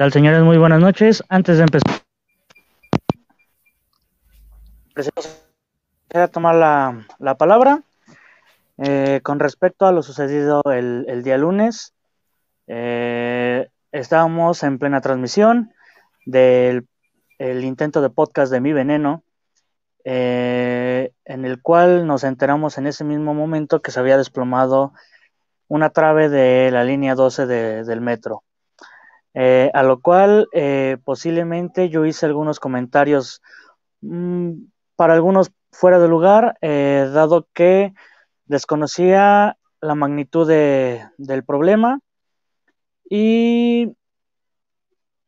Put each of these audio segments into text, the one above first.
tal, señores? Muy buenas noches. Antes de empezar, a tomar la, la palabra eh, con respecto a lo sucedido el, día lunes. Eh, estábamos en plena transmisión del el intento de podcast de Mi Veneno, eh, en el cual nos enteramos en ese mismo momento que se había desplomado una trave de la línea 12 del metro. Eh, a lo cual eh, posiblemente yo hice algunos comentarios mm, para algunos fuera de lugar, eh, dado que desconocía la magnitud del problema y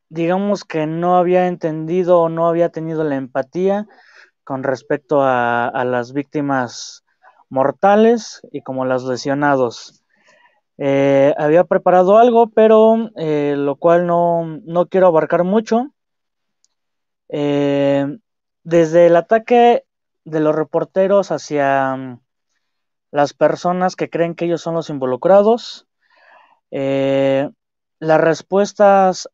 digamos que no había entendido o no había tenido la empatía con respecto a, a las víctimas mortales y como los lesionados. Eh, había preparado algo, pero eh, lo cual no, quiero abarcar mucho. Eh, desde el ataque de los reporteros hacia mm, las personas que creen que ellos son los involucrados, las respuestas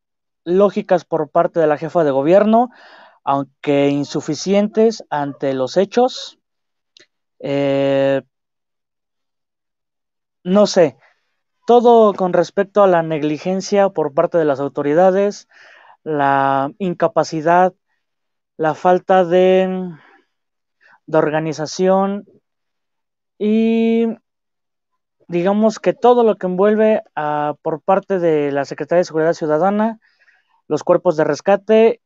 lógicas por parte de la jefa de gobierno, aunque insuficientes ante los hechos. no sé, todo con respecto a la negligencia por parte de las autoridades, la incapacidad, la falta de, organización y digamos que todo lo que envuelve por parte de la Secretaría de Seguridad Ciudadana, los cuerpos de rescate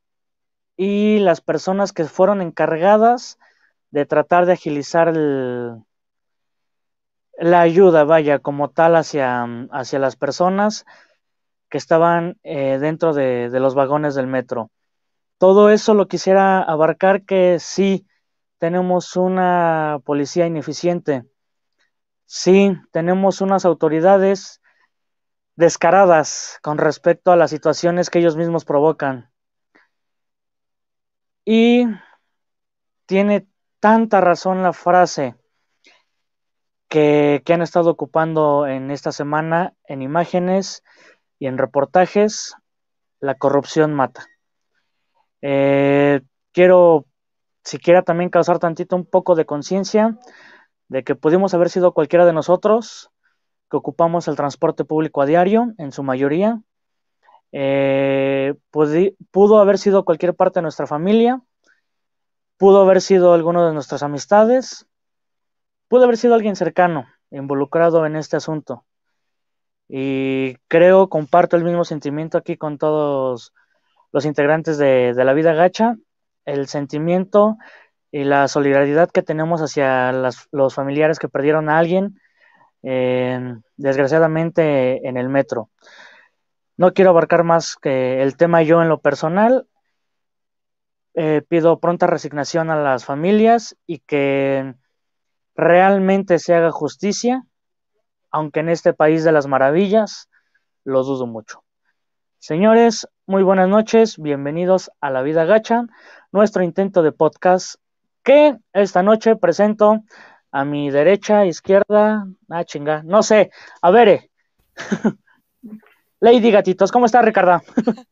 y las personas que fueron encargadas de tratar de agilizar el, la ayuda, vaya, como tal hacia, hacia las personas que estaban eh, dentro de, los vagones del metro. Todo eso lo quisiera abarcar que sí tenemos una policía ineficiente, sí tenemos unas autoridades descaradas con respecto a las situaciones que ellos mismos provocan. Y tiene tanta razón la frase que, han estado ocupando en esta semana en imágenes y en reportajes, la corrupción mata. Eh, quiero siquiera también causar tantito un poco de conciencia de que pudimos haber sido cualquiera de nosotros que ocupamos el transporte público a diario, en su mayoría. Eh, pudo haber sido cualquier parte de nuestra familia, pudo haber sido alguno de nuestras amistades, pudo haber sido alguien cercano involucrado en este asunto. Y creo, comparto el mismo sentimiento aquí con todos los integrantes de, la vida gacha, el sentimiento y la solidaridad que tenemos hacia los familiares que perdieron a alguien, desgraciadamente, en el metro. No quiero abarcar más que el tema yo en lo personal. Eh, pido pronta resignación a las familias y que realmente se haga justicia, aunque en este país de las maravillas lo dudo mucho. Señores, muy buenas noches, bienvenidos a La Vida Gacha, nuestro intento de podcast que esta noche presento a mi derecha, izquierda, ah chinga, no sé, a ver, eh. Lady Gatitos, ¿cómo está Ricardo?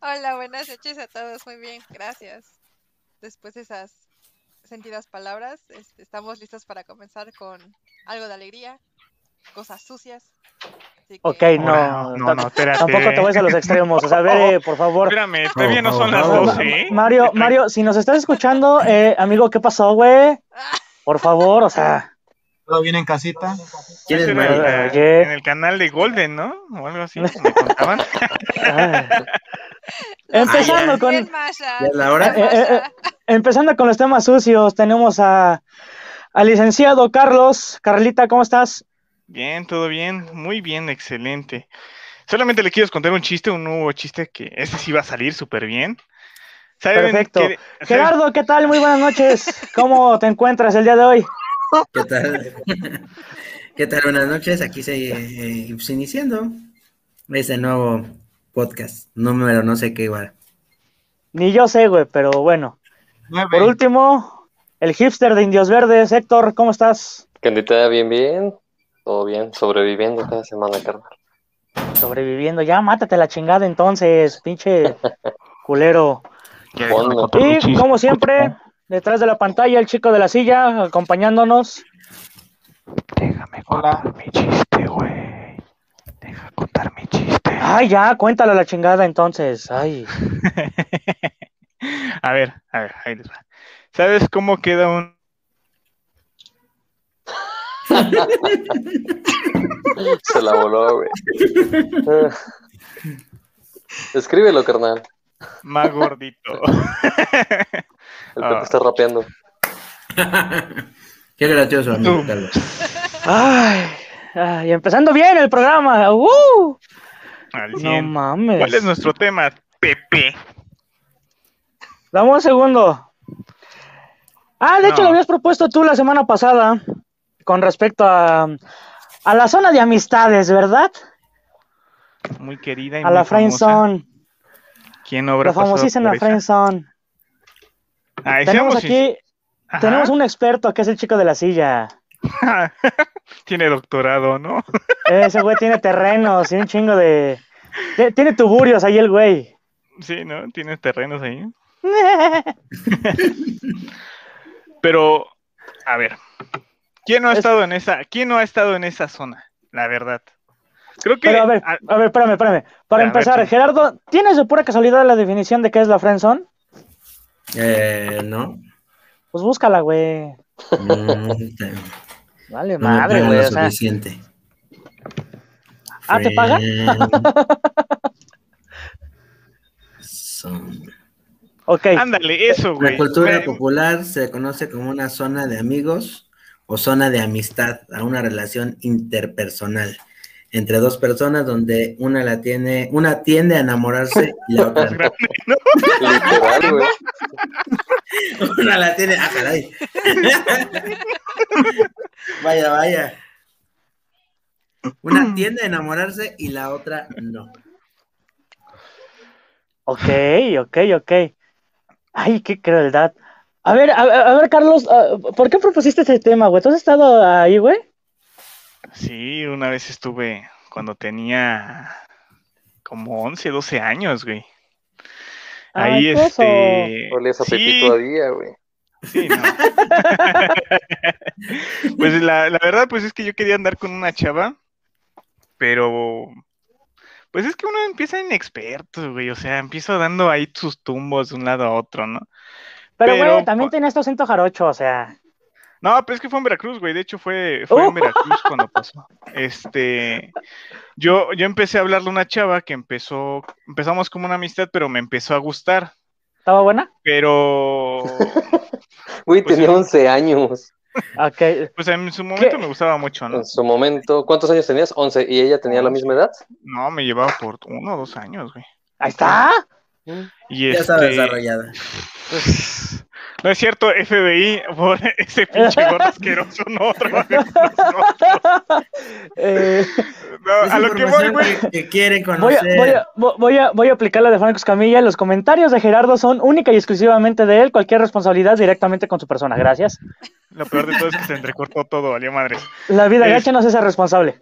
Hola, buenas noches a todos, muy bien, gracias. Después de esas sentidas palabras, este, estamos listos para comenzar con algo de alegría, cosas sucias. Ok, no, no, no, tampoco te voy a los extremos. O sea, a ver, por favor. Espérame, todavía no son las 12. Mario, Mario, si nos estás escuchando, eh, amigo, ¿qué pasó, güey? Por favor, o sea. ¿Todo bien en casita? ¿Quién es En el canal de Golden, ¿no? O algo así, me contaban. Empezando con. La hora? Eh, eh, eh, empezando con los temas sucios, tenemos a al licenciado Carlos. Carlita, ¿cómo estás? Bien, todo bien, muy bien, excelente. Solamente le quiero contar un chiste, un nuevo chiste que ese sí va a salir súper bien. Perfecto. Gerardo, ¿qué tal? Muy buenas noches. ¿Cómo te encuentras el día de hoy? ¿Qué tal? ¿Qué tal? Buenas noches. Aquí se pues, iniciando este nuevo podcast, número no sé qué igual. Ni yo sé, güey, pero bueno. Por último, el hipster de Indios Verdes, Héctor, ¿cómo estás? Candita, bien, bien. Todo bien, sobreviviendo cada semana, carnal. Sobreviviendo. Ya, mátate la chingada entonces, pinche culero. Y como siempre, detrás de la pantalla, el chico de la silla acompañándonos. Déjame contar mi chiste, güey. Deja contar mi chiste. Ay, ya, cuéntalo a la chingada entonces. Ay. a ver, a ver, ahí les va. ¿Sabes cómo queda un Se la voló, güey. Ah. Escríbelo, carnal. más gordito? El Ah. Pepe está rapeando. Qué gracioso, amigo. Ay. Ay, empezando bien el programa. ¡Uh! No 100. mames. ¿Cuál es nuestro tema, Pepe? Dame un segundo. Ah, de hecho lo habías propuesto tú la semana pasada con respecto a, a la zona de amistades, ¿verdad? Muy querida y A muy la friendzone, ¿Quién habrá la famosísima friendzone. Tenemos aquí, tenemos un experto que es el chico de la silla. Tiene doctorado, ¿no? Ese güey tiene terrenos y un chingo de... Tiene tuburios ahí el güey. Sí, ¿no? Tiene terrenos ahí. Pero, a ver, ¿quién no ha Es- estado en esa, quién no ha estado en esa zona? La verdad. Creo que Pero a ver, a- a ver, espérame, espérame. Para ver, empezar, sí. Gerardo, ¿tienes de pura casualidad la definición de qué es la friendzone? Eh, no. Pues búscala, güey. Vale, no madre, güey. O sea, suficiente. ¿Ah, te pagan? Son- ok. ándale, eso, güey. La cultura popular se conoce como una zona de amigos o zona de amistad a una relación interpersonal entre dos personas donde una la tiene, una tiende a enamorarse y la otra no. grande, ¿no? Literal, güey. Una la tiene, ah, caray. vaya, vaya. Una tiende a enamorarse y la otra no. Ok, ok, ok. Ay, qué crueldad. A ver, a, a- a ver, Carlos, ah, ¿por qué propusiste ese tema, güey? ¿Tú has estado ahí, güey? Sí, una vez estuve cuando tenía como 11, 12 años, güey. Ahí, Ay, este... Olías a sí, Pepito todavía, güey. Sí, no. pues la, la verdad, pues es que yo quería andar con una chava, pero pues es que uno empieza inexperto, güey, o sea, empiezo dando ahí sus tumbos de un lado a otro, ¿no? Pero, pero, güey, también pues- tenía este acento jarocho, o sea. No, pero es que fue en Veracruz, güey, de hecho fue, fue Oh. en Veracruz cuando pasó. Este, yo, yo empecé a hablarle a una chava que empezó, empezamos como una amistad, pero me empezó a gustar, ¿Estaba buena? pero Güey, Pues tenía sí. 11 años. Ok. pues en su momento ¿Qué? me gustaba mucho, ¿no? En su momento. ¿Cuántos años tenías? 11. ¿Y ella tenía la misma edad? No, me llevaba por uno o dos años, güey. Ahí está. Y Ya estaba este, desarrollada. pues, no es cierto, FBI, por ese pinche gordo asqueroso, no trabaja con nosotros. Eh, No, Es a lo que voy, güey. que, voy, a, conocer. voy, a, voy, a, voy a aplicar la de Franco Escamilla. Los comentarios de Gerardo son única y exclusivamente de él. Cualquier responsabilidad directamente con su persona. Gracias. Lo peor de todo es que se entrecortó todo, valió madres. La vida Es- gacha no se hace responsable.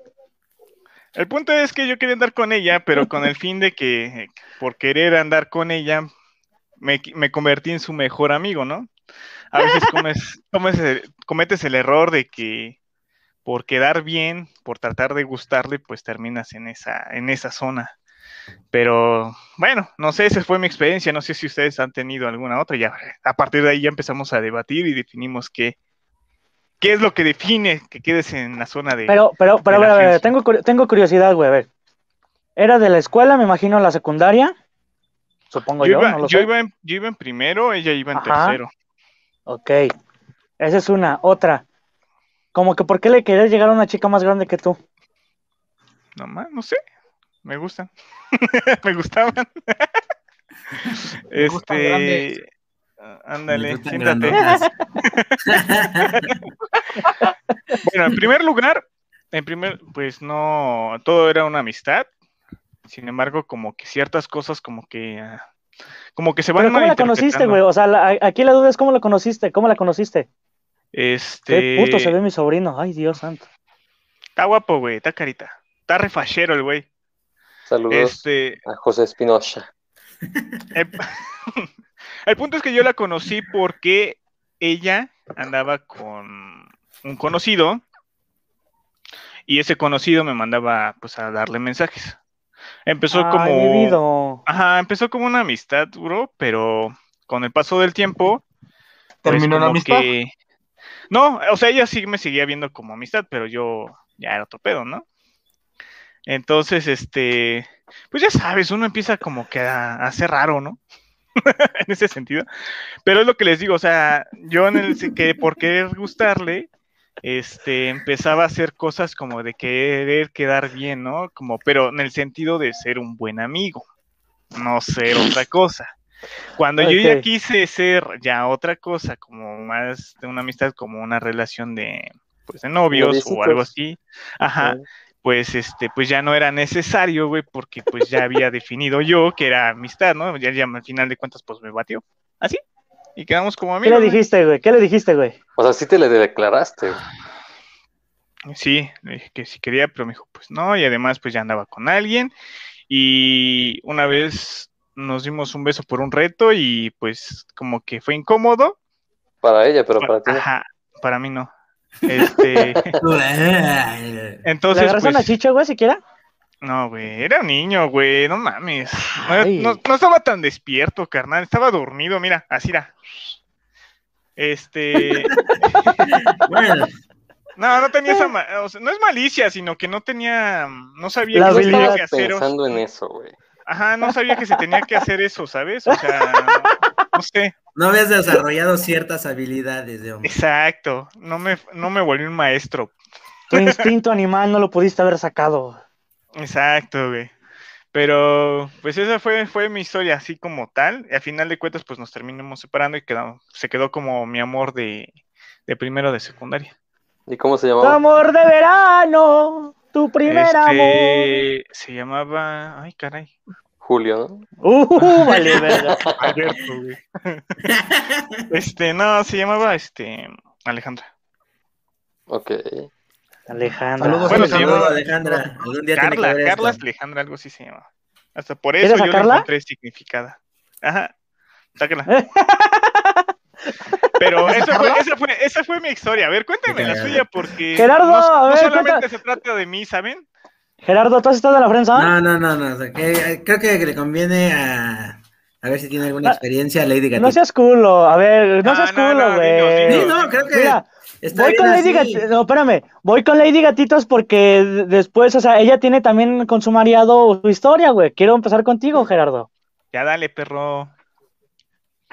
El punto es que yo quería andar con ella, pero con el fin de que, por querer andar con ella, me, me convertí en su mejor amigo, ¿no? A veces comes, comes el- cometes el error de que por quedar bien, por tratar de gustarle, pues terminas en esa, en esa zona. Pero bueno, no sé, esa fue mi experiencia, no sé si ustedes han tenido alguna otra, ya a partir de ahí ya empezamos a debatir y definimos qué, qué es lo que define que quedes en la zona de... Pero, pero, pero, a ver, a ver, tengo, tengo curiosidad, güey. A ver. Era de la escuela, me imagino, la secundaria. Supongo yo, Yo iba, no lo yo sé. iba en, yo iba en primero, ella iba en Ajá. tercero. Ok. Esa es una. Otra. Como que, ¿por qué le querías llegar a una chica más grande que tú? No más, no sé. Me gustan. me gustaban. Me gustan este. grandes. Ah, Ándale, siéntate. Bueno, en primer lugar, en primer, pues no, todo era una amistad. Sin embargo, como que ciertas cosas como que ah, como que se van Pero ¿cómo la conociste, güey? O sea, la- aquí la duda es cómo la conociste, cómo la conociste. Este, Qué puto se ve mi sobrino. Ay, Dios santo. Está guapo, güey, está carita. Está refachero el güey. Saludos Este, a José Espinosa. el, el punto es que yo la conocí porque ella andaba con un conocido y ese conocido me mandaba pues a darle mensajes. Empezó Ay, como mi vida. Ajá, empezó como una amistad, bro, pero con el paso del tiempo. pues, ¿Terminó la como amistad? que- No, o sea, ella sí me seguía viendo como amistad, pero yo ya era otro pedo, ¿no? Entonces, este, pues ya sabes, uno empieza como que a, a ser raro, ¿no? en ese sentido. Pero es lo que les digo, o sea, yo en el que por querer gustarle, este, empezaba a hacer cosas como de querer quedar bien, ¿no? Como, pero en el sentido de ser un buen amigo, no ser otra cosa. Cuando yo ya quise ser ya otra cosa, como más de una amistad, como una relación de, pues, de novios o algo así, ajá. Pues este, pues ya no era necesario, güey, porque pues ya había definido yo que era amistad, ¿no? Ya, ya al final de cuentas, pues me batió. Así. Y quedamos como ¿Qué amigos. le güey. dijiste, güey? ¿Qué le dijiste, güey? O sea, sí te le declaraste. Sí, le dije que si quería, pero me dijo, pues no, y además pues ya andaba con alguien. Y una vez nos dimos un beso por un reto y pues como que fue incómodo. Para ella, pero para ti. no. Ajá, para mí no. Este, Ay, ¿Le entonces, agarraste una pues, chicha, güey, siquiera? no, güey, era un niño, güey, no mames. No, Ay. no- no estaba tan despierto, carnal, estaba dormido, mira, así era. Este, Bueno, no, no tenía esa, ma- o sea, no es malicia, sino que no tenía, no sabía La que tenía que hacer. pensando en eso, güey. Ajá, no sabía que se tenía que hacer eso, ¿sabes? O sea, no sé. no habías desarrollado ciertas habilidades de hombre. Exacto. No me, no me volví un maestro. Tu instinto animal no lo pudiste haber sacado. Exacto, güey. Pero, pues esa fue, fue mi historia, así como tal. Y a final de cuentas, pues nos terminamos separando y quedó, se quedó como mi amor de, de primero de secundaria. ¿Y cómo se Tu llamaba? amor de verano, tu primer amor. Este, se llamaba, ay, caray. Julio, ¿no? Uh, vale, verga. Alberto, güey. Este, no, se llamaba, este, Alejandra. Ok. Alejandra. Saludos, Bueno, se llamaba Alejandra. Algún día tiene que Carla, ver Carla esto. Alejandra, algo así se llamaba. Hasta por eso ¿Quieres yo la encontré significada. Ajá, sácala. Pero esa fue, esa, fue, esa fue mi historia. A ver, cuéntame la suya, porque Gerardo, no, a no ver, solamente cuenta- se trata de mí, ¿saben? Gerardo, ¿tú has estado en la prensa? No, no, no, no. o sea, que- eh, creo que le conviene a, a ver si tiene alguna Ah, experiencia Lady Gatito. No seas culo, a ver, no No, seas no, culo, no, güey. Sí, no, creo que Mira, está voy bien con Lady así. Gatitos, no, espérame, voy con Lady Gatitos porque después, o sea, ella tiene también con su mariado su historia, güey. Quiero empezar contigo, Gerardo. Ya dale, perro.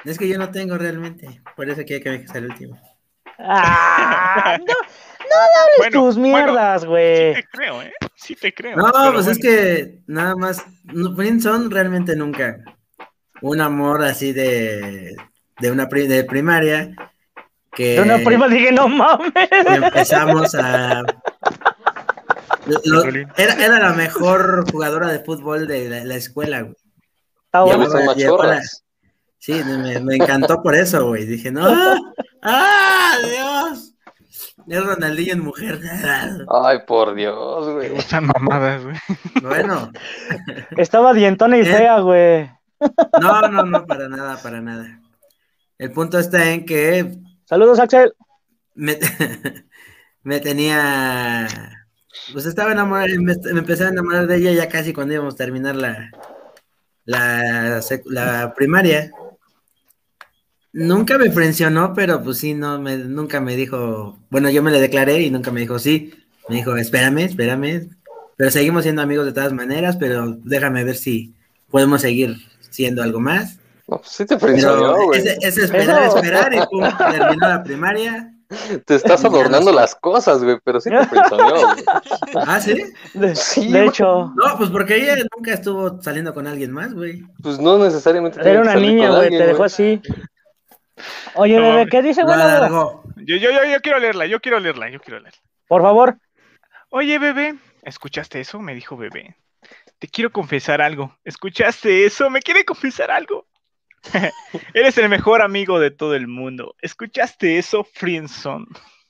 Es que yo no tengo realmente. Por eso quiero que me dejes el último. Ah, no, no hables Bueno, tus bueno, mierdas, Sí güey. te creo, ¿eh? Sí te creo. No, pues es que nada más. No, Brinson realmente nunca. Un amor así de. De una pri- de primaria. Que De una prima dije, no mames. empezamos a. lo- era, era la mejor jugadora de fútbol de la, la escuela, güey. Ya bueno. Sí, me, me encantó por eso, güey. Dije, no. ¡Ah! ¡Dios! Es Ronaldinho en mujer. Ay, por Dios, güey. gustan mamadas, güey. Bueno, Estaba dientona y ¿Eh? fea, güey. no, no, no, para nada, para nada. El punto está en que Saludos, Axel. me, me tenía. Pues estaba enamorado, me, me empecé a enamorar de ella ya casi cuando íbamos a terminar la, la, la primaria. Nunca me frencionó, pero pues sí, no, me, nunca me dijo. Bueno, yo me le declaré y nunca me dijo sí. Me dijo, espérame, espérame. Pero seguimos siendo amigos de todas maneras, pero déjame ver si podemos seguir siendo algo más. No, pues sí te Pero güey. es, es esperar, Eso. esperar y pum, terminó la primaria. Te estás adornando las cosas, güey, pero sí te güey. Ah, ¿sí? De, Sí, de hecho, No, pues porque ella nunca estuvo saliendo con alguien más, güey. Pues no necesariamente era una niña, güey. Te dejó así. Oye, No, bebé. ¿qué dice, alargó. Yo, yo, yo, yo quiero leerla, yo quiero leerla, yo quiero leerla. Por favor. Oye, bebé, ¿escuchaste eso? Me dijo bebé. Te quiero confesar algo. ¿Escuchaste eso? ¿Me quiere confesar algo? Eres el mejor amigo de todo el mundo. ¿Escuchaste eso, Friendson?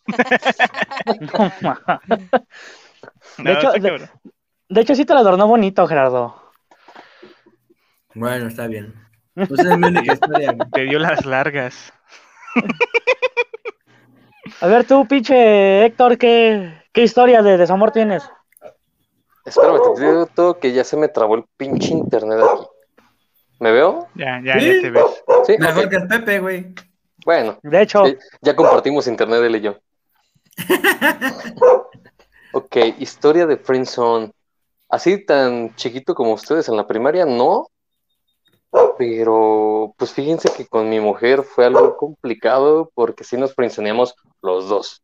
No, ma. No, hecho, de-. De hecho, sí te lo adornó bonito, Gerardo. Bueno, está bien. Pues es mi única historia. Te dio las largas. A ver, tú, pinche Héctor, ¿qué, qué historia de desamor tienes? Espérame, tantito que ya se me trabó el pinche internet aquí. ¿Me veo? Ya, ya, ¿Sí? ya te ves. Sí. Mejor que el Pepe, güey. Bueno, De hecho, ya compartimos internet él y yo. Ok, historia de Friendzone. Así tan chiquito como ustedes en la primaria, no. Pero, pues fíjense que con mi mujer fue algo complicado porque sí nos frenzoneamos los dos.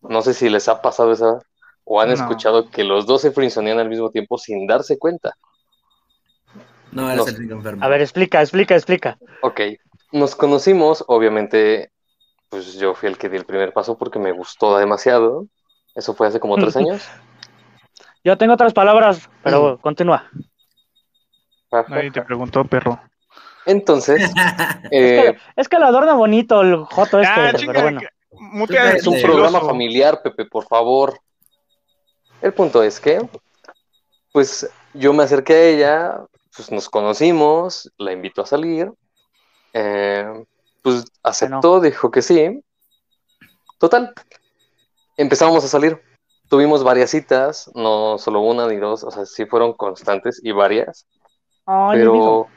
No sé si les ha pasado esa o han No. escuchado que los dos se frenzonean al mismo tiempo sin darse cuenta. No, eres el rico enfermo. a ver, explica, explica, explica. Ok, nos conocimos, obviamente, pues yo fui el que di el primer paso porque me gustó demasiado. Eso fue hace como tres años. Yo tengo otras palabras, pero continúa. Nadie te preguntó, perro. Entonces, eh, Es que lo adorna bonito el joto este, ah, pero chinga, bueno. mutea es un Sí. programa familiar, Pepe, por favor. El punto es que, pues yo me acerqué a ella, pues nos conocimos, la invito a salir, eh, pues aceptó, dijo que sí. Total, empezamos a salir. Tuvimos varias citas, no solo una ni dos, o sea, sí fueron constantes y varias. Pero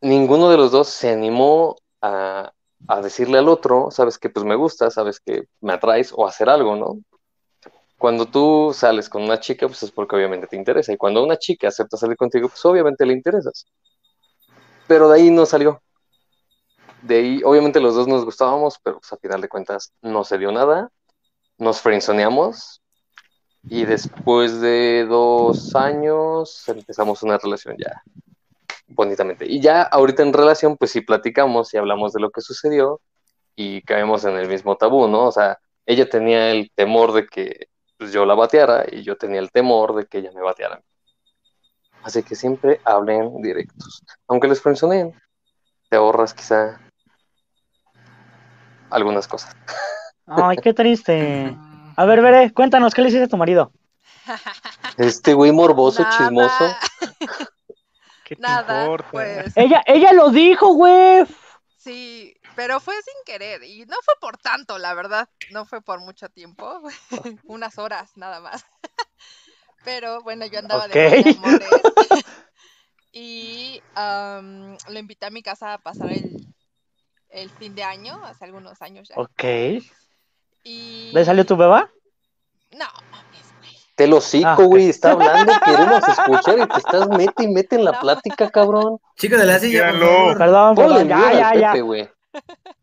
ninguno de los dos se animó a, a decirle al otro, sabes que pues me gusta, sabes que me atraes o hacer algo, ¿no? Cuando tú sales con una chica, pues es porque obviamente te interesa, y cuando una chica acepta salir contigo, pues obviamente le interesas. Pero de ahí no salió. De ahí, obviamente los dos nos gustábamos, pero pues a final de cuentas no se dio nada. Nos frenzoneamos y después de dos años empezamos una relación ya bonitamente. Y ya ahorita en relación, pues sí platicamos y hablamos de lo que sucedió y caemos en el mismo tabú, ¿no? O sea, ella tenía el temor de que pues, yo la bateara y yo tenía el temor de que ella me bateara. Así que siempre hablen directos. Aunque les frenzoneen, te ahorras quizá algunas cosas. Ay, qué triste. A ver, Veré, cuéntanos, ¿qué le hiciste a tu marido? Este güey morboso, Nada, chismoso. ¿Qué te Nada, importa? pues Ella, ella lo dijo, güey. sí, pero fue sin querer y no fue por tanto, la verdad, no fue por mucho tiempo, unas horas nada más. Pero bueno, yo andaba de Ok. mal de amores y am, lo invité a mi casa a pasar el, el fin de año, hace algunos años ya. Ok. Y... ¿De salió tu beba? No. Te lo cico, Ah, güey, está hablando, queremos escuchar y te estás mete y mete en la plática, cabrón. Chico de la silla. Perdón, Ponle perdón. el Ya, ya, ya. Pepe, güey.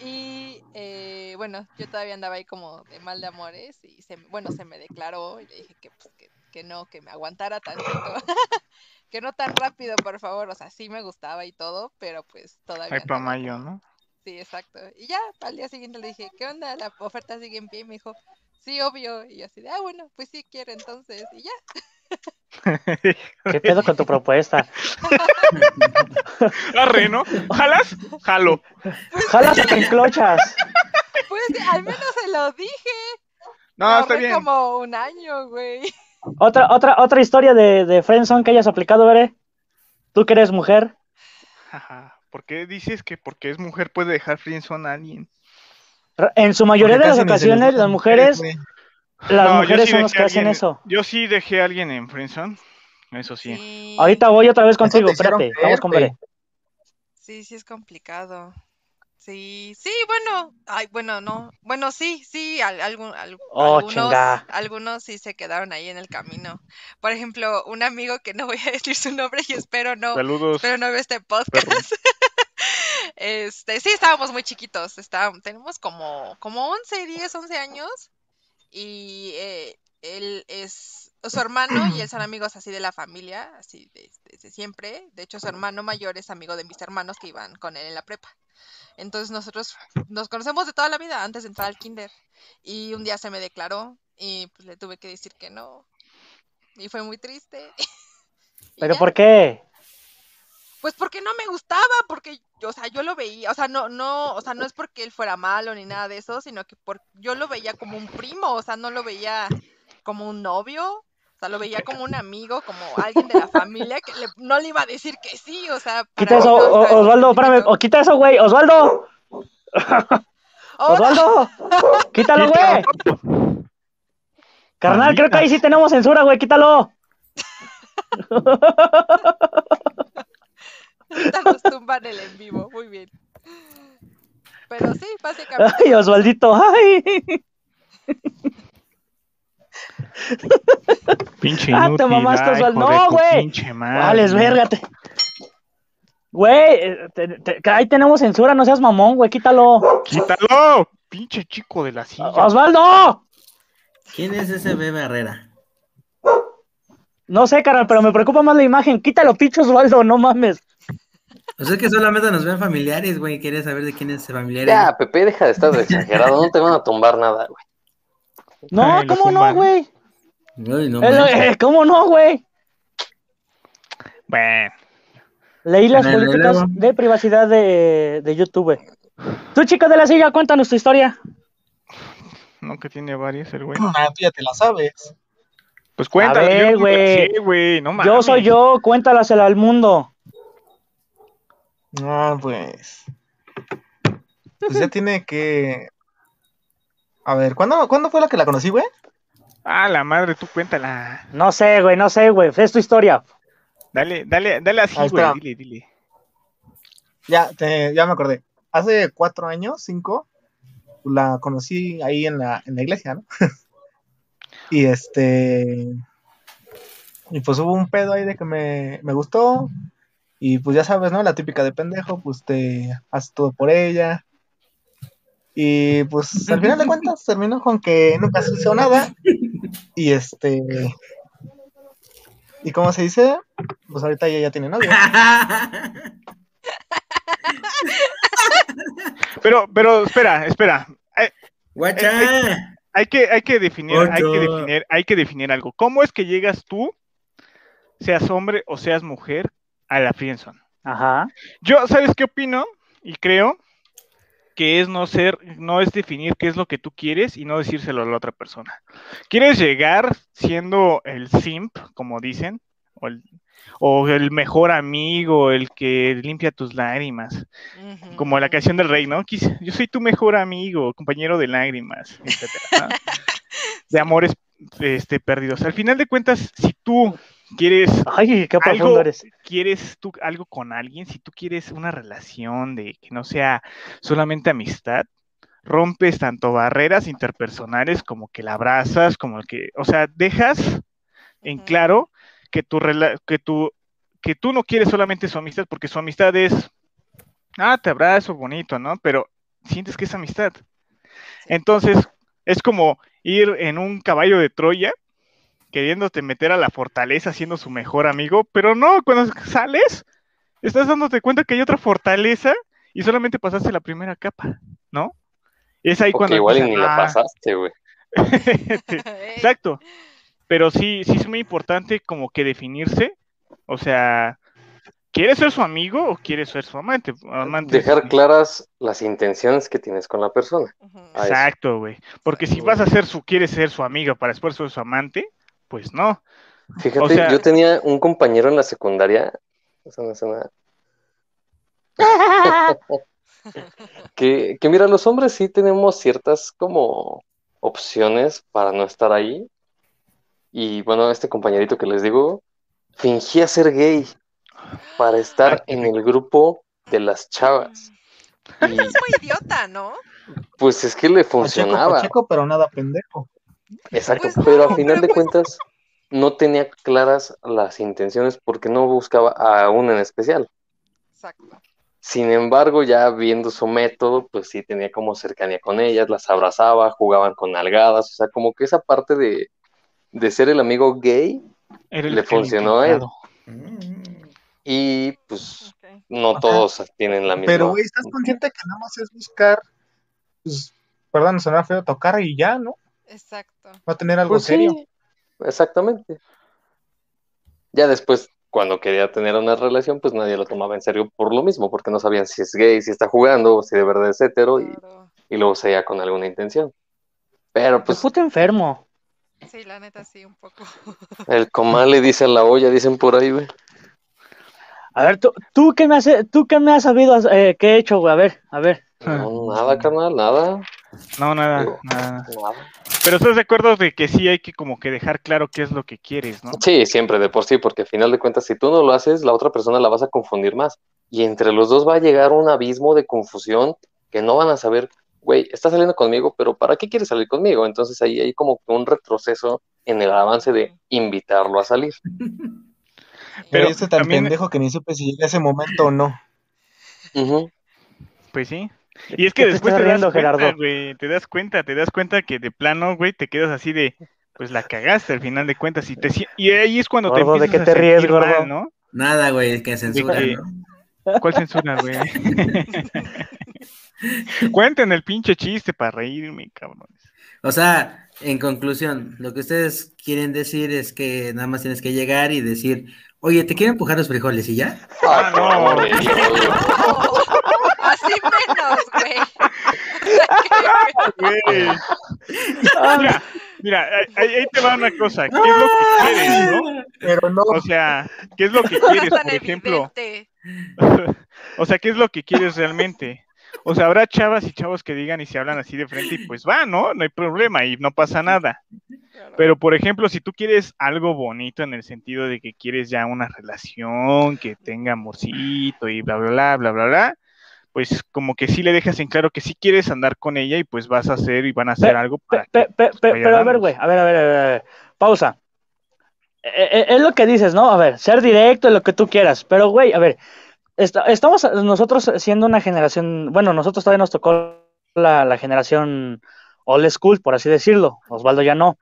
Y eh, bueno, yo todavía andaba ahí como de mal de amores y se, bueno, se me declaró y le dije que, pues, que, que no, que me aguantara tantito, que no tan rápido, por favor, o sea, sí me gustaba y todo, pero pues todavía Ay, pa' andaba mayo, ¿no? Sí, exacto. Y ya, al día siguiente le dije, ¿qué onda? ¿La oferta sigue en pie? Y me dijo, sí, obvio. Y yo así de, ah, bueno, pues sí quiere entonces. Y ya, ¿Qué pedo con tu propuesta? Arre, ¿no? ¿Jalas? Jalo. Jalas a enclochas. pues al menos se lo dije. No, está bien. como un año, güey. Otra, otra, otra historia de, de Friendzone que hayas aplicado, Veré. Tú que eres mujer. Ajá. ¿Por qué dices que porque es mujer puede dejar friendzone a alguien? En su mayoría de las ocasiones, las mujeres, las No, mujeres sí son dejé que hacen eso. Yo sí dejé a alguien en friendzone. Eso sí. Sí. Ahorita voy otra vez contigo, espérate. Vamos con. Veré. Sí, sí es complicado. Sí, sí, bueno, ay, bueno, no, bueno, sí, sí, al- algún- al- Oh, algunos, chinga. algunos sí se quedaron ahí en el camino. Por ejemplo, un amigo que no voy a decir su nombre y espero no, Saludos. espero no vea este podcast. Este, sí, estábamos muy chiquitos, estábamos, tenemos como, como 11, 10, 11 años y eh, él es su hermano y él son amigos así de la familia, así de- desde siempre. De hecho, su hermano mayor es amigo de mis hermanos que iban con él en la prepa. Entonces nosotros nos conocemos de toda la vida antes de entrar al kinder. Y un día se me declaró y pues le tuve que decir que no. Y fue muy triste. ¿Pero por qué? Pues porque no me gustaba, porque, o sea, yo lo veía, o sea, no, no, o sea, no es porque él fuera malo ni nada de eso, sino que por, yo lo veía como un primo, o sea, no lo veía como un novio, O sea, lo veía como un amigo, como alguien de la familia que le- no le iba a decir que sí, o sea. Quita eso, todo O- Osvaldo, espérame. explícito. O quita eso, güey. Osvaldo. Oh, Osvaldo. Quítalo, güey. Carnal, creo que ahí sí tenemos censura, güey. Quítalo. tumban el en vivo, muy bien. Pero sí, básicamente. Ay, Osvaldito. Ay. Pinche Ah, te inútil. mamaste, Osvaldo. No, güey. Pinche madre. Vales, vérgate. Güey, eh, te- te- ahí tenemos censura, no seas mamón, güey, quítalo. ¡Quítalo! Pinche chico de la silla. ¡Osvaldo! ¿Quién es ese bebé Herrera? No sé, carnal, pero me preocupa más la imagen. Quítalo, pinche Osvaldo, no mames. O sea que solamente nos ven familiares, güey. Quería saber de quién es ese familiar. Ya, Pepe, deja de estar de exagerado, no te van a tumbar nada, güey. No, Ay, ¿cómo no, güey? Ay, no Eh, eh, ¿Cómo no, güey? Bueno, Leí las políticas de privacidad de, de YouTube. Tú, chico de la silla, cuéntanos tu historia. no que tiene varias el güey. Ah, tú ya te la sabes. Pues cuéntalo. ver, yo- güey. Sí, güey, no mames. Yo soy yo, cuéntalasela al mundo. Ah, pues. Pues ya tiene que. A ver, ¿cuándo, ¿cuándo fue la que la conocí, güey? Ah, la madre, tú cuéntala. No sé, güey, no sé, güey. Es tu historia. Dale, dale, dale así, güey. dile, dile. Ya, te- ya me acordé. Hace cuatro años, cinco, la conocí ahí en la, en la iglesia, ¿no? y este. Y pues hubo un pedo ahí de que me, me gustó. Y pues ya sabes, ¿no? La típica de pendejo, pues te haces todo por ella. Y pues al final de cuentas terminó con que nunca hizo nada. Y este. ¿Y cómo se dice? Pues ahorita ella ya tiene novio. Pero, pero, espera, espera. Hay, ¡Guacha! hay que, hay que definir, hay que definir, hay que definir algo. ¿Cómo es que llegas tú, seas hombre o seas mujer, a la friendzone? Ajá. Yo, ¿sabes qué opino? Y creo que es no ser, no es definir qué es lo que tú quieres y no decírselo a la otra persona. ¿Quieres llegar siendo el simp, como dicen? O el, o el mejor amigo, el que limpia tus lágrimas, como la canción del rey, ¿no? Yo soy tu mejor amigo, compañero de lágrimas, etcétera, ¿no? De amores este, perdidos. Al final de cuentas, si tú quieres Ay, qué algo, eres. quieres tú algo con alguien, si tú quieres una relación de que no sea solamente amistad, rompes tanto barreras interpersonales como que la abrazas, como que, o sea, dejas en claro que tu rela- que tú que tú no quieres solamente su amistad porque su amistad es ah, te abrazo bonito, ¿no? Pero sientes que es amistad. Entonces, es como ir en un caballo de Troya queriéndote meter a la fortaleza siendo su mejor amigo, pero no, cuando sales, estás dándote cuenta que hay otra fortaleza y solamente pasaste la primera capa, ¿no? Es ahí Porque cuando igual ni la "Ah". pasaste, güey. Exacto. Pero sí, sí es muy importante como que definirse, o sea, ¿quieres ser su amigo o quieres ser su amante? Amante Dejar claras las intenciones que tienes con la persona. Exacto, güey. Porque si vas a ser su, quieres ser su amiga para después ser su amante, pues no. Fíjate, O sea- yo tenía un compañero en la secundaria, eso no es nada, que, que mira, los hombres sí tenemos ciertas como opciones para no estar ahí. Y bueno, este compañerito que les digo, fingía ser gay para estar en el grupo de las chavas. Y Es muy idiota, ¿no? pues es que le Pacheco, funcionaba. Pacheco, pero nada pendejo. Exacto, Pues pero no, a final pero de pues- cuentas no tenía claras las intenciones porque no buscaba a una en especial. Exacto. Sin embargo, ya viendo su método, pues sí tenía como cercanía con ellas, las abrazaba, jugaban con nalgadas, o sea, como que esa parte de, de ser el amigo gay Era el- Le funcionó a él. y pues no Ajá. todos tienen la misma. Pero, güey, ¿estás consciente que nada más es buscar, pues, perdón, sonar feo, tocar y ya, ¿no? Exacto. No tener algo Pues sí, serio. exactamente. Ya después, cuando quería tener una relación, pues nadie lo tomaba en serio por lo mismo, porque no sabían si es gay, si está jugando, o si de verdad es hetero, y, Claro. y luego seguía con alguna intención. Pero pues puto enfermo. Sí, la neta sí, un poco. El comal le dice a la olla, dicen por ahí, güey. A ver, tú, tú qué me has, tú qué me has sabido, eh, qué he hecho, güey. A ver, a ver. No, nada, carnal, nada. No, nada, Digo, nada. nada. Pero estás de acuerdo de que sí hay que como que dejar claro qué es lo que quieres, ¿no? Sí, siempre de por sí, porque al final de cuentas, si tú no lo haces, la otra persona la vas a confundir más. Y entre los dos va a llegar un abismo de confusión que no van a saber, güey, está saliendo conmigo, pero ¿para qué quieres salir conmigo? Entonces ahí hay como que un retroceso en el avance de invitarlo a salir. Pero estoy tan también- pendejo que ni supe si llega ese momento o no. Pues sí. Y es que ¿Qué te después te das cuenta, Gerardo? güey, te das cuenta, te das cuenta que de plano, güey, te quedas así de, pues la cagaste al final de cuentas y te y ahí es cuando te Gordo, ¿de empiezas qué a te ríes, sentir gordo? mal, ¿no? Nada, güey, que censura, que- ¿no? ¿Cuál censura, güey? Cuenten el pinche chiste para reírme, cabrones. O sea, en conclusión, lo que ustedes quieren decir es que nada más tienes que llegar y decir, oye, te quiero empujar los frijoles y ya. Ah, no. por amor de Dios. Así menos, güey. Güey. Mira, mira, ahí, ahí te va una cosa. ¿Qué es lo que quieres, no? Pero no, O sea, ¿qué es lo que quieres, por ejemplo? O sea, ¿qué es lo que quieres realmente? O sea, habrá chavas y chavos que digan y se hablan así de frente y pues va, ¿no? No hay problema y no pasa nada. Pero, por ejemplo, si tú quieres algo bonito en el sentido de que quieres ya una relación que tenga amorcito y bla, bla, bla, bla, bla, bla, pues como que sí le dejas en claro que sí quieres andar con ella y pues vas a hacer y van a hacer Pe- algo para... pe- pe- pe- vaya pero a ver, güey, a ver, a ver, a ver, a ver. pausa. Eh, eh, es lo que dices, ¿no? A ver, ser directo, lo que tú quieras, pero, güey, a ver, esta- estamos nosotros siendo una generación, bueno, nosotros todavía nos tocó la, la generación old school, por así decirlo, Osvaldo ya no.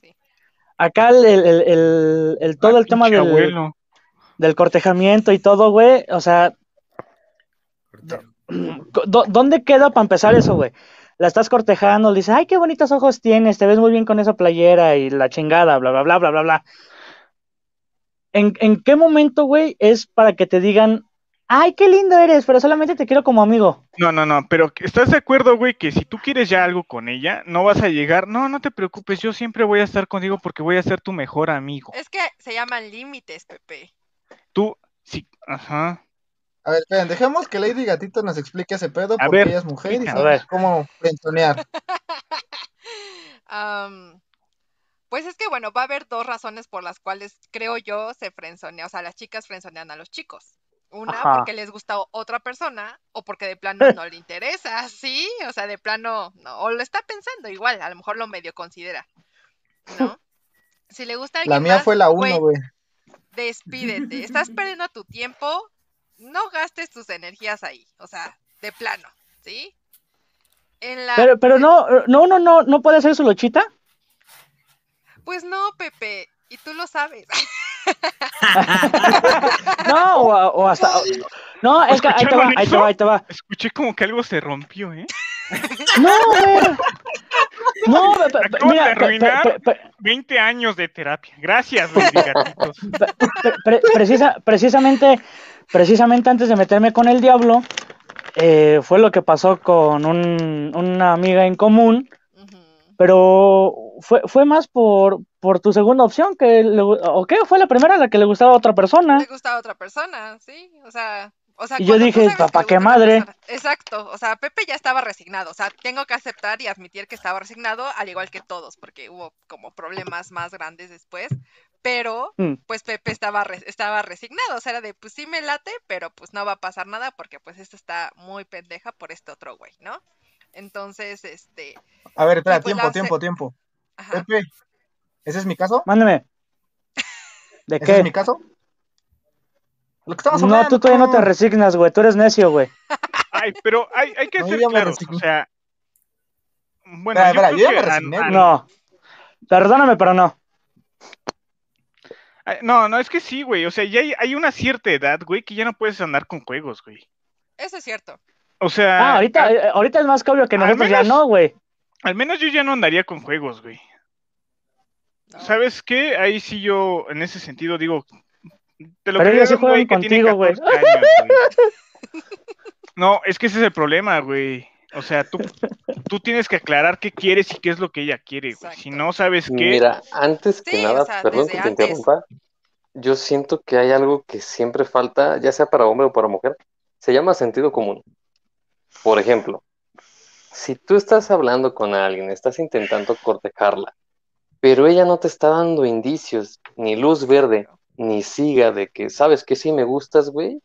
Sí. Acá el, el- el- el- el- todo el tema del, abuelo. del cortejamiento y todo, güey, o sea, ¿Dó- ¿Dónde queda para empezar eso, güey? La estás cortejando, le dices, ay, qué bonitos ojos tienes, te ves muy bien con esa playera y la chingada, bla, bla, bla, bla, bla, bla. ¿En, en qué momento, güey, es para que te digan, ay, qué lindo eres, pero solamente te quiero como amigo? No, no, no, pero ¿estás de acuerdo, güey, que si tú quieres ya algo con ella, no vas a llegar, no, no te preocupes, yo siempre voy a estar contigo porque voy a ser tu mejor amigo. Es que se llaman límites, Pepe. Tú, sí, ajá. A ver, esperen, dejemos que Lady Gatito nos explique ese pedo A porque ver, ella es mujer y sabe A ver. cómo frenzonear. Am, pues es que, bueno, va a haber dos razones por las cuales creo yo se frenzonea, o sea, las chicas frenzonean a los chicos. Una, Ajá. porque les gusta otra persona, o porque de plano no le interesa, ¿sí? O sea, de plano, no, o lo está pensando igual, a lo mejor lo medio considera, ¿no? Si le gusta a La alguien mía más, fue la uno, güey. despídete. Estás perdiendo tu tiempo, no gastes tus energías ahí, o sea, de plano, ¿sí? En la, Pero, pero no, no, no, no, no puede hacer su lochita. Pues no, Pepe, y tú lo sabes. No, o, o hasta. No, es que ahí te va, ahí te va, ahí te va. Escuché como que algo se rompió, ¿eh? No, güey. No, Acabas mira, de arruinar. pe- pe- 20 años de terapia. Gracias, Gatitos. Pre- pre- precisa, precisamente, precisamente antes de meterme con el diablo, eh, fue lo que pasó con un- una amiga en común, pero fue, fue más por, por tu segunda opción, que le ¿o qué? Fue la primera la que le gustaba a otra persona. Le gusta a otra persona, ¿sí? O sea, o sea, Y yo dije, "Papá, qué madre". Exacto, o sea, Pepe ya estaba resignado, o sea, tengo que aceptar y admitir que estaba resignado, al igual que todos, porque hubo como problemas más grandes después, pero Mm. pues Pepe estaba re- estaba resignado, o sea, era de, pues sí me late, pero pues no va a pasar nada porque pues esto está muy pendeja por este otro güey, ¿no? Entonces, este, A ver, espera, pues tiempo, tiempo, tiempo. Pepe, ¿ese es mi caso? Mándeme. ¿De ¿Ese es mi qué? caso? Lo que estamos No, hablando. tú todavía no te resignas, güey, tú eres necio, güey. Ay, pero hay, hay que No, ser claros, o sea... Bueno, Espera, espera, yo yo ya me a- resigné, a-. No. Perdóname, pero no. No, no, es que sí, güey. O sea, ya hay, hay una cierta edad, güey, que ya no puedes andar con juegos, güey. Eso es cierto. O sea, Ah, ahorita, al, eh, ahorita es más que obvio que nosotros ya no, güey. al menos yo ya no andaría con juegos, güey. ¿no? ¿Sabes qué? Ahí sí yo, en ese sentido, digo, te lo Pero creo ellos sí juegan contigo, güey. 14 años, güey. No, es que ese es el problema, güey. O sea, tú, tú tienes que aclarar qué quieres y qué es lo que ella quiere, güey. Si no sabes qué, Mira, antes que Sí, nada, o sea, perdón que te antes. interrumpa, yo siento que hay algo que siempre falta, ya sea para hombre o para mujer, se llama sentido común. Por ejemplo, si tú estás hablando con alguien, estás intentando cortejarla, pero ella no te está dando indicios, ni luz verde, ni siga de que sabes que sí me gustas, güey.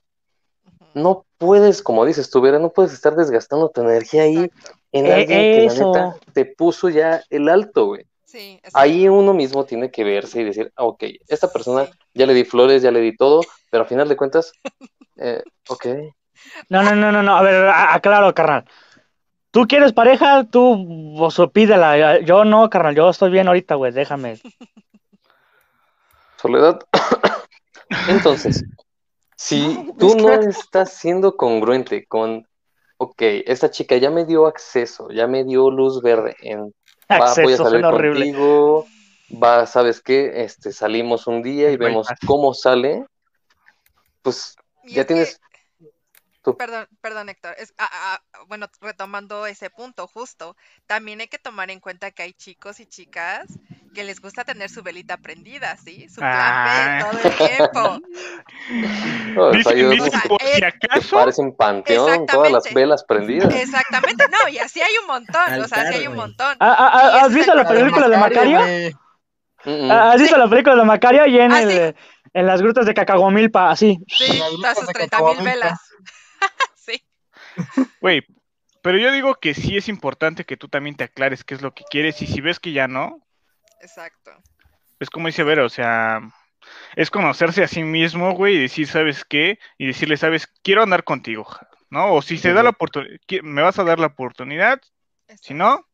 No puedes, como dices tú, Vera, no puedes estar desgastando tu energía ahí Exacto. en Eh, alguien que la neta te puso ya el alto, güey. Sí. Ahí uno mismo tiene que verse y decir, ah, ok, esta persona Sí. ya le di flores, ya le di todo, pero a final de cuentas, eh, ok. No, no, no, no, no. A ver, aclaro, carnal. Tú quieres pareja, tú vos pídela. Yo no, carnal. Yo estoy bien ahorita, güey. Déjame. Soledad. Entonces, si No, tú que- no estás siendo congruente con, ok, esta chica ya me dio acceso, ya me dio luz verde en, va, voy a salir horrible. contigo, va, ¿sabes qué? Este, salimos un día y vemos cómo sale, pues Y ya que- tienes tú. Perdón, perdón, Héctor. Es, ah, ah, bueno, retomando ese punto justo, también hay que tomar en cuenta que hay chicos y chicas que les gusta tener su velita prendida, ¿sí? Su plan Ah. B todo el tiempo. No, o sea, Dicen, yo- dicen, O sea, por si acaso, parecen panteón, todas las Exactamente. velas prendidas. Exactamente, no, y así hay un montón, o sea, así hay un montón. Ah, ah, ah, ¿Has visto la película de Macario? Ah, ¿Has visto la película de Macario y en, Ah, el, sí. en las grutas de Cacagomilpa? Así. Sí, luces sus de 30 mil velas. sí, güey, pero yo digo que sí es importante que tú también te aclares qué es lo que quieres y si ves que ya no, exacto. es como dice Vera, o sea, es conocerse a sí mismo, güey, y decir, ¿sabes qué? Y decirle, ¿sabes? Quiero andar contigo, ¿no? O si se da la oportunidad, me vas a dar la oportunidad, si no,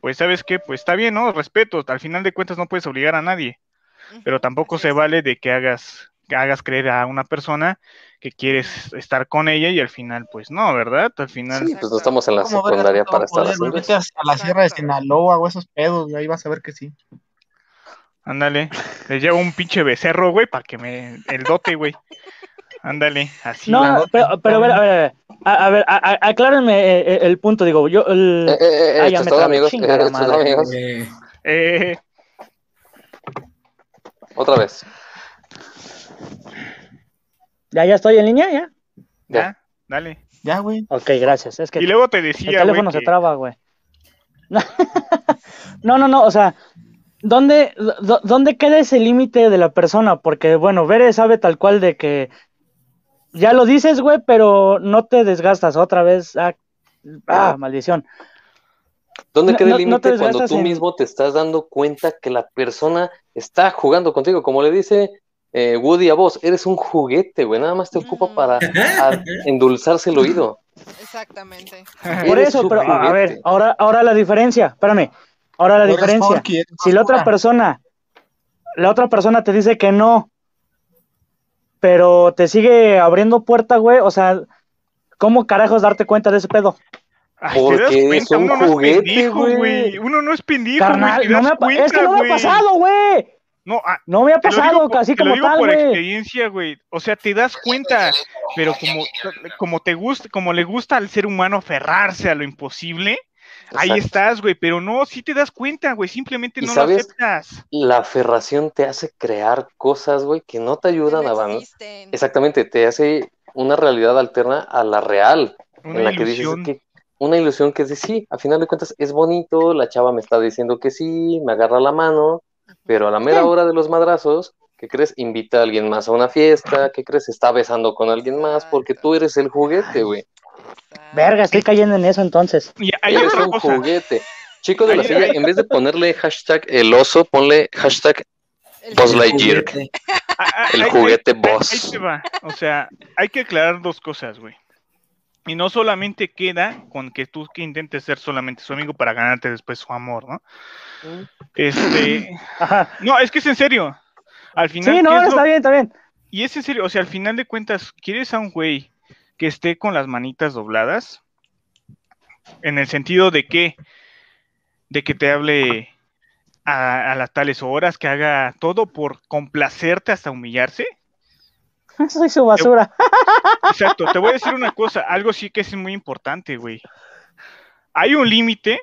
pues ¿sabes qué? Pues está bien, ¿no? Respeto, al final de cuentas no puedes obligar a nadie, pero tampoco así se es. vale de que hagas hagas creer a una persona que quieres estar con ella y al final, pues no, ¿verdad? Al final, Sí, pues no estamos en la ¿Cómo vergas secundaria para estar Vete eso. a la sierra de. Sinaloa o esos pedos, güey, ahí vas a ver que sí. ándale, le llevo un pinche becerro, güey, para que me, el dote, güey. Ándale, así. No, pero, pero a ver, a ver, a, a ver, a- a- aclárenme eh, el punto, digo, yo, el- Eh, eh, eh, Ah, esto ya me todo, trabé, amigos. chingada Eh, madre. amigos. Eh, Eh, Otra vez. Ya, ya estoy en línea, ya. ya, dale. Ya, güey. Ok, gracias, es que Y luego te el decía, güey, teléfono se que- traba, güey. No, no, no, o sea, ¿dónde, dó- ¿dónde queda ese límite de la persona? Porque, bueno, Bere sabe tal cual de que ya lo dices, güey, pero no te desgastas otra vez. Ah, ah, maldición. ¿Dónde No- queda el no límite te cuando tú en- mismo te estás dando cuenta que la persona está jugando contigo? Como le dice eh, Woody a vos, eres un juguete, güey. Nada más te ocupa Mm. para a- endulzarse el oído. Exactamente. Por Eres eso, pero a a ver, juguete. ahora, ahora la diferencia, espérame, ahora la diferencia. Si la otra persona, la otra persona te dice que no, pero te sigue abriendo puerta, güey, o sea, ¿cómo carajos darte cuenta de ese pedo? Ay, ¿te das Porque es un Uno no es juguete, güey. Uno no es pendejo, Carnal, güey. no es que no me ha pasado, güey. No, ah, No me ha pasado por- casi te lo como digo tal, por experiencia, güey. O sea, te das cuenta, pero como, como te gusta, como le gusta al ser humano aferrarse a lo imposible, ahí estás, güey. Pero no, sí te das cuenta, güey. Simplemente ¿Y no sabes? lo aceptas. La aferración te hace crear cosas, güey, que no te ayudan Que a avanzar. existen. Exactamente, te hace una realidad alterna a la real, Una en la que ilusión. dices que una ilusión que es de sí, a final de cuentas es bonito, la chava me está diciendo que sí, me agarra la mano, pero a la mera hora de los madrazos, ¿qué crees? Invita a alguien más a una fiesta, ¿qué crees? Está besando con alguien más porque tú eres el juguete, güey. Verga, estoy cayendo en eso entonces. Y hay Eres otra un cosa. juguete. Chicos de la silla, en vez de ponerle hashtag el oso, ponle hashtag El Buzz juguete. Lightyear. Ah, ah, El juguete boss. Ahí te va. O sea, hay que aclarar dos cosas, güey. Y no solamente queda con que tú que intentes ser solamente su amigo para ganarte después su amor, ¿no? Este, Ajá. no, es que es en serio. Al final, Sí, ¿qué no, es lo- está bien, está bien. y es en serio, o sea, al final de cuentas, ¿quieres a un güey que esté con las manitas dobladas? En el sentido de que, de que te hable a, a las tales horas, que haga todo por complacerte hasta humillarse. Soy su basura. Exacto, te voy a decir una cosa, algo sí que es muy importante, güey. hay un límite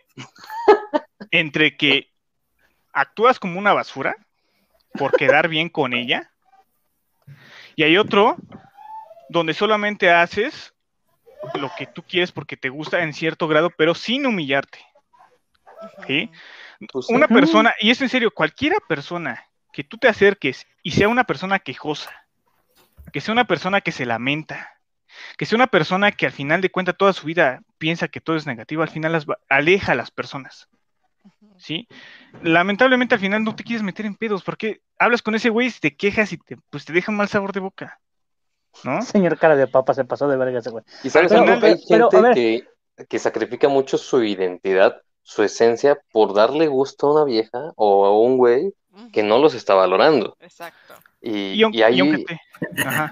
entre que actúas como una basura por quedar bien con ella y hay otro donde solamente haces lo que tú quieres porque te gusta en cierto grado, pero sin humillarte. ¿sí? Pues sí. Una persona, y es en serio, cualquiera persona que tú te acerques y sea una persona quejosa, que sea una persona que se lamenta, que sea una persona que al final de cuentas toda su vida piensa que todo es negativo, al final las va- aleja a las personas. ¿Sí? Lamentablemente al final no te quieres meter en pedos porque hablas con ese güey, te quejas y te, pues te deja un mal sabor de boca. ¿No? Señor cara de papa se pasó de verga ese güey. Y sabes Pero- algo? hay pero, gente que, que sacrifica mucho su identidad, su esencia, por darle gusto a una vieja o a un güey que no los está valorando. Exacto. Y, Y, aun- y ahí, te- sí,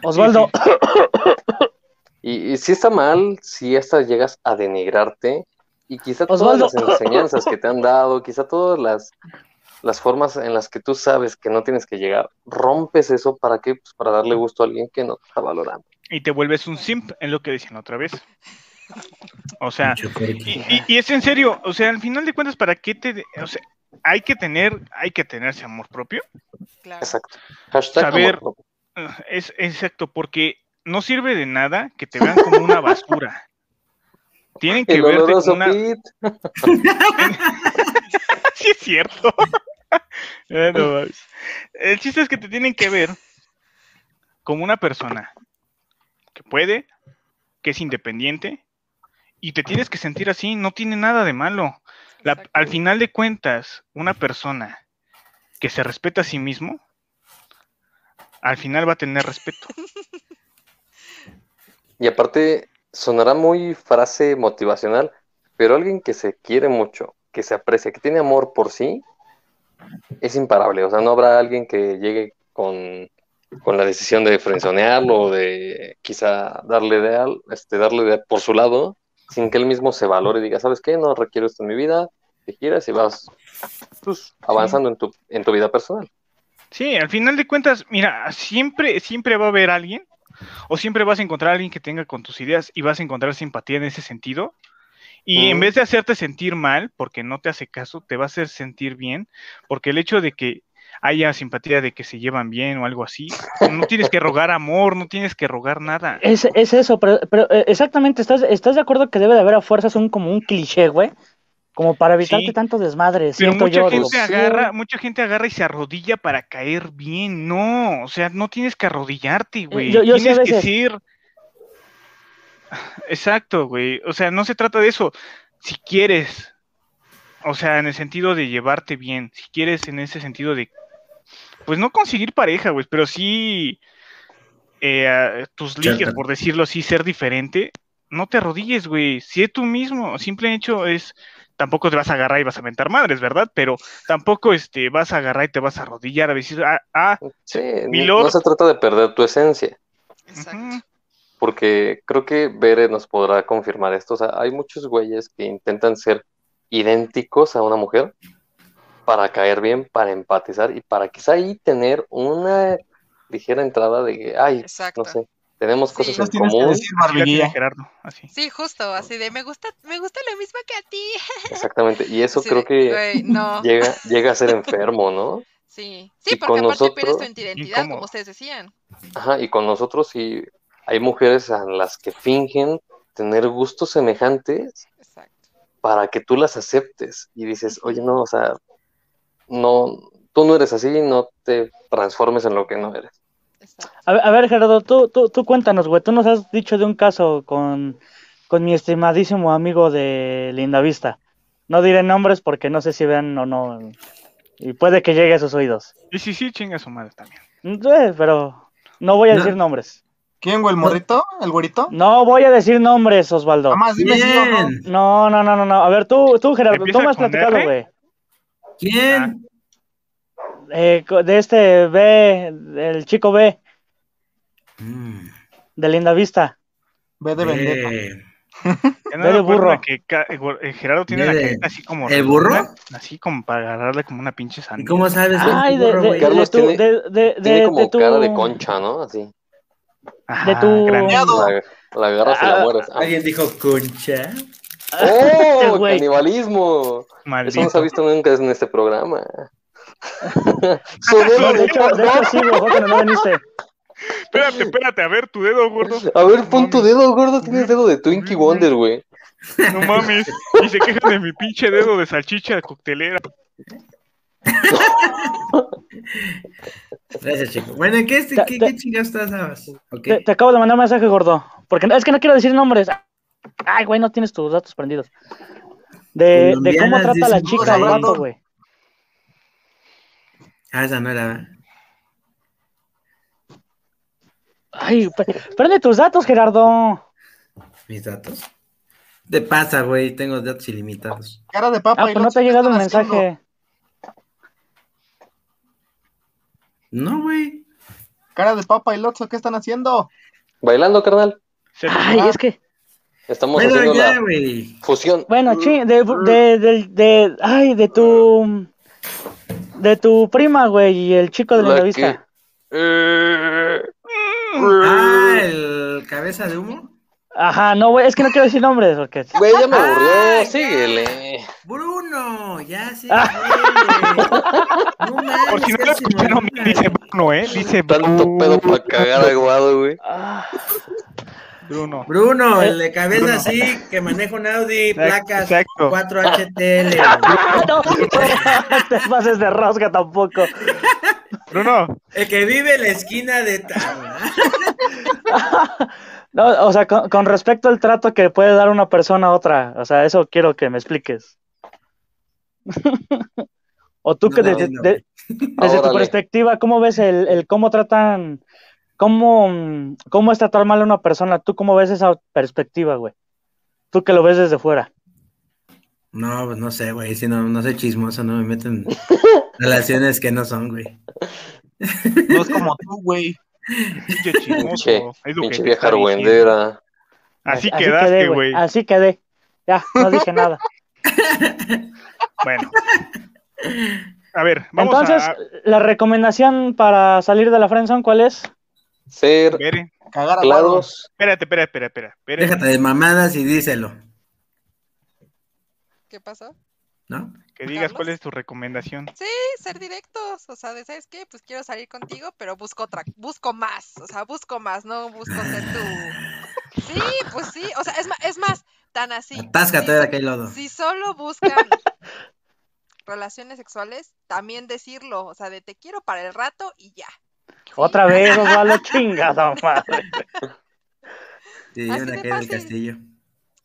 Osvaldo, sí. y, y si está mal, si hasta llegas a denigrarte, y quizá Osvaldo. todas las enseñanzas que te han dado, quizá todas las, las formas en las que tú sabes que no tienes que llegar, rompes eso para qué? Pues para darle gusto a alguien que no te está valorando. Y te vuelves un simp, es lo que decían otra vez. O sea, y, y- y es en serio, o sea, al final de cuentas, ¿para qué te, o sea, hay que tener, hay que tenerse amor propio? Claro. Exacto. Hashtag Saber- amor propio. Es exacto, porque no sirve de nada que te vean como una basura. Tienen que El verte como una. Sí es cierto. Eh. El chiste es que te tienen que ver como una persona que puede, que es independiente, y te tienes que sentir así, no tiene nada de malo. La- al final de cuentas, una persona que se respeta a sí mismo, al final va a tener respeto. Y aparte, sonará muy frase motivacional, pero alguien que se quiere mucho, que se aprecia, que tiene amor por sí, es imparable. O sea, no habrá alguien que llegue con, con la decisión de frenzonearlo o de quizá darle de, al- este, darle de por su lado, sin que él mismo se valore y diga, ¿sabes qué? No requiero esto en mi vida, te quieras y vas pues, avanzando en tu, en tu vida personal. Sí, al final de cuentas, mira, siempre, siempre va a haber alguien, o siempre vas a encontrar a alguien que tenga con tus ideas y vas a encontrar simpatía en ese sentido. Y en vez de hacerte sentir mal, porque no te hace caso, te va a hacer sentir bien, porque el hecho de que haya simpatía de que se llevan bien o algo así, no tienes que rogar amor, no tienes que rogar nada. es, es eso, pero, pero eh, exactamente, ¿estás, ¿estás de acuerdo que debe de haber a fuerzas un como un cliché, güey? Como para evitarte Sí. tanto desmadre, Pero mucha yo. gente digo, sí. agarra, mucha gente agarra y se arrodilla para caer bien. No, o sea, no tienes que arrodillarte, güey. Eh, yo- yo sí a tienes que ser. Exacto, güey. O sea, no se trata de eso. Si quieres, o sea, en el sentido de llevarte bien, si quieres en ese sentido de, pues no conseguir pareja, güey, pero sí eh, tus ligues, Cierto. por decirlo así, ser diferente, no te arrodilles, güey. Sé tú mismo. Simple hecho es, tampoco te vas a agarrar y vas a mentar madres, ¿verdad? Pero tampoco este, vas a agarrar y te vas a arrodillar a decir, ah, ah, Sí, Mi no- se trata de perder tu esencia. Exacto. Porque creo que Bere nos podrá confirmar esto. O sea, hay muchos güeyes que intentan ser idénticos a una mujer para caer bien, para empatizar y para quizá ahí tener una ligera entrada de que, ay, Exacto. no sé, tenemos Sí. cosas en común. decir. Gerardo, así. Sí, justo, así de me gusta, me gusta lo mismo que a ti. Exactamente. Y eso creo que güey, no. llega, llega a ser enfermo, ¿no? Sí, sí, Y porque con aparte pierdes nosotros- tu identidad, como ustedes decían. Ajá, y con nosotros sí hay mujeres a las que fingen tener gustos semejantes Exacto. para que tú las aceptes y dices, oye, no, o sea, no, tú no eres así, no te transformes en lo que no eres. A ver, a ver, Gerardo, tú, tú, tú cuéntanos, güey. Tú nos has dicho de un caso con, con mi estimadísimo amigo de Lindavista. No diré nombres porque no sé si vean o no. Y puede que llegue a sus oídos. Y sí, sí, chinga su madre también. Eh, pero no voy a No. decir nombres. ¿Quién, güey? ¿El morrito? ¿El güerito? No voy a decir nombres, Osvaldo. Jamás, dime si no. No, no, no, no. A ver, tú, tú, Gerardo, tú ¿Empieza me has platicado, güey. ¿Quién? Eh, co- de este B, del chico B, Mm, de Lindavista. Ve de vendetta. eh, Ve de burro. que ca- eh, Gerardo tiene Ve la de- carita así como. ¿el burro? Así como para agarrarle como una pinche ¿Y sandía. cómo sabes? Ay, de, burro, de, de, Carlos tu, tiene- de, de, Tiene de- como de tu, cara de concha, ¿no? Así. Ajá, de tu- grande. Miedo. La, la agarras y la Ah, mueres. Ah. ¿Alguien dijo concha? ¡Oh! canibalismo. Eso no se ha visto nunca en este programa. Su dedo De de hecho, de hecho sí, güey, cuando no viniste. Espérate, espérate, a ver tu dedo, gordo. A ver, pon tu dedo, gordo. Tienes dedo de Twinkie Wonder, güey. No mames. Y se quejan de mi pinche dedo de salchicha coctelera. Gracias, chico. Bueno, ¿qué, es- Te- qué, qué chingados estás, Sabas? Ok. Te, te acabo de mandar un mensaje, gordo. Porque es que no quiero decir nombres. Ay, güey, no tienes tus datos prendidos. De, de cómo trata la chica al rato, güey. Ah, esa no era. Ay, pre- prende tus datos, Gerardo. Mis datos. Te pasa, güey. Tengo datos ilimitados. Cara de papa Ah, pues no te ha ¿qué llegado haciendo? mensaje. No, güey. Cara de papa y Lotso, ¿qué están haciendo? Bailando, carnal. Ay, es que, Estamos Bueno, haciendo ya, la güey. fusión. bueno, chi, de, de, de, de- ay, de tu, de tu prima, güey, y el chico de la La entrevista. Ah, el cabeza de humo. Ajá, no, güey, es que no quiero decir nombres, porque... Güey, ya me aburrió. Ay, Síguele. Bruno, ya sé. Ah. güey. No mames, Por si no lo escucharon, dice Bruno, ¿eh? Dice Tanto pedo para cagar aguado, güey. Ah, Bruno. Bruno, el de cabeza Bruno. así, que maneja un Audi, placas Exacto. 4HTL. güey. no, te pases de rosca tampoco. Bruno, El que vive en la esquina de. No, o sea, con, con respecto al trato que puede dar una persona a otra, o sea, eso quiero que me expliques. o tú que desde, no. de- desde tu perspectiva, ¿cómo ves el, el cómo tratan, cómo, cómo es tratar mal a una persona? ¿Tú cómo ves esa perspectiva, güey? Tú que lo ves desde fuera. No, pues no sé, güey. Si no, no soy chismoso, no me meten relaciones que no son, güey. No es como tú, güey. pinche chismoso. Pinche, es lo que pinche te vieja argüendera. Así quedaste, güey. Así quedé. Ya, no dije nada. Bueno. A ver, vamos Entonces, a la recomendación para salir de la friendzone, ¿cuál es? Ser ver. eh. Cagar a claros. Espérate, espera, espera, espera. espera. Déjate de mamadas y díselo, ¿Qué pasó? ¿no? Que digas cuál es tu recomendación. Sí, ser directos, o sea, de, ¿sabes qué? Pues quiero salir contigo, pero busco otra, busco más, o sea, busco más, no busco ser tú. Sí, pues sí, o sea, es, ma- es más, tan así. Atáscate si, de aquel lodo. si solo buscan relaciones sexuales, también decirlo, o sea, de te quiero para el rato y ya. Otra vez, Osvaldo, chingada madre. Sí, Así una caída del castillo.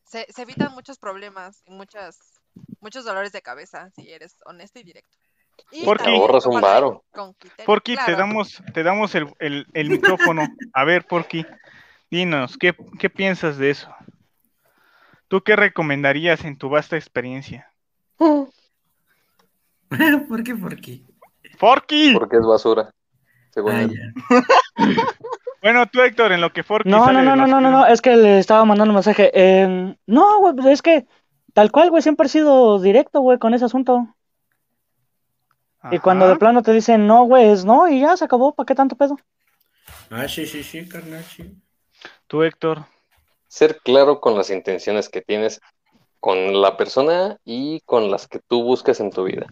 Se, se evitan muchos problemas y muchas, muchos dolores de cabeza si eres honesto y directo. Y Porque- Ahorras un varo. Porky, te damos, te damos el, el, el micrófono. A ver, Porky, dinos, ¿qué, ¿qué piensas de eso? ¿Tú qué recomendarías en tu vasta experiencia? ¿Por qué? ¿Por qué? Porque es basura. Según Ah, él. Bueno, tú, Héctor, en lo que Forky No, sale no, no, no, no, no, no, es que le estaba mandando un mensaje. Eh, no, güey, pues es que tal cual, güey, siempre he sido directo, güey, con ese asunto. Y cuando de plano te dicen no, güey, es no, y ya se acabó, ¿para qué tanto pedo? Ah, sí, sí, sí, carnal, sí. Tú, Héctor. Ser claro con las intenciones que tienes con la persona y con las que tú buscas en tu vida.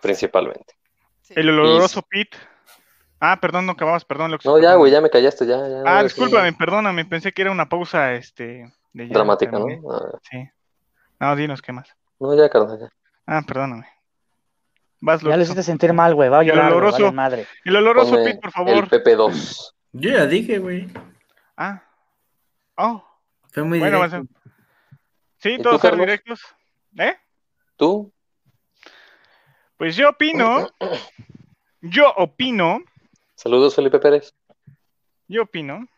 Principalmente. Sí. El oloroso Pete. Ah, perdón, no acabamos, perdón. Lux, No, ya, güey, ya me callaste, ya. ya Ah, ahora sí. discúlpame, perdóname, pensé que era una pausa, este... de ya, Dramática, ¿no? Ah, Sí. No, dinos, ¿qué más? No, ya, carnal, ya. Ah, perdóname. Vas, Ya le Lux. hiciste sentir mal, güey, va a El llorar, güey, oloroso. vale madre. El oloroso Ponme Pete, por el favor. PP2. Yo ya dije, güey. Ah. Oh, Fue muy bueno, directo. vas a- Sí, todos ser Carlos? directos. ¿Eh? ¿Tú? Pues yo opino, yo opino, Saludos, Felipe Pérez. yo opino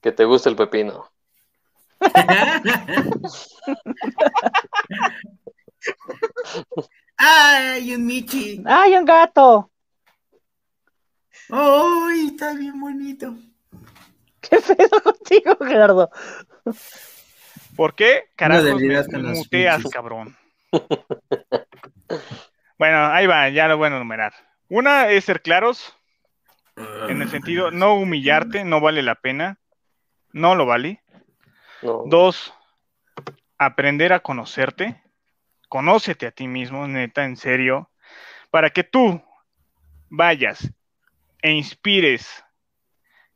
Que te gusta el pepino. ¡Ay, un Michi! ¡Ay, un gato! ¡Ay, está bien bonito! ¿Qué pedo contigo, Gerardo? ¿por qué me con las muteas, pinches. cabrón? Bueno, ahí va, ya lo voy a enumerar. Una es ser claros, en el sentido, no humillarte, no vale la pena, no lo vale. No. Dos, aprender a conocerte, conócete a ti mismo, neta, en serio, para que tú vayas e inspires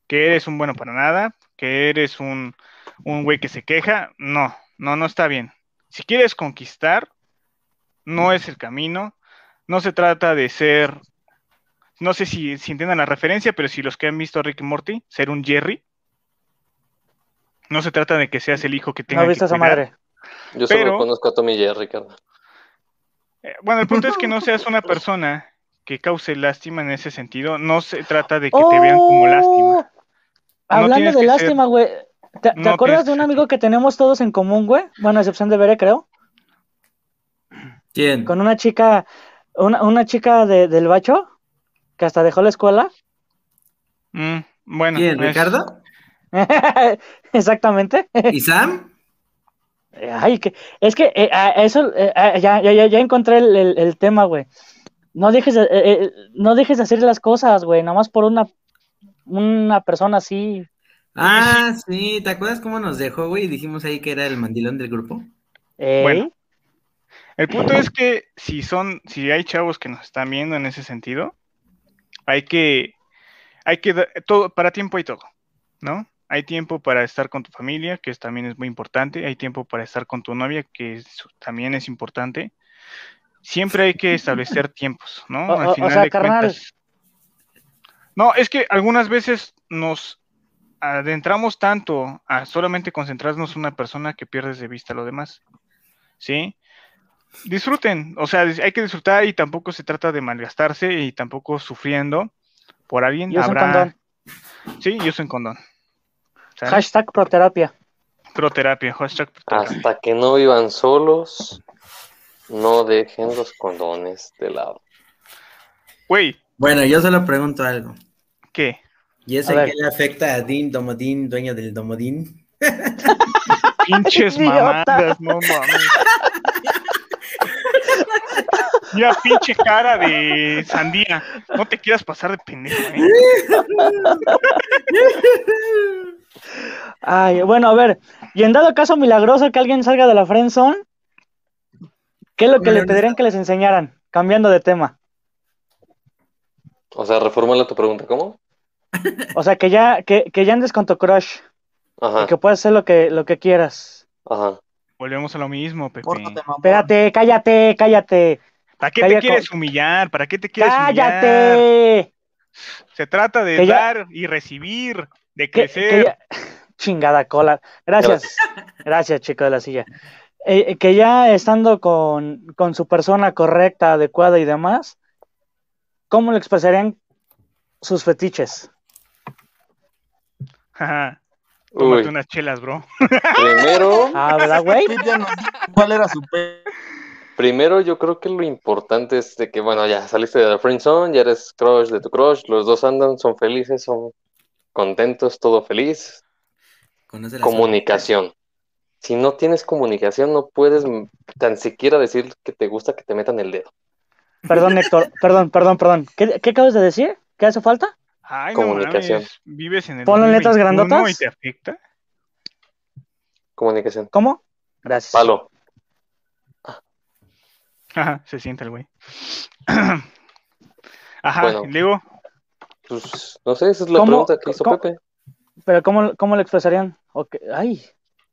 que eres un bueno para nada, que eres un, un güey que se queja, no, no, no está bien. Si quieres conquistar, no es el camino, no se trata de ser, no sé si, si entiendan la referencia, pero si los que han visto a Rick y Morty, ser un Jerry, no se trata de que seas el hijo que tenga ¿No que viste a esa cuidar. madre? Yo solo Pero- conozco a Tommy Jerry. Eh, Bueno, el punto es que no seas una persona que cause lástima en ese sentido. No se trata de que te vean como lástima. Oh, Hablando tienes de que lástima, güey. ¿Te, te No acuerdas de un que amigo que tenemos todos en común, güey? Bueno, a excepción de Bere, creo. ¿Quién? Con una chica, una, una chica de- del bacho, que hasta dejó la escuela. Mm, bueno, ¿Quién? es- ¿Ricardo? Exactamente. ¿Y Sam? Ay, que, es que eh, a- eso, eh, a- ya, ya, encontré el, el- el tema, güey. No dejes de, eh, no dejes de hacer las cosas, güey, nomás por una, una persona así. Ah, sí, ¿te acuerdas cómo nos dejó, güey? Y dijimos ahí que era el mandilón del grupo. Bueno. El punto es que si son, si hay chavos que nos están viendo en ese sentido, hay que, hay que, todo, para tiempo hay todo, ¿no? Hay tiempo para estar con tu familia, que es- también es muy importante. Hay tiempo para estar con tu novia, que es- también es importante. Siempre hay que establecer tiempos, ¿no? O- o- o sea, carnal. No, es que algunas veces nos adentramos tanto a solamente concentrarnos en una persona que pierdes de vista lo demás. ¿Sí? Disfruten, o sea, hay que disfrutar y tampoco se trata de malgastarse y tampoco sufriendo por alguien. Y usen Habrá... condón. Sí, y usen condón. ¿Sale? Hashtag proterapia. Proterapia, hashtag proterapia. Hasta que no vivan solos, no dejen los condones de lado. Güey, Bueno, yo solo pregunto algo. ¿qué? ¿Y eso ver. qué le afecta a Dean Domodín, dueño del Domodín? Pinches mamadas, no mames. Mira, pinche cara de sandía. No te quieras pasar de pendejo, ¿eh? Ay, bueno, a ver, y en dado caso milagroso que alguien salga de la friendzone, ¿qué es lo que le pedirían que les enseñaran? Cambiando de tema. O sea, reformula tu pregunta, ¿cómo? O sea, que ya, que, que ya andes con tu crush, Ajá, y que puedas hacer lo que, lo que quieras. ajá. Volvemos a lo mismo, Pepe. Pórtate. Espérate, cállate, cállate, ¿Para qué Calla te quieres humillar? ¿Para qué te quieres humillar? cállate. Se trata de dar y recibir, de crecer. que ya- Chingada cola. Gracias, gracias, chico de la silla. Eh, eh, que ya estando con, con su persona correcta, adecuada y demás, ¿cómo le expresarían sus fetiches? Ajá. Tómate Uy, unas chelas, bro. primero, Ah, ¿verdad, güey? Pete ya nos dijo ¿Cuál era su pe? Primero yo creo que lo importante es de que, bueno, ya saliste de la friendzone, ya eres crush de tu crush, los dos andan, son felices, son contentos, todo feliz. Conoce la Comunicación. Si no tienes comunicación, no puedes tan siquiera decir que te gusta que te metan el dedo. Perdón, Héctor, perdón, perdón, perdón. ¿Qué, qué acabas de decir? ¿Qué hace falta? Ay, Comunicación. no. Vives en el Ponlo en letras 2021 grandotas. y te afecta. Comunicación. ¿Cómo? Gracias. Palo. Ajá, se siente el güey. Ajá, Bueno. luego, Pues, no sé, esa es la ¿Cómo- pregunta que hizo cómo- Pepe. Pero ¿cómo, cómo le expresarían? Ay,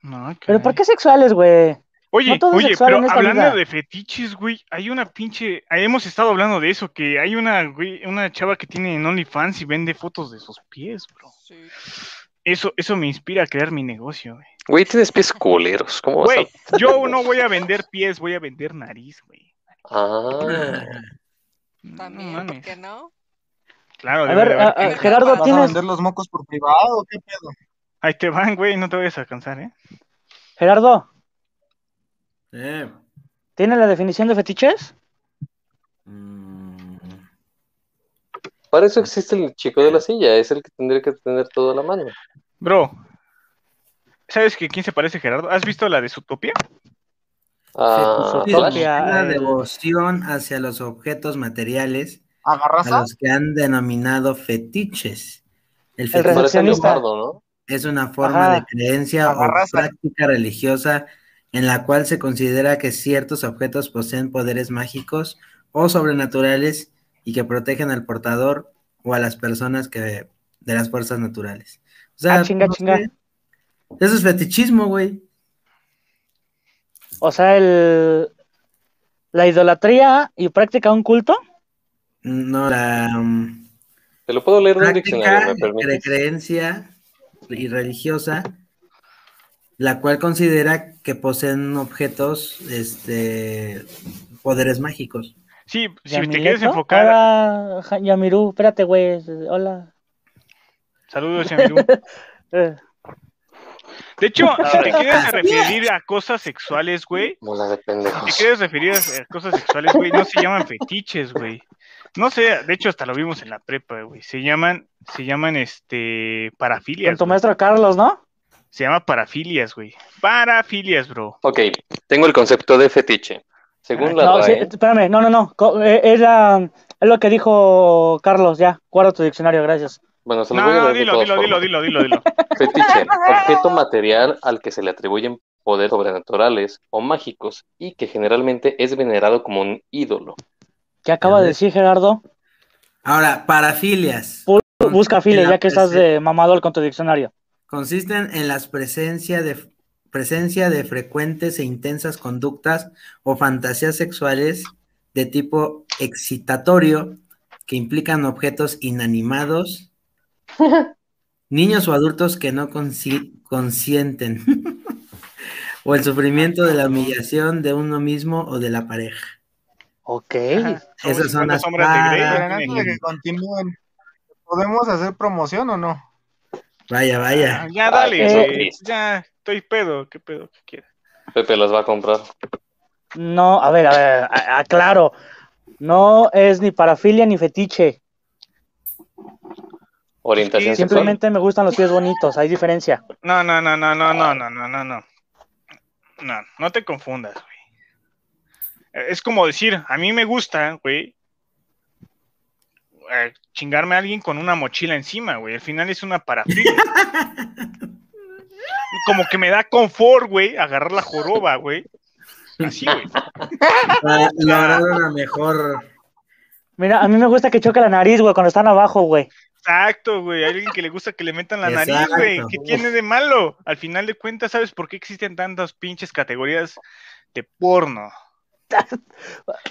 no, pero. ¿por qué sexuales, güey? Oye, No oye, pero en esta hablando vida. de fetiches, güey, hay una pinche, hemos estado hablando de eso, que hay una, güey, una chava que tiene en OnlyFans y vende fotos de sus pies, bro. Sí. Eso, eso me inspira a crear mi negocio, güey. Güey, tienes pies culeros. ¿Cómo vas Güey, yo no voy a vender pies, voy a vender nariz, güey. A.? Ah, No ¿por qué no? Claro, A debe ver, de haber a-. Gerardo, ¿Vas a ¿tienes, vender los mocos por privado o qué pedo? Ahí te van, güey, no te vayas a cansar, ¿eh? Gerardo, Eh, ¿tienes la definición de fetiches? mm, para eso existe el chico de la silla, es el que tendría que tener todo a la mano. Bro, ¿sabes que quién se parece a Gerardo? ¿Has visto la de Zootopia? Ah, Sí, devoción hacia los objetos materiales a los que han denominado fetiches. El fetiche ¿no? es una forma Ajá. de creencia o práctica religiosa en la cual se considera que ciertos objetos poseen poderes mágicos o sobrenaturales y que protegen al portador o a las personas que de las fuerzas naturales. O sea, Ah, chinga, no chinga. sé. Eso es fetichismo, güey. O sea, el, la idolatría y práctica un culto. No, la mm, Te lo puedo leer de un diccionario, práctica ¿me de creencia y religiosa, la cual considera que poseen objetos, este, poderes mágicos. Sí, si te quieres enfocar. Hola, Yamiru, espérate, güey. Hola. Saludos, Yamiru. De hecho, si te quieres referir a cosas sexuales, güey, si te quieres referir a cosas sexuales, güey, no se llaman fetiches, güey. No sé, de hecho hasta lo vimos en la prepa, güey. Se llaman, se llaman este con parafilias. tu güey. maestro Carlos, ¿no? Se llama parafilias, güey. Parafilias, bro. Ok, tengo el concepto de fetiche. Según la No, sí, espérame, no, no, no. eh, Es, la- es lo que dijo Carlos, ya. Guarda tu diccionario, gracias. Bueno, se los voy a No, de dilo, dilo, dilo, dilo, dilo, dilo. Fetiche, objeto material al que se le atribuyen poderes sobrenaturales o mágicos y que generalmente es venerado como un ídolo. ¿Qué acaba de decir Gerardo? Ahora, parafilias Busca la ya que estás de mamador con tu diccionario. consisten en la presencia de, presencia de frecuentes e intensas conductas o fantasías sexuales de tipo excitatorio que implican objetos inanimados, niños o adultos que no consi- consienten, o el sufrimiento de la humillación de uno mismo o de la pareja. Ok. Esas son 50 las sombras de Grey, Pero para- antes de que continúen, ¿podemos hacer promoción o no? Vaya, vaya. Ah, Ya, dale, Eh, güey. Ya, estoy pedo. ¿Qué pedo? ¿Qué quieres? Pepe las va a comprar. No, a ver, a ver, aclaro. No es ni parafilia ni fetiche. Orientación Sí, sexual. Simplemente me gustan los pies bonitos, hay diferencia. No, no, no, no, no, no, no, no, no, no. No, no te confundas, güey. Es como decir, a mí me gusta, güey, eh, chingarme a alguien con una mochila encima, güey. Al final es una parafilia. como que me da confort, güey, agarrar la joroba, güey. Así, güey. Para lograr una mejor. Mira, a mí me gusta que choque la nariz, güey, cuando están abajo, güey. Exacto, güey. Hay alguien que le gusta que le metan la nariz, güey. ¿Qué tiene de malo? Al final de cuentas, ¿sabes por qué existen tantas pinches categorías de porno?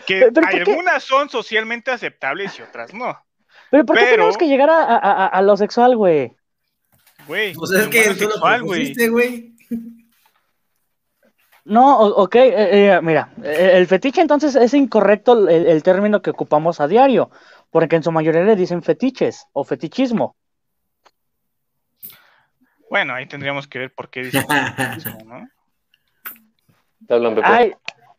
Que algunas son socialmente aceptables y otras no. Pero ¿por qué Pero- tenemos que llegar a, a- a- a lo sexual, güey? Güey, Pues es que tú sexual, güey. No, ok, eh, eh, mira, eh, el fetiche entonces es incorrecto el, el término que ocupamos a diario, porque en su mayoría le dicen fetiches o fetichismo. Bueno, ahí tendríamos que ver por qué dice fetichismo, ¿no? Te hablan, Pepe. Ay,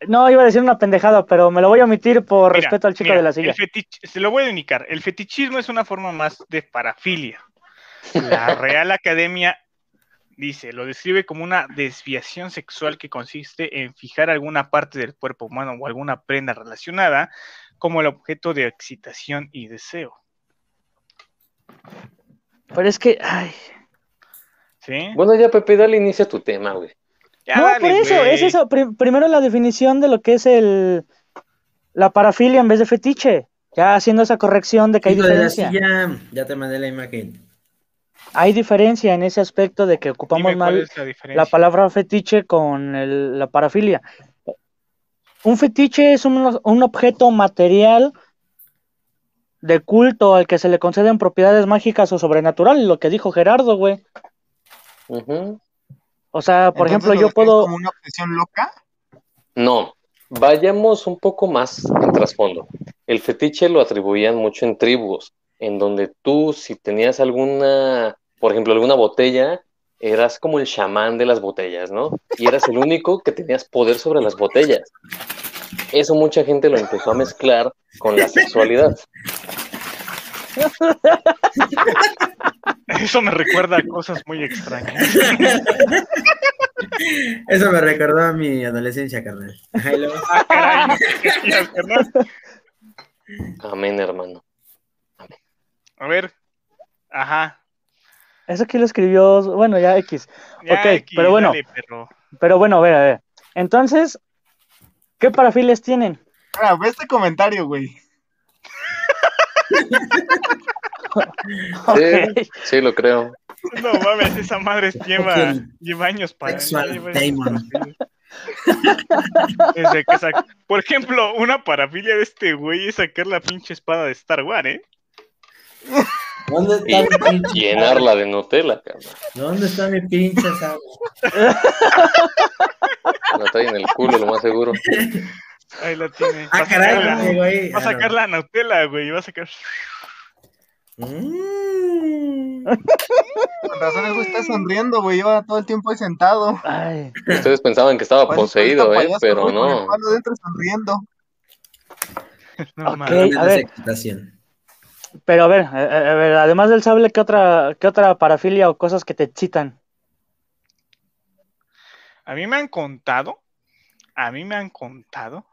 no, iba a decir una pendejada, pero me lo voy a omitir por Mira, respeto al chico mira, de la silla. el fetich- se lo voy a indicar. El fetichismo es una forma más de parafilia. La Real Academia dice, lo describe como una desviación sexual que consiste en fijar alguna parte del cuerpo humano o alguna prenda relacionada como el objeto de excitación y deseo. Pero es que, ay, ¿Sí? Bueno, ya, Pepe, dale inicio a tu tema, güey. Ya no, dale, por eso, güey. es eso. Pri- primero la definición de lo que es el la parafilia en vez de fetiche. Ya haciendo esa corrección de que hay diferencia. silla, ya te mandé la imagen. Hay diferencia en ese aspecto de que ocupamos mal la la palabra fetiche con el- la parafilia. Un fetiche es un, un objeto material de culto al que se le conceden propiedades mágicas o sobrenaturales, lo que dijo Gerardo, güey. O sea, por Entonces, ejemplo, ¿lo yo puedo... como una obsesión loca? No, vayamos un poco más en trasfondo. El fetiche lo atribuían mucho en tribus, en donde tú, si tenías alguna, por ejemplo, alguna botella, eras como el chamán de las botellas, ¿no? Y eras el único que tenías poder sobre las botellas. Eso mucha gente lo empezó a mezclar con la sexualidad. Eso me recuerda a cosas muy extrañas. Eso me recordó a mi adolescencia, carnal. Ah, caray, no te querías, carnal. Amén, hermano. A ver. Ajá. Eso que lo escribió, bueno, ya X. Ya, Ok, X, pero bueno. dale. Pero bueno, a ver, a ver. Entonces, ¿qué parafilias tienen? Mira, ve este comentario, güey. Sí, sí, lo creo. No mames, esa madre lleva, Ok. lleva años para. Sexual lleva- Damon. Desde que sac- Por ejemplo, una parafilia de este güey es sacar la pinche espada de Star Wars, ¿eh? ¿Dónde Y está mi pinche llenarla de Nutella, cabrón. ¿Dónde está mi pinche sable? La trae en el culo, lo más seguro. Ahí la tiene. Ah, caray, sacar la- ¿cómo llegó ahí? Va a Ah, sacar la Nutella, güey. Va a sacar. Mm. Con razón el güey está sonriendo, güey. Lleva todo el tiempo ahí sentado. Ay, Ustedes pensaban que estaba poseído, ¿eh? payaso, Pero güey, con el no. palo dentro sonriendo. No Ok. mames. Drones a ver. Pero a ver, a, a ver, además del sable, ¿qué otra, qué otra parafilia o cosas que te excitan? A mí me han contado. A mí me han contado.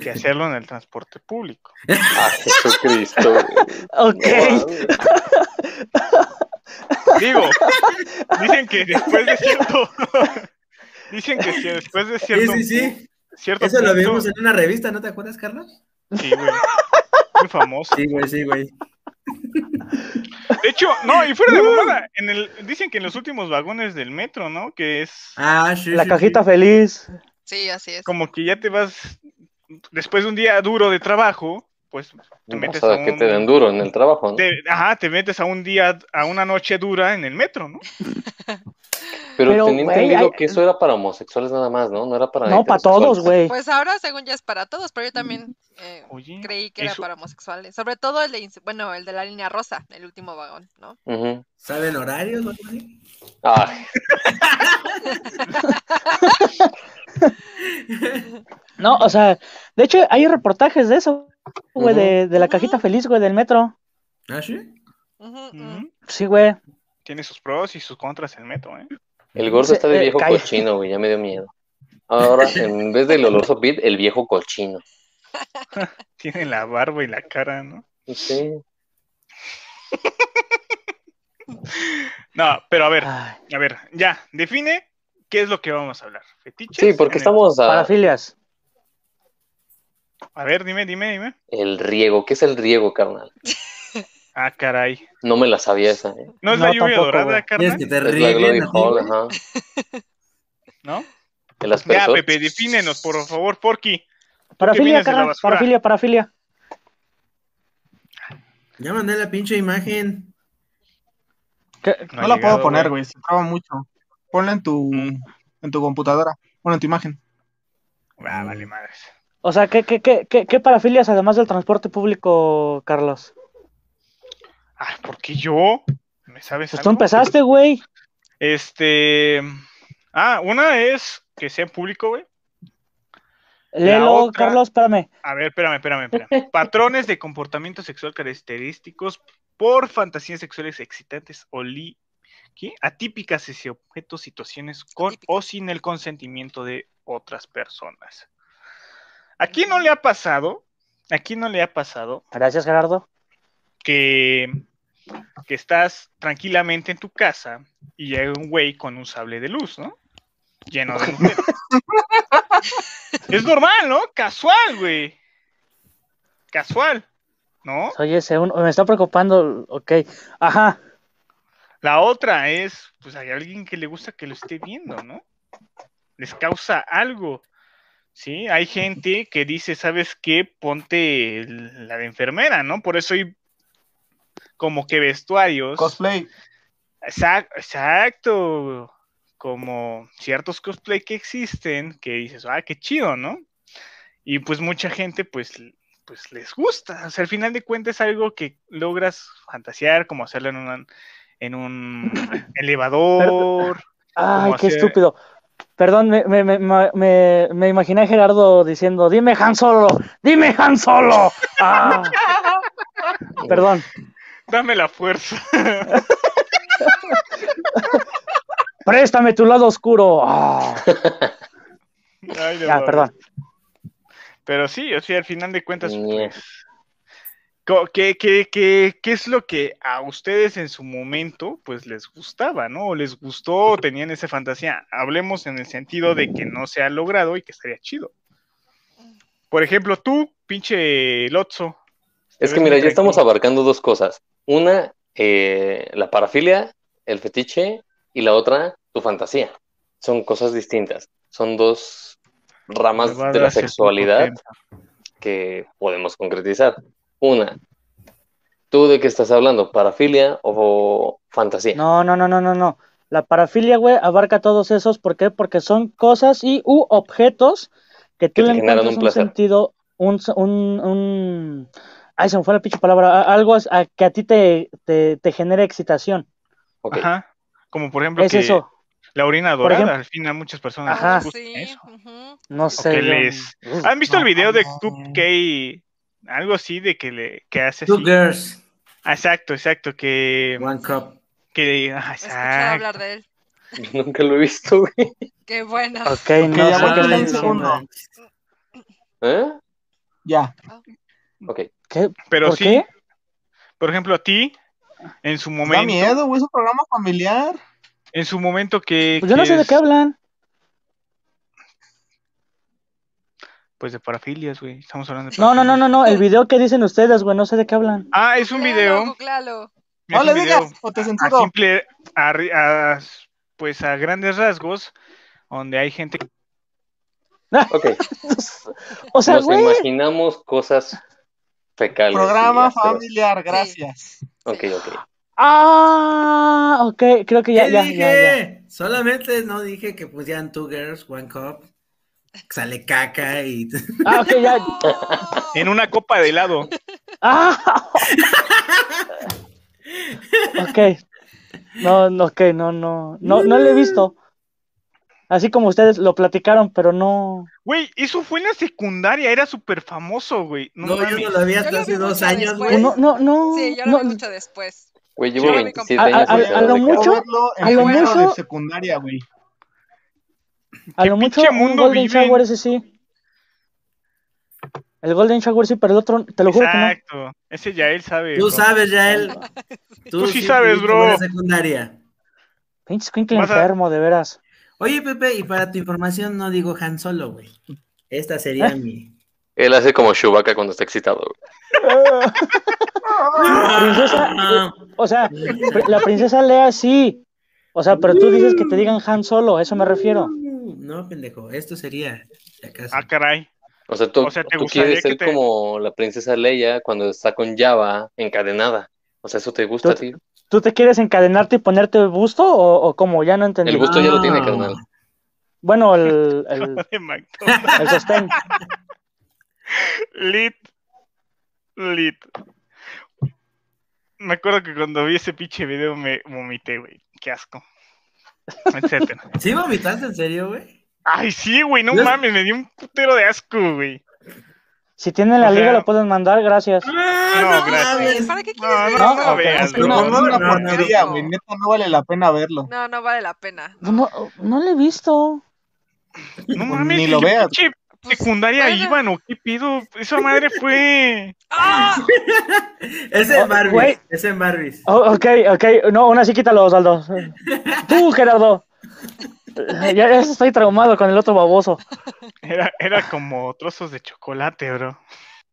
Que hacerlo en el transporte público. Ah, Jesucristo. Ok. Digo, dicen que después de cierto. dicen que si después de Sí, cierto. sí, sí. cierto Eso lo vimos en una revista, ¿no te acuerdas, Carlos? Sí, güey. Muy famoso. Sí, güey, sí, güey. De hecho, no, y fuera de mamada, en el, dicen que en los últimos vagones del metro, ¿no? Que es Ah, sí, La sí, cajita sí. feliz. Sí, así es. como que ya te vas, después de un día duro de trabajo, pues te O metes a que un... te den duro en el trabajo, ¿no? te- ajá, te metes a un día, a una noche dura en el metro, ¿no? Pero, Pero, tenía güey, entendido hay- que eso era para homosexuales nada más, ¿no? No era para No, para todos, güey. Pues ahora, según ya es para todos, pero yo también eh, Oye, creí que era para homosexuales. Sobre todo el de, bueno, el de la línea rosa, el último vagón, ¿no? Ujú. ¿Saben horarios o algo así? Ay, No, o sea, de hecho hay reportajes de eso, güey, de, de la cajita feliz, güey, del metro. ¿Ah, sí? Sí, güey. tiene sus pros y sus contras el metro, ¿eh? El gordo está de eh, viejo cochino, güey, ya me dio miedo. Ahora, en vez del oloroso pit, el viejo cochino. Tiene la barba y la cara, ¿no? Sí. No, pero a ver, a ver, ya, define qué es lo que vamos a hablar. ¿Fetiches? Sí, porque el- estamos a parafilias. A ver, dime, dime, dime. el riego. ¿Qué es el riego, carnal? Ah, caray. No me la sabía esa, ¿eh? ¿No es No, la lluvia tampoco, dorada, güey. ¿Quieres carnal? que te Es así, Hall, güey? ajá. ¿No? El Ya. Pepe, defínenos, por favor, Porky. Parafilia, carnal, parafilia, parafilia. Ya mandé la pinche imagen. ¿Qué? No, la llegado, puedo poner, güey. Se traba mucho. Ponla en tu, Mm. en tu computadora. Bueno, en tu imagen. Ah, vale, madres. O sea, ¿qué, qué, qué, qué, qué parafilias además del transporte público, Carlos? Ah, ¿por qué yo? ¿Me sabes Pues tú empezaste, güey. Este. Ah, una es que sea público, güey. Léelo, otra- Carlos, espérame. A ver, espérame, espérame, espérame. Patrones de comportamiento sexual característicos por fantasías sexuales excitantes o li- ¿qué? atípicas hacia objetos, situaciones con o sin el consentimiento de otras personas. Aquí no le ha pasado, aquí no le ha pasado Gracias, Gerardo. que, que estás tranquilamente en tu casa y llega un güey con un sable de luz, ¿no? Lleno de Nutella. es normal, ¿no? Casual, güey. Casual, ¿no? Oye, ese uno- me está preocupando. Ok. Ajá. La otra es, pues hay alguien que le gusta que lo esté viendo, ¿no? Les causa algo. Sí, hay gente que dice, ¿sabes qué? Ponte la de enfermera, ¿no? Por eso hay como que vestuarios. Cosplay. Exac- Exacto. Como ciertos cosplay que existen, que dices, ah, qué chido, ¿no? Y pues mucha gente, pues, pues les gusta. O sea, al final de cuentas es algo que logras fantasear, como hacerlo en, una- en un elevador. Ay, qué hacer- estúpido. Perdón, me, me, me, me, me imaginé a Gerardo diciendo, dime Han Solo, dime Han Solo. Ah, perdón. Dame la fuerza. Préstame tu lado oscuro. Ah, Ay, no ya, perdón. Pero sí, o sea, al final de cuentas, pues, ¿Qué, qué, qué, qué es lo que a ustedes en su momento pues les gustaba, ¿no? O les gustó, o tenían esa fantasía. Hablemos en el sentido de que no se ha logrado y que estaría chido. Por ejemplo, tú, pinche Lotso. Es que mira, ya estamos abarcando dos cosas. Una, eh, la parafilia, el fetiche, y la otra, tu fantasía. Son cosas distintas. Son dos ramas de la sexualidad que podemos concretizar. Una, ¿tú de qué estás hablando? ¿Parafilia o fantasía? No, no, no, no, no, no. La parafilia, güey, abarca todos esos. ¿Por qué? Porque son cosas y u objetos que tú Que te le generan encuentras un sentido, un, un, un... Ay, se me fue la pinche palabra. Algo a- que a ti te, te, te genere excitación. Ajá. Como por ejemplo Es que eso. la orina dorada, ejemplo- al fin a muchas personas Ajá. les gusta sí. eso. No sé. yo- les... ¿Han visto el No, video de no. Tube K? Algo así de que le que hace Two así. girls, Ah, Exacto, exacto, que, one cup. que ah, exacto. hablar de él. Nunca lo he visto, güey. Qué bueno. Ok, Ok, no ya voy a segundo. ¿Eh? Ya. Ok. ¿Qué? Pero ¿Por sí, qué? por ejemplo, a ti, en su Da momento, miedo, güey, es un programa familiar. en su momento que, Pues yo no sé de qué hablan. pues de parafilias, güey, estamos hablando de No, no, no, no, no. El video que dicen ustedes, güey, no sé de qué hablan. Ah, es un video, es No le digas, o te a censuro. simple, a a- pues a grandes rasgos, donde hay gente que Ok. O sea, Nos güey. imaginamos cosas fecales. Programa familiar, gracias. Ok, ok. Ah, ok, creo que ya, ¿Qué ya, dije? ya, ya. Solamente no dije que pusieran two girls, one cup. Sale caca y. Ah, ok, ya. En una copa de helado. Ah. Ok. No, no, ok, no, no, no, no lo he visto. Así como ustedes lo platicaron, pero no. Güey, eso fue en la secundaria, era súper famoso, güey. No, No, yo no lo vi hasta hace dos años, después. güey. No, no, no. Sí, yo lo no, vi mucho después. Güey, llevo Sí. 27 A- a- años. a- lo mucho- a lo mucho- de secundaria, güey. A lo ¿Qué mucho pinche un mundo Golden viven? Shower ese sí. El Golden Shower sí, pero el otro, te lo juro que no. Exacto. Ese ya él sabe. Tú bro. sabes, Yael. Tú sí sabes, bro. buena secundaria. Pinche escuincle enfermo, de veras. Oye, Pepe, y para tu información no digo Han Solo, güey. Esta sería mi. Él hace como Chewbacca cuando está excitado. güey. Princesa, eh, o sea, la princesa Lea sí. O sea, pero tú dices que te digan Han Solo, a eso me refiero. No, pendejo, esto sería, acaso. Ah, caray. O sea, tú, O sea, ¿te tú gustaría quieres ser te- como la princesa Leia cuando está con Java encadenada. O sea, ¿eso te gusta ti? ¿Tú te quieres encadenarte y ponerte el busto o, o cómo? Ya no entendí. El gusto ya lo tiene, Ah. carnal. Bueno, el, el, el sostén. Lit. Lit. Me acuerdo que cuando vi ese pinche video me vomité, güey. Qué asco. Etcétera. ¿Sí vomitaste en serio, güey? Ay, sí, güey, no mames, me dio un putero de asco, güey. Si tienen la O sea- liga, lo pueden mandar, gracias. No, gracias. ¿Para qué No, quieres ver no, no veas. No, no es una no, no, porquería, no. güey. Neta, no vale la pena verlo. No, no vale la pena. No, no, lo he visto. No mames, Ni lo ¿qué veas. pinche Pues, secundaria bueno. iban o qué pido? Esa madre fue. ¡Ah! Es en Oh, Barbies, güey. es en Barbies. Oh, ok, ok. No, una sí quítalo, Osvaldo. Tú, Gerardo. Ya, ya estoy traumado con el otro baboso. Era, era como trozos de chocolate, bro.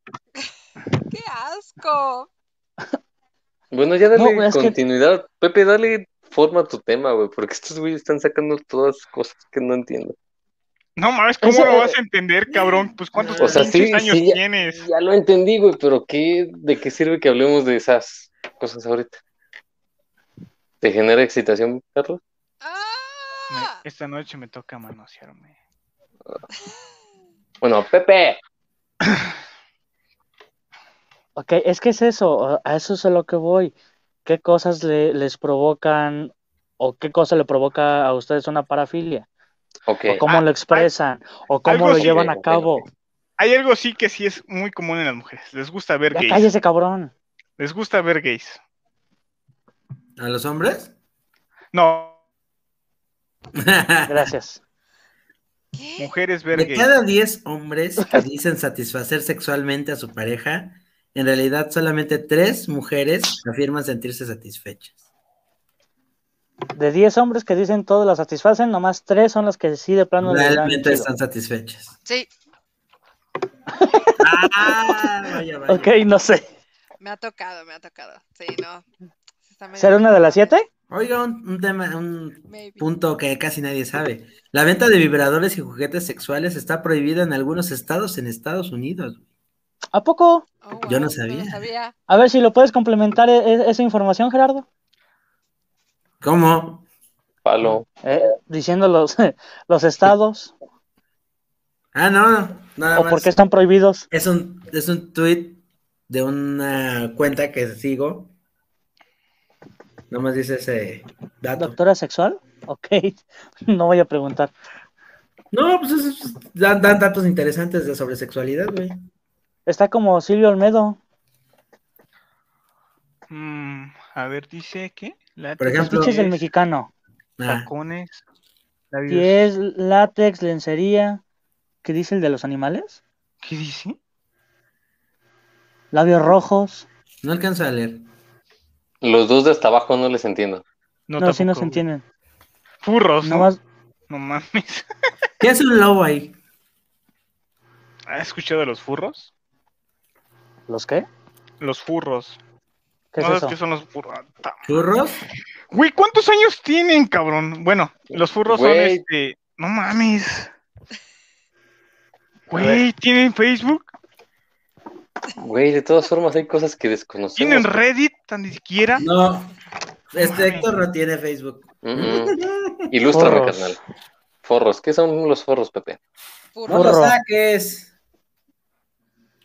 ¡Qué asco! Bueno, ya dale No, es que- continuidad. Pepe, dale forma a tu tema, güey, porque estos güeyes están sacando todas cosas que no entiendo. No mames, ¿cómo lo vas a entender, cabrón? Pues cuántos O sea, pinches sí, años sí, ya- tienes. Ya lo entendí, güey, pero ¿qué, ¿de qué sirve que hablemos de esas cosas ahorita? ¿Te genera excitación, Carlos? Me- ¡Ah! esta noche me toca manosearme. Bueno, Pepe. Ok, es que es eso, a eso es a lo que voy. ¿Qué cosas le- les provocan o qué cosa le provoca a ustedes una parafilia? Ok. ¿O cómo Ah, lo expresan? ¿O cómo lo sí, llevan a cabo? Hay algo sí que sí es muy común en las mujeres. Les gusta ver Ya gays. cállese, cabrón. Les gusta ver gays. ¿A los hombres? No, Gracias. mujeres ver De cada 10 hombres que dicen satisfacer sexualmente a su pareja, en realidad solamente tres mujeres afirman sentirse satisfechas. De 10 hombres que dicen todos la satisfacen, nomás 3 son las que sí de plano Realmente están satisfechas. Sí, Ah, vaya, vaya. Ok, no sé. me ha tocado, me ha tocado. Sí, no. ¿Será una de las complicado. 7? Oiga, un, un tema, un Maybe. punto que casi nadie sabe. La venta de vibradores y juguetes sexuales está prohibida en algunos estados en Estados Unidos. ¿A poco? Oh, Yo no sabía. A ver si lo puedes complementar e- e- esa información, Gerardo. ¿Cómo? Palo. Eh, diciendo los, los estados Ah, no, nada o más. por qué están prohibidos. Es un, es un tweet de una cuenta que sigo. Nomás dice ese dato. ¿Doctora sexual? Ok, no voy a preguntar. No, pues es- es- dan, dan datos interesantes de sobre sexualidad, güey. Está como Silvio Olmedo. Mm, a ver, dice que. Por ejemplo- Fetiches del mexicano. Ah, Tacones. Pies, látex, lencería. ¿Qué dice el de los animales? ¿Qué dice? Labios rojos. no alcanzo a leer. Los dos de hasta abajo no les entiendo. No, sí no se güey. entienden. Furros, ¿no? Nomás, No mames. ¿Qué hace un lobo ahí? ¿Has escuchado de los furros? ¿los qué? Los furros. ¿Qué ¿No es sabes eso? qué son los furros? Ah, ¿Churros? Güey, ¿cuántos años tienen, cabrón? Bueno, los furros son este. No mames. Güey, ¿tienen Facebook? Güey, de todas formas hay cosas que desconocemos. ¿Tienen Reddit? Tan ni siquiera. No. Este. Héctor no tiene Facebook. Mm, mm. Ilústrame, Forros. carnal. Forros. ¿Qué son los forros, Pepe? Furro. No lo saques.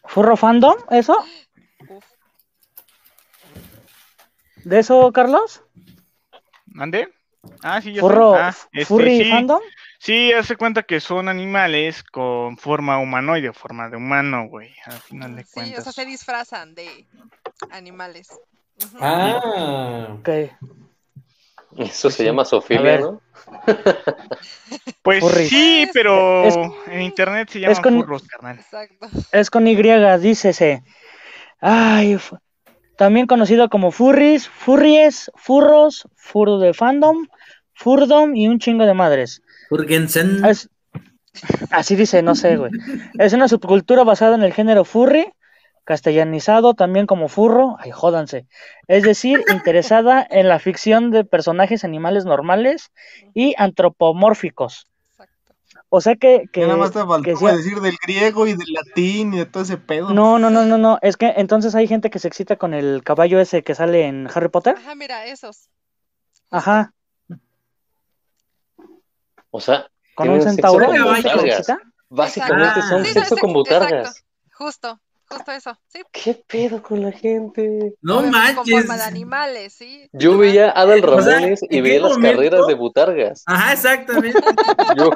¿Furro fandom? ¿Eso? Uf. ¿De eso, Carlos? ¿Mande? Ah, sí, sé. ¿Furro, Ah, este, furry sí, fandom? Sí, hace cuenta que son animales con forma humanoide, forma de humano, güey. Al final de Sí, o cuentas. sea, se disfrazan de animales. Ah. Ok. Eso se llama Sofía. ¿no? Pues sí, pero Es- en internet se llaman con- furros, carnal. Exacto. Es con Y, dícese. Ay, también conocido como furries, furries, furros, furro de fandom, furdom y un chingo de madres. Jurgensen. Es- así dice, no sé, güey. Es una subcultura basada en el género furry, castellanizado también como furro, ay, jódanse. Es decir, interesada en la ficción de personajes animales normales y antropomórficos. Exacto. O sea que, que, nada más te faltó que güey, decir del griego y del latín y de todo ese pedo. No, no, no, no, no. Es que entonces hay gente que se excita con el caballo ese que sale en Harry Potter. Ajá, mira, esos. Ajá. O sea, Con un centauro. con ¿hay gente que se botargas. excita? Básicamente Ah. son Sí, sexo sí, con exacto. Justo, justo eso. Sí. ¿Qué pedo con la gente? No obviamente Con forma de manches. animales, sí. Yo veía a Adal O sea, Ramones y ¿en veía las momento? carreras de botargas. Ajá, exactamente. Yo,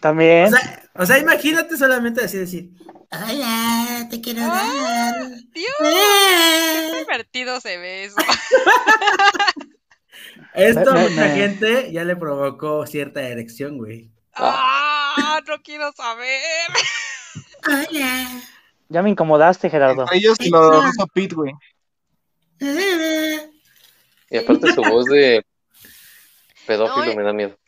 También. O sea, o sea, imagínate solamente así decir. Hola, te quiero Ah, dar. Dios, qué divertido se ve eso. Esto a mucha gente ya le provocó cierta erección, güey. Ah, no quiero saber. Hola. Ya me incomodaste, Gerardo. Entre ellos lo hizo Pete, güey. y aparte su voz de pedófilo No, me da miedo.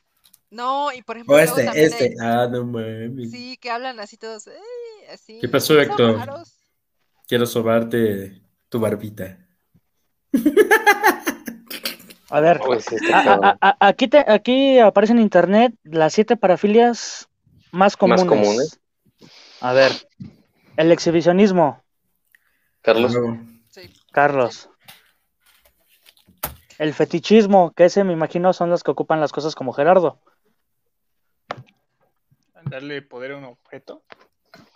No, y por ejemplo, O este, este. hay- Ah, no mames. sí, que hablan así todos, "Ey", así. ¿Qué pasó, Héctor? Quiero sobarte tu barbita. A ver. Uy, sí, está a- a- cabrón. a- a- aquí, te, aquí aparece en internet las siete parafilias más comunes. comunes. A ver. El exhibicionismo, Carlos, Sí. Carlos. El fetichismo, que ese me imagino son los que ocupan las cosas como Gerardo. Darle poder a un objeto.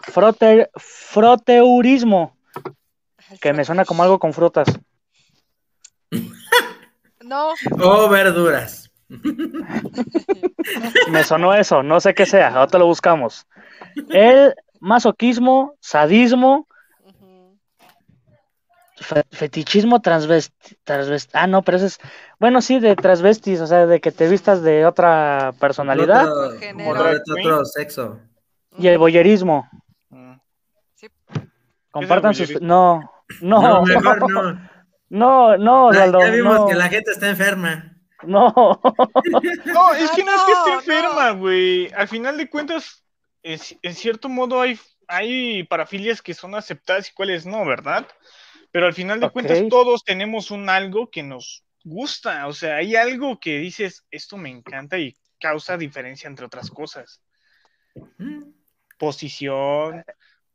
Frote- froteurismo, que me suena como algo con frutas. No, Oh, verduras. Me sonó eso, no sé qué sea, ahorita lo buscamos. El masoquismo, sadismo, fetichismo transvesti, transvesti- ah no, pero ese es, bueno sí, de transvestis, o sea, de que te vistas de otra personalidad Otro, Género. otro- otro sexo. y el boyerismo. Mm. Compartan sus, no, No, No, mejor no. no, no, Ya, Osvaldo, ya vimos no, que la gente está enferma. no. No, es que no es que esté no, enferma, güey. Al final de cuentas, es- en cierto modo hay, hay parafilias que son aceptadas y cuáles no, ¿verdad? Pero al final de cuentas todos tenemos un algo que nos gusta. O sea, hay algo que dices, esto me encanta y causa diferencia entre otras cosas. Mm. Posición,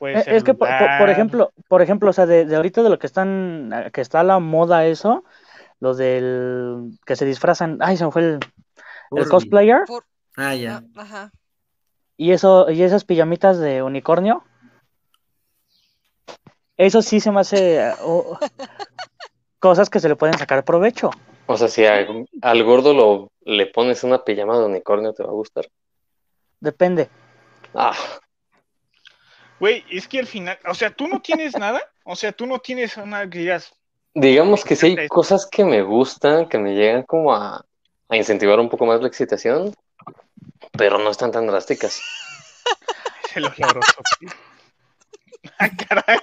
puede Eh, ser Es que, por, por- por lugar. ejemplo, por ejemplo, o sea, de, de ahorita de lo que están, que está a la moda eso, lo del que se disfrazan, ay, se me fue el, el cosplayer, Ah, ya. ah, Ajá. y eso, y esas pijamitas de unicornio, eso sí se me hace eh, oh, cosas que se le pueden sacar provecho. O sea, si a- al gordo lo, le pones una pijama de unicornio, ¿te va a gustar? Depende. Ah, Güey, es que al final, o sea, tú no tienes nada, o sea, tú no tienes una que digas, digamos que sí hay cosas que me gustan, que me llegan como a, a incentivar un poco más la excitación, pero no están tan drásticas. es el oloroso. Ah, caray.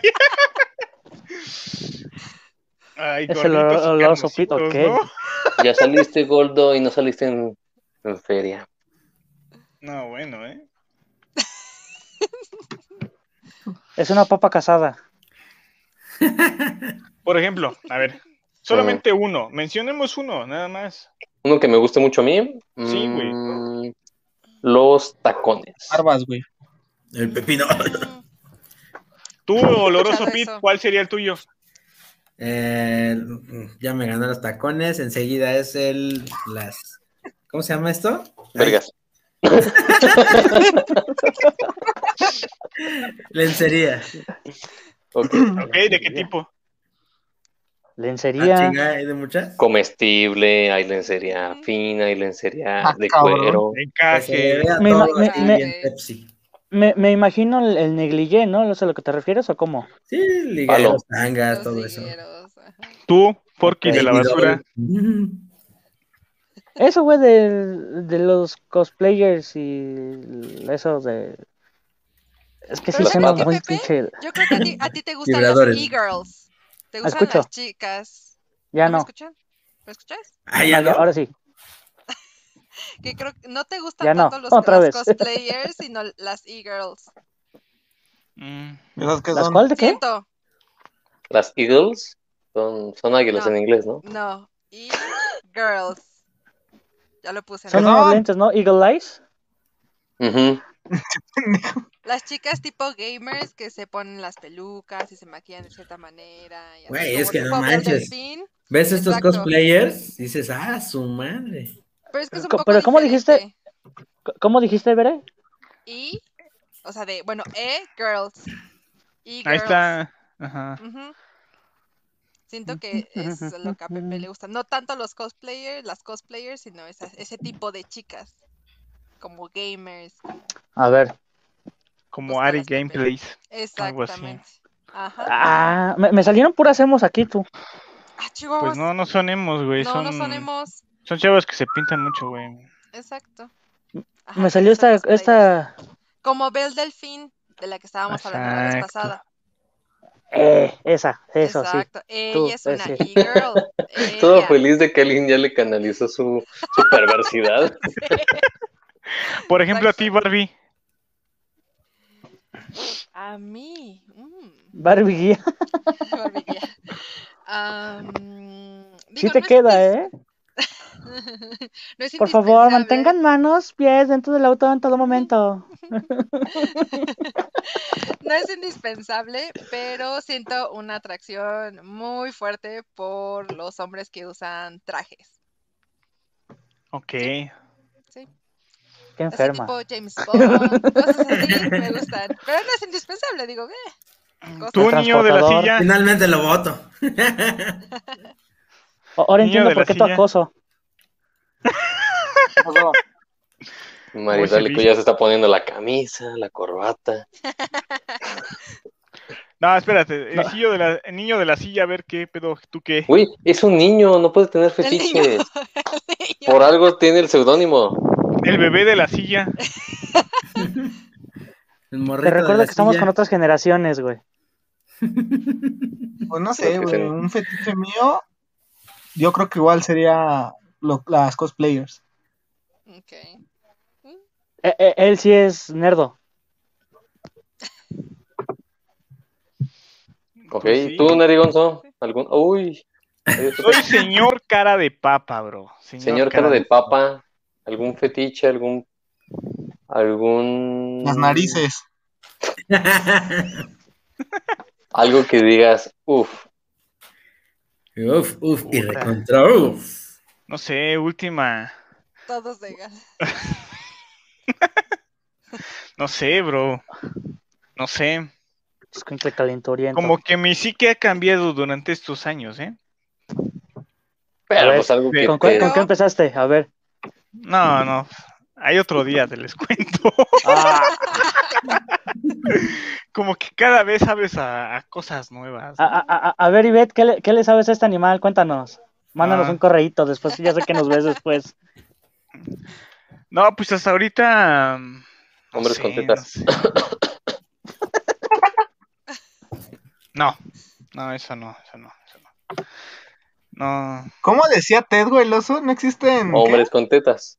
Ay, Es el gorditos y oloroso pito, carnositos, ok. Ya saliste, Goldo, y no saliste en, en feria. No, bueno, ¿eh? Es una papa casada. Por ejemplo, a ver, solamente uno, mencionemos uno, nada más. Uno que me guste mucho a mí. Sí, güey. mm, Los tacones. Barbas, güey. El pepino. Mm, Tú, oloroso Pit. ¿cuál sería el tuyo? Eh, ya me ganó los tacones. Enseguida es el. Las. ¿Cómo se llama esto? Vergas. Lencería. Ok. Ok, ¿de qué tipo? Ah, Lencería. chinga, ¿hay de muchas? Comestible, hay lencería fina, hay lencería Ah, de cabrón. cuero. Encaje. Me me- me-. Me, me imagino el, el negligé, ¿no? ¿No sé a lo que te refieres o cómo? Sí, ligueros, tangas, todo eso. Tú, Porky de la basura. Eso, güey, de, de los cosplayers y eso de... Es que sí Pero suena ¿sabes qué, muy pinche... Yo creo que a ti, a ti te gustan Vibradores. las e-girls. Te Ah, gustan escucho. las chicas. Ya me no. escuchan? ¿Me escuchas? Ah, ya no. ahora sí. Que creo que no te gustan Ya no, tanto los, otra los vez. cosplayers, sino las e-girls. Mm, ¿Esas que ¿Las cuál de qué? Siento, Las Eagles son, son águilas No. en inglés, ¿no? no. E-girls. Ya lo puse. en Son la- unos son? lentes, ¿no? Eagle Eyes. Ujú. Las chicas tipo gamers que se ponen las pelucas y se maquillan de cierta manera. y Güey, es que no manches. ¿Ves estos Exacto. cosplayers? Dices, ah, su madre. Pero es que es un Co- poco pero ¿cómo dijiste? diferente. ¿Cómo dijiste, Bere? Y, o sea, de, bueno, e-girls. E-girls. ahí está. Ajá. Ujú. Siento que es lo que a Pepe le gusta. No tanto los cosplayers, las cosplayers, sino esa- ese tipo de chicas. Como gamers. A ver. Como Búscalas, Ari. Gameplays. Algo así. Exactamente. Ajá. Ah, me, me salieron puras emos aquí, tú. Ah, chihuahuas. Pues no, no son emos, güey. no, son, no son emos. son chavas que se pintan mucho, güey. Exacto. Ajá, Me salió esta, esta... Como Belle Delfín, de la que estábamos hablando la vez Exacto. pasada. Eh, esa, eso, sí. Exacto. Ella Tú, es una ese. e-girl. Todo Ella. feliz de que alguien ya le canalizó su, su perversidad. Por ejemplo, a ti, Barbie. A mí. mm, Barbie guía. Barbie guía. Sí te no queda, ¿eh? No es Por favor, mantengan manos, pies dentro del auto en todo momento. No es indispensable, pero siento una atracción muy fuerte por los hombres que usan trajes. Ok. Sí. Qué Así enferma. tipo James Bond, cosas así me gustan. Pero no es indispensable, digo, eh. cosas. Tú, niño de la transportador. silla. Finalmente lo voto. Ahora entiendo por qué tu silla. Acoso. Pasó. Marisalico ya se está poniendo la camisa, la corbata. No, espérate. El, sillo de la- el niño de la silla, a ver qué pedo. ¿Tú qué? Uy, es un niño, no puede tener El niño, fetiches. el niño. Por algo tiene el seudónimo. El bebé de la silla. Te recuerdo que estamos silla. con otras generaciones, güey. Pues no sé, güey, un fetiche mío, yo creo que igual sería lo- las cosplayers. Ok. Eh, eh, él sí es nerdo. Ok, Pues sí. tú, Nerigonzo, algún. Uy. Soy señor cara de papa, bro. Señor, Señor cara de papa, algún fetiche, algún. algún. Las narices. Algo que digas, uff, uf, uf, y recontra uf. No sé, última. Todos de gas. No sé, bro. No sé. Es que. Como que mi psique ha cambiado durante estos años, ¿eh? pero ver, pues algo que ¿Con, cuál- te- con qué empezaste? A ver. No, no. Hay otro día, te les cuento. Ah, Como que cada vez sabes a, a cosas nuevas. a, a- a- a ver, Ivette, ¿qué le, qué le sabes a este animal? Cuéntanos. Mándanos Ah. un correíto después, ya sé que nos ves después. No, pues hasta ahorita. mm, no Hombres sé, con tetas. No, sé. no, no, eso no, eso no, eso no. No, ¿Cómo decía Ted, güey, el oso? No existen. ¿qué? Hombres con tetas.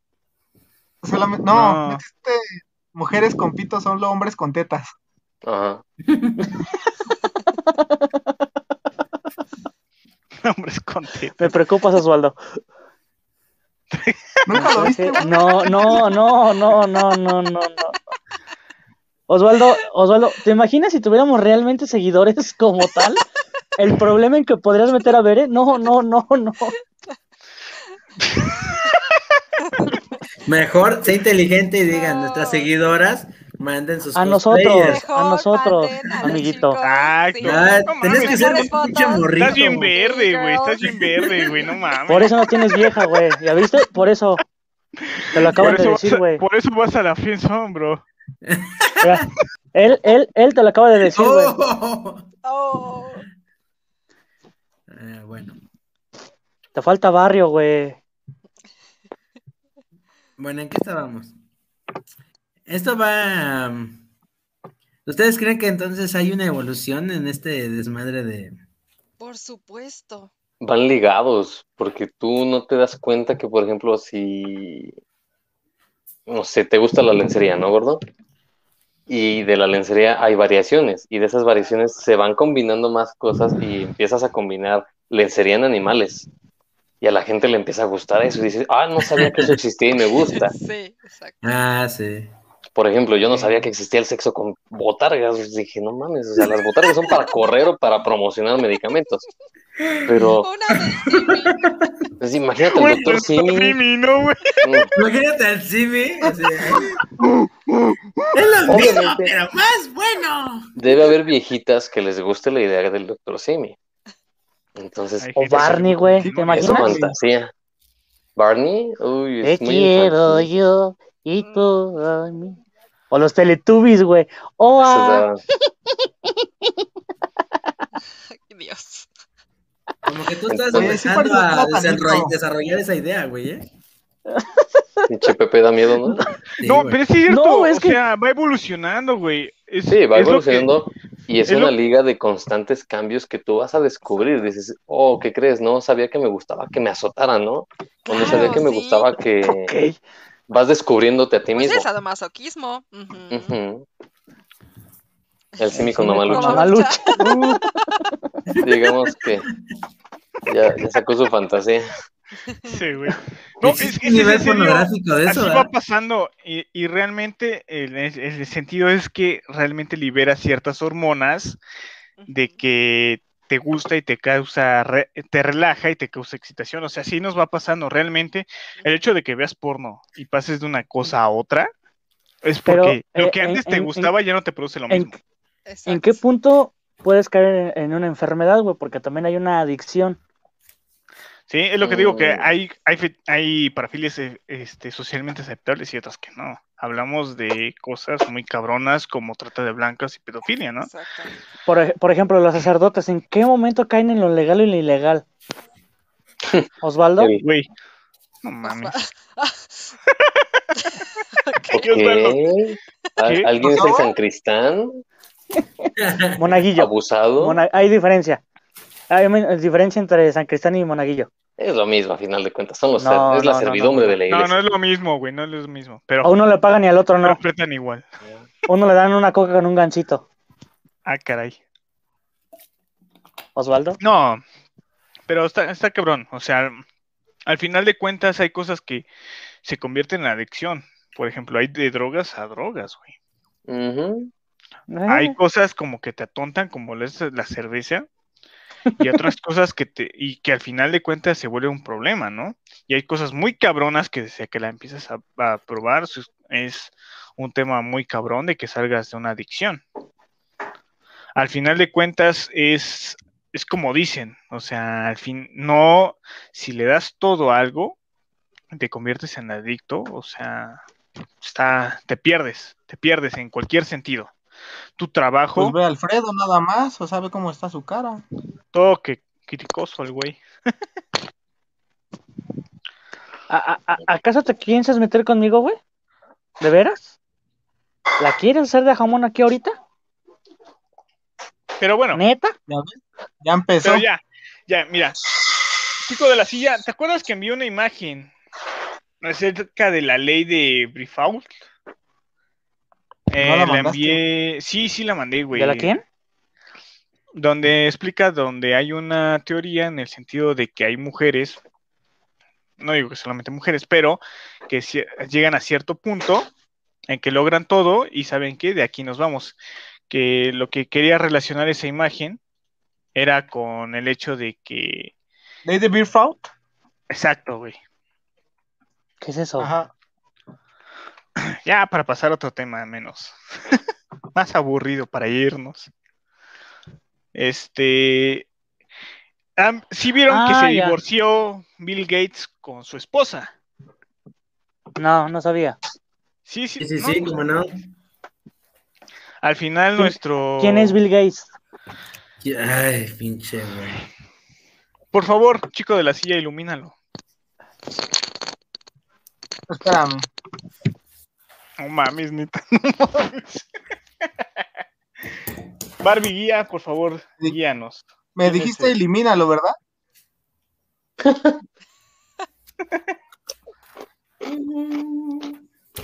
Solamente- no, no, No. existe mujeres con pitos, solo hombres con tetas. Ajá. con tetas. Me preocupas, Osvaldo. ¿Nunca lo viste? güey? No, no, no, no, no, no, no, no. Osvaldo, Osvaldo, ¿te imaginas si tuviéramos realmente seguidores como tal? El problema en que podrías meter a Bere, no, no, no, no. Mejor, sé inteligente y digan, nuestras seguidoras manden sus A nosotros. a nosotros, manden a los amiguito. sí. no. Ah, No tenés mames, que ser pinche morrito. Estás bien verde, güey, estás bien verde, güey, no mames. Por eso no tienes vieja, güey. ¿Ya viste? Por eso. Te lo acaban de decir, güey. por eso vas a la friendzone, bro. Mira, Él, él, él te lo acaba de decir, güey. Oh. Oh. Ah, bueno. Te falta barrio, güey. Bueno, ¿en qué estábamos? Esto va. um, ¿Ustedes creen que entonces hay una evolución en este desmadre de. Por supuesto. Van ligados, porque tú no te das cuenta que, por ejemplo, si, no sé, te gusta la lencería, ¿no, gordo? Y de la lencería hay variaciones, y de esas variaciones se van combinando más cosas y empiezas a combinar lencería en animales. Y a la gente le empieza a gustar eso, y dices, ah, no sabía que eso existía y me gusta. Sí, exacto. Ah, sí. Por ejemplo, yo no sabía que existía el sexo con botargas. Dije, no mames, o sea, las botargas son para correr o para promocionar medicamentos. Pero, pues, imagínate al doctor Simi. Simi, ¿no, güey? mm, Imagínate al Simi. así, es lo mismo, Obviamente. pero más bueno. Debe haber viejitas que les guste la idea del doctor Simi. Entonces, O Barney, güey. ¿Te es imaginas? fantasía. Barney, uy, Te es muy quiero infantil. yo y tú a mí. O los Teletubbies, güey. O a... Ay, Dios. Como que tú estás Sí, empezando parece a desarroll- desarrollar esa idea, güey, ¿eh? Pinche Pepe da miedo, ¿no? Sí, No, güey. pero es cierto, No, es o que- sea, va evolucionando, güey. Es- Sí, va es lo que- evolucionando y es es lo- una liga de constantes cambios que tú vas a descubrir. Dices, oh, ¿qué crees? No sabía que me gustaba que me azotaran, ¿no? O no sabía que me sí. gustaba que Ok. Vas descubriéndote a ti Pues mismo. es sadomasoquismo. Ujú. Ujú. El Simi con Simi mamá con lucha. mamá lucha. Digamos que ya, ya sacó su fantasía. Sí, güey. No, es, es en nivel pornográfico de eso, así va ¿verdad? pasando y, y realmente el, el sentido es que realmente libera ciertas hormonas de que te gusta y te causa, re- te relaja y te causa excitación. O sea, así nos va pasando. Realmente, el hecho de que veas porno y pases de una cosa a otra es Pero, porque lo eh, que en- antes te en- gustaba ya no te produce lo ¿En, mismo. en qué punto puedes caer en, en una enfermedad, güey? Porque también hay una adicción. Sí, es lo que digo, que Mm. hay, hay, hay parafilias eh, este, socialmente aceptables y otras que no. Hablamos de cosas muy cabronas como trata de blancas y pedofilia, ¿no? Exacto. Por, por ejemplo, los sacerdotes, ¿en qué momento caen en lo legal y lo ilegal? Osvaldo. Güey, no mames. Ok. ¿Qué, Osvaldo? Ok. ¿Al- ¿Qué? ¿Alguien es el ¿Pasó? San Cristán? Monaguillo. Abusado. Mona- hay diferencia. Hay diferencia entre San Cristán y Monaguillo. Es lo mismo, a final de cuentas. Son los No, ser- es la no, no, servidumbre no, de la No, iglesia. no es lo mismo, güey, no es lo mismo. Pero A uno le pagan y al otro no no. apretan igual. Uno le dan una coca con un gancito. Ah, caray. Osvaldo. No, pero está, está cabrón. O sea, al final de cuentas hay cosas que se convierten en adicción. Por ejemplo, hay de drogas a drogas, güey. Ujú. Hay Eh, cosas como que te atontan, como lo es la cerveza, y otras cosas que te, y que al final de cuentas se vuelve un problema, ¿no? Y hay cosas muy cabronas que desde que la empiezas a, a probar es un tema muy cabrón de que salgas de una adicción. Al final de cuentas es, es como dicen, o sea, al fin, no, si le das todo a algo, te conviertes en adicto, o sea, está, te pierdes, te pierdes en cualquier sentido. Tu trabajo, Pues ve a Alfredo nada más, o sabe cómo está su cara. todo que criticoso el güey. ¿a- a- a- ¿Acaso te piensas meter conmigo, güey? ¿De veras? ¿La quieres hacer de jamón aquí ahorita? Pero bueno, ¿Neta? Ya ves, ya empezó. pero ya, ya, mira. Chico de la silla, ¿te acuerdas que envió una imagen acerca de la ley de Brifault? Eh, ¿No la envié, sí, sí la mandé, güey. ¿De la quién? Donde explica donde hay una teoría en el sentido de que hay mujeres, no digo que solamente mujeres, pero que llegan a cierto punto en que logran todo y saben que de aquí nos vamos. Que lo que quería relacionar esa imagen era con el hecho de que, Lady Beer Fraud. exacto, güey. ¿Qué es eso? Ajá. Ya para pasar a otro tema menos, más aburrido para irnos. Este, si vieron que Ah, se ya. divorció Bill Gates con su esposa. No, no sabía. Sí, sí, Sí, sí, no, sí, cómo no. Al final ¿Quién- nuestro. ¿Quién es Bill Gates? Ay, pinche, güey. Por favor, chico de la silla, ilumínalo. Espérame. No mames, neta, no mames. Barbie guía, por favor, Sí. guíanos. Me ¿Quién es dijiste elimínalo, ¿verdad?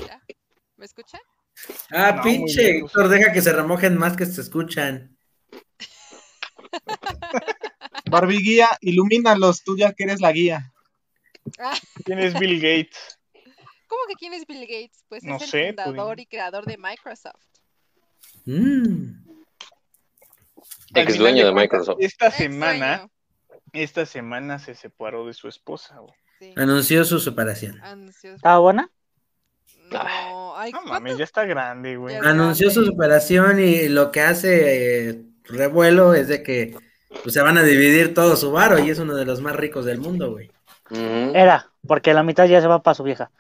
¿Ya? ¿Me escucha? Ah, No, pinche. Héctor, deja que se remojen más que se escuchan. Barbie guía, ilumínalos, tú ya que eres la guía. Ah, ¿Quién es Bill Gates? ¿Cómo que quién es Bill Gates? Pues No es el sé, fundador y creador de Microsoft. Mm. Ex dueño de Microsoft. Esta semana, esta semana se separó de su esposa, güey. sí. Anunció su separación. Anunció- ¿Estaba buena? No, ay, No mames, ya está grande, güey. Ya- Anunció su separación y lo que hace eh, revuelo es de que pues, se van a dividir todo su varo y es uno de los más ricos del mundo, güey. Era, porque la mitad ya se va para su vieja.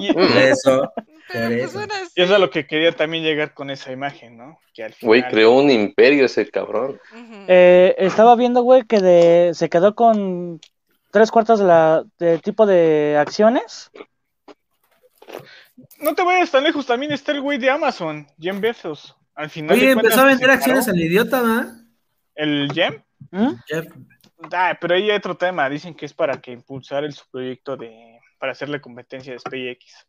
Y, Por eso. Por pues eso. y es a lo que quería también llegar con esa imagen, ¿no? Que al Güey, final- creó un imperio ese cabrón. Eh, estaba viendo, güey, que de, se quedó con tres cuartos de la de tipo de acciones. No te vayas tan lejos, también está el güey de Amazon, Jem Bezos. Al final Oye, empezó a vender acciones al idiota, ¿va? ¿El Jem? ¿Mm? Jeff. Ah, pero ahí hay otro tema. Dicen que es para que impulsar el su proyecto de para hacerle competencia de SpaceX.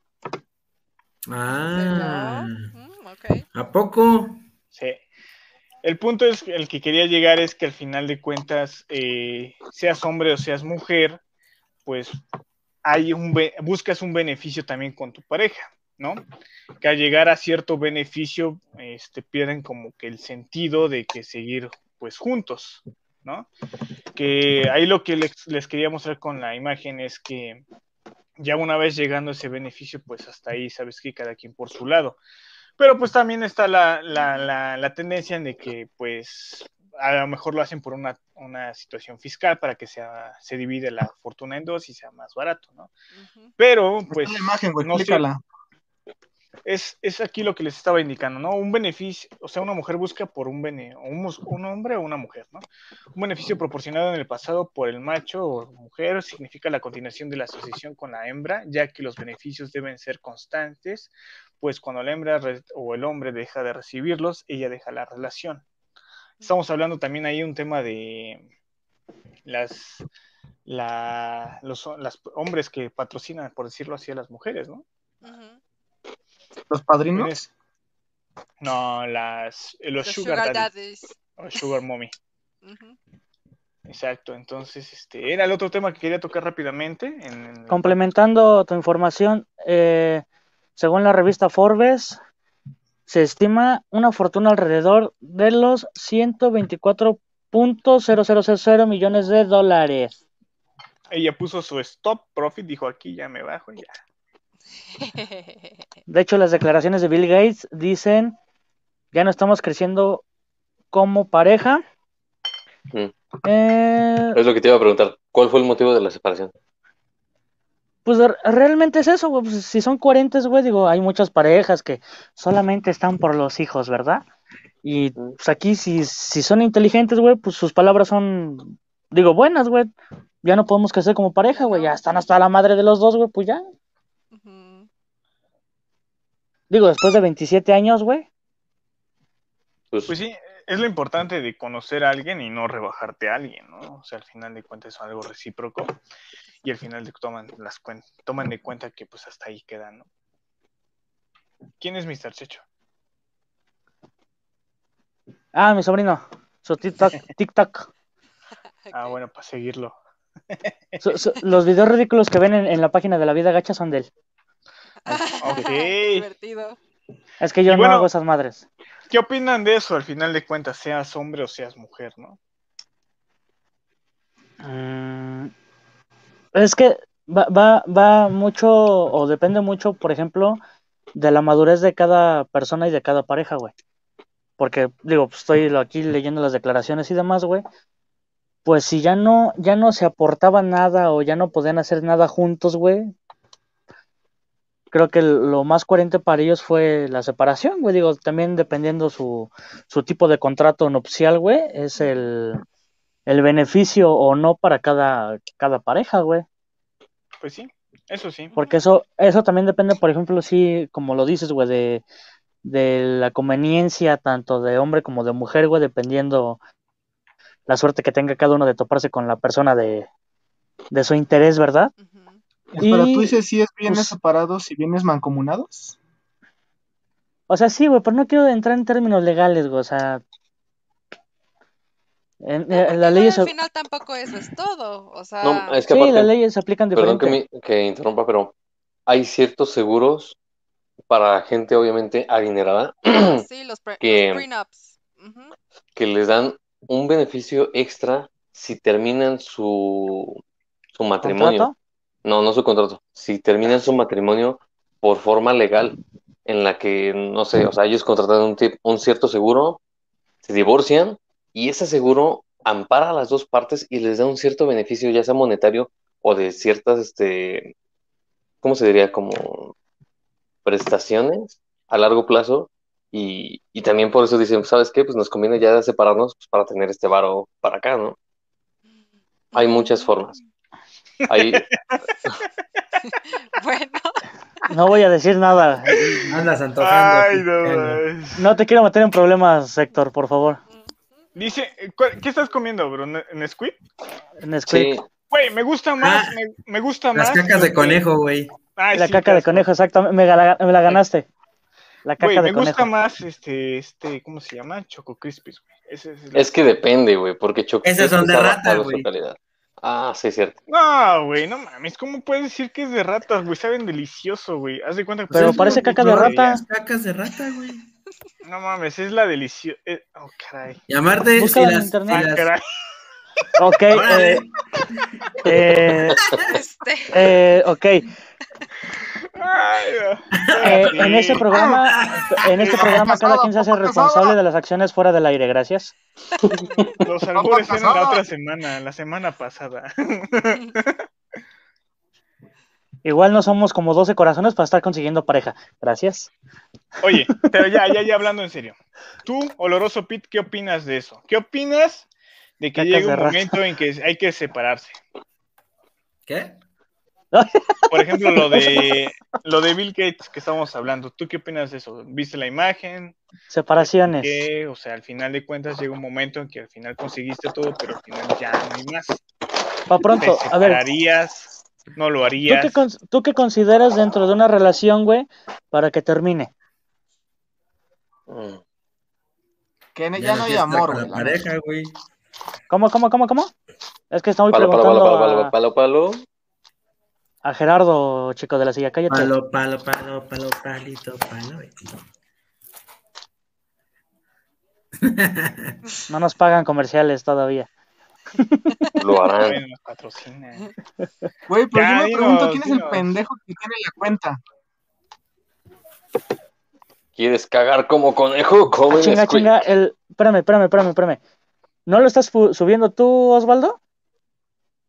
Ah, Mm, ok. ¿a poco? Sí. El punto es el que quería llegar es que al final de cuentas, eh, seas hombre o seas mujer, pues hay un buscas un beneficio también con tu pareja, ¿no? Que al llegar a cierto beneficio, este, pierden como que el sentido de que seguir pues juntos, ¿no? Que ahí lo que les, les quería mostrar con la imagen es que ya una vez llegando a ese beneficio, pues hasta ahí sabes que cada quien por su lado. Pero pues también está la, la, la, la tendencia en de que pues a lo mejor lo hacen por una, una situación fiscal para que sea, se divide la fortuna en dos y sea más barato, ¿no? Pero Pues, pues la imagen, güey, no sé, explícala. Es, es aquí lo que les estaba indicando, ¿no? Un beneficio, o sea, una mujer busca por un bene, un, un hombre o una mujer, ¿no? Un beneficio proporcionado en el pasado por el macho o mujer significa la continuación de la asociación con la hembra, ya que los beneficios deben ser constantes, pues cuando la hembra o el hombre deja de recibirlos, ella deja la relación. Estamos hablando también ahí un tema de las, la, los hombres que patrocinan, por decirlo así, a las mujeres, ¿no? Ujú. Los padrinos. Tienes- No, las, los, Los sugar, sugar daddies, daddies. o sugar mommy. Exacto, entonces este era el otro tema que quería tocar rápidamente. En, en- Complementando tu información, eh, según la revista Forbes, se estima una fortuna alrededor de los 124.0000 millones de dólares. Ella puso su stop profit, dijo aquí ya me bajo y ya. De hecho, las declaraciones de Bill Gates dicen, ya no estamos creciendo como pareja. Mm. Eh, Es lo que te iba a preguntar. ¿Cuál fue el motivo de la separación? Pues re- realmente es eso, güey. Pues, si son coherentes, güey, digo, hay muchas parejas que solamente están por los hijos, ¿verdad? Y pues aquí, si, si son inteligentes, güey, pues sus palabras son, digo, buenas, güey. Ya no podemos crecer como pareja, güey. Ya están hasta la madre de los dos, güey, pues ya. Digo, después de 27 años, güey. Pues, Pues sí, es lo importante de conocer a alguien y no rebajarte a alguien, ¿no? O sea, al final de cuentas es algo recíproco y al final de toman las cuen- toman de cuenta que pues hasta ahí queda, ¿no? ¿Quién es Mr. Checho? Ah, mi sobrino. Su TikTok. TikTok. Ah, bueno, para seguirlo. Los videos ridículos que ven en, en la página de la vida gacha son de él. Ok. Divertido. Es que yo Y no bueno- hago esas madres. ¿Qué opinan de eso al final de cuentas, seas hombre o seas mujer, ¿no? Mm, Es que va, va, va mucho o depende mucho, por ejemplo, de la madurez de cada persona y de cada pareja, güey. Porque, digo, pues, estoy aquí leyendo las declaraciones y demás, güey. Pues si ya no, ya no se aportaba nada o ya no podían hacer nada juntos, güey. Creo que lo más coherente para ellos fue la separación, güey. Digo, también dependiendo su, su tipo de contrato nupcial, güey, es el, el beneficio o no para cada, cada pareja, güey. Pues sí, eso sí. Porque eso, eso también depende, por ejemplo, sí, como lo dices, güey, de, de la conveniencia tanto de hombre como de mujer, güey, dependiendo la suerte que tenga cada uno de toparse con la persona de, de su interés, ¿verdad? Ujú. Pero Y, tú dices si es bienes pues- separados y bienes mancomunados. O sea, sí, güey, pero no quiero entrar en términos legales, güey, o sea, en, las igual leyes, al final tampoco eso es todo. O sea, no, es que sí, aparte, las leyes se aplican perdón que, diferente. me- que interrumpa, pero hay ciertos seguros para gente obviamente adinerada sí, los, pre- que- los prenups. Ujú. que les dan un beneficio extra si terminan su, su matrimonio. ¿Contrato? No, no su contrato. Si terminan su matrimonio por forma legal, en la que, no sé, o sea, ellos contratan un, tip- un cierto seguro, se divorcian y ese seguro ampara a las dos partes y les da un cierto beneficio, ya sea monetario o de ciertas, este, ¿cómo se diría? Como prestaciones a largo plazo. Y, y también por eso dicen, ¿sabes qué? Pues nos conviene ya separarnos pues, para tener este varo para acá, ¿no? Hay muchas formas. Hay, Bueno, No voy a decir nada. Andas antojando. Ay, no, te quiero meter en problemas, Héctor, por favor. Dice, ¿cuál- ¿qué estás comiendo, bro? ¿Ne- ¿Nesquik? En Squid. sí, Güey, me gusta más, Ah, me, me gusta Las más. cacas lo de conejo, güey. Ay, La sí, caca de conejo, exactamente. Me, la- me la ganaste. La caca Güey, de me gusta más este, este, ¿cómo se llama? Choco Crispies, güey. Es, que depende, güey, porque Choco Esas son de rata, güey. Ah, sí, es cierto. No, güey, no mames, ¿cómo puedes decir que es de ratas, güey? Saben delicioso, güey. Haz de cuenta que Pero parece caca de rata. Cacas de rata, güey. No mames, es la deliciosa. Oh, caray. Si Búscala en las, internet. Ah, caray. Ok, eh, eh, este, eh, ok. Eh, en ese programa, en este programa cada quien se hace responsable de las acciones fuera del aire, gracias. Los albures eran la otra semana, la semana pasada. Igual no somos como 12 corazones para estar consiguiendo pareja. Gracias. Oye, pero ya, ya, ya hablando en serio. Tú, Oloroso Pit, ¿qué opinas de eso? ¿Qué opinas de que de un momento en que hay que separarse? ¿Qué? Por ejemplo, lo de lo de Bill Gates que estamos hablando. ¿Tú qué opinas de eso? ¿Viste la imagen? Separaciones. ¿Qué? O sea, al final de cuentas llega un momento en que al final conseguiste todo, pero al final ya no hay más. Pa' pronto, ¿Te a ver? ¿No lo ¿tú harías? qué, cons- ¿tú qué consideras dentro de una relación, güey, para que termine? Mm. Que ne- ya no hay amor, con güey. pareja, güey. ¿Cómo, cómo, cómo, cómo? Es que estamos Palo, palo, preguntando palo, palo, a, palo, palo, palo. a Gerardo, chico de la silla. Cállate. Palo, palo, palo, palo, palito, palo. No nos pagan comerciales todavía. Lo harán. Güey, pero Ya, yo me dinos, pregunto quién es el pendejo que tiene la cuenta. ¿Quieres cagar como conejo? Come Ah, chinga, Nesquik. chinga, el... Espérame, espérame, espérame, espérame. ¿No lo estás subiendo tú, Osvaldo?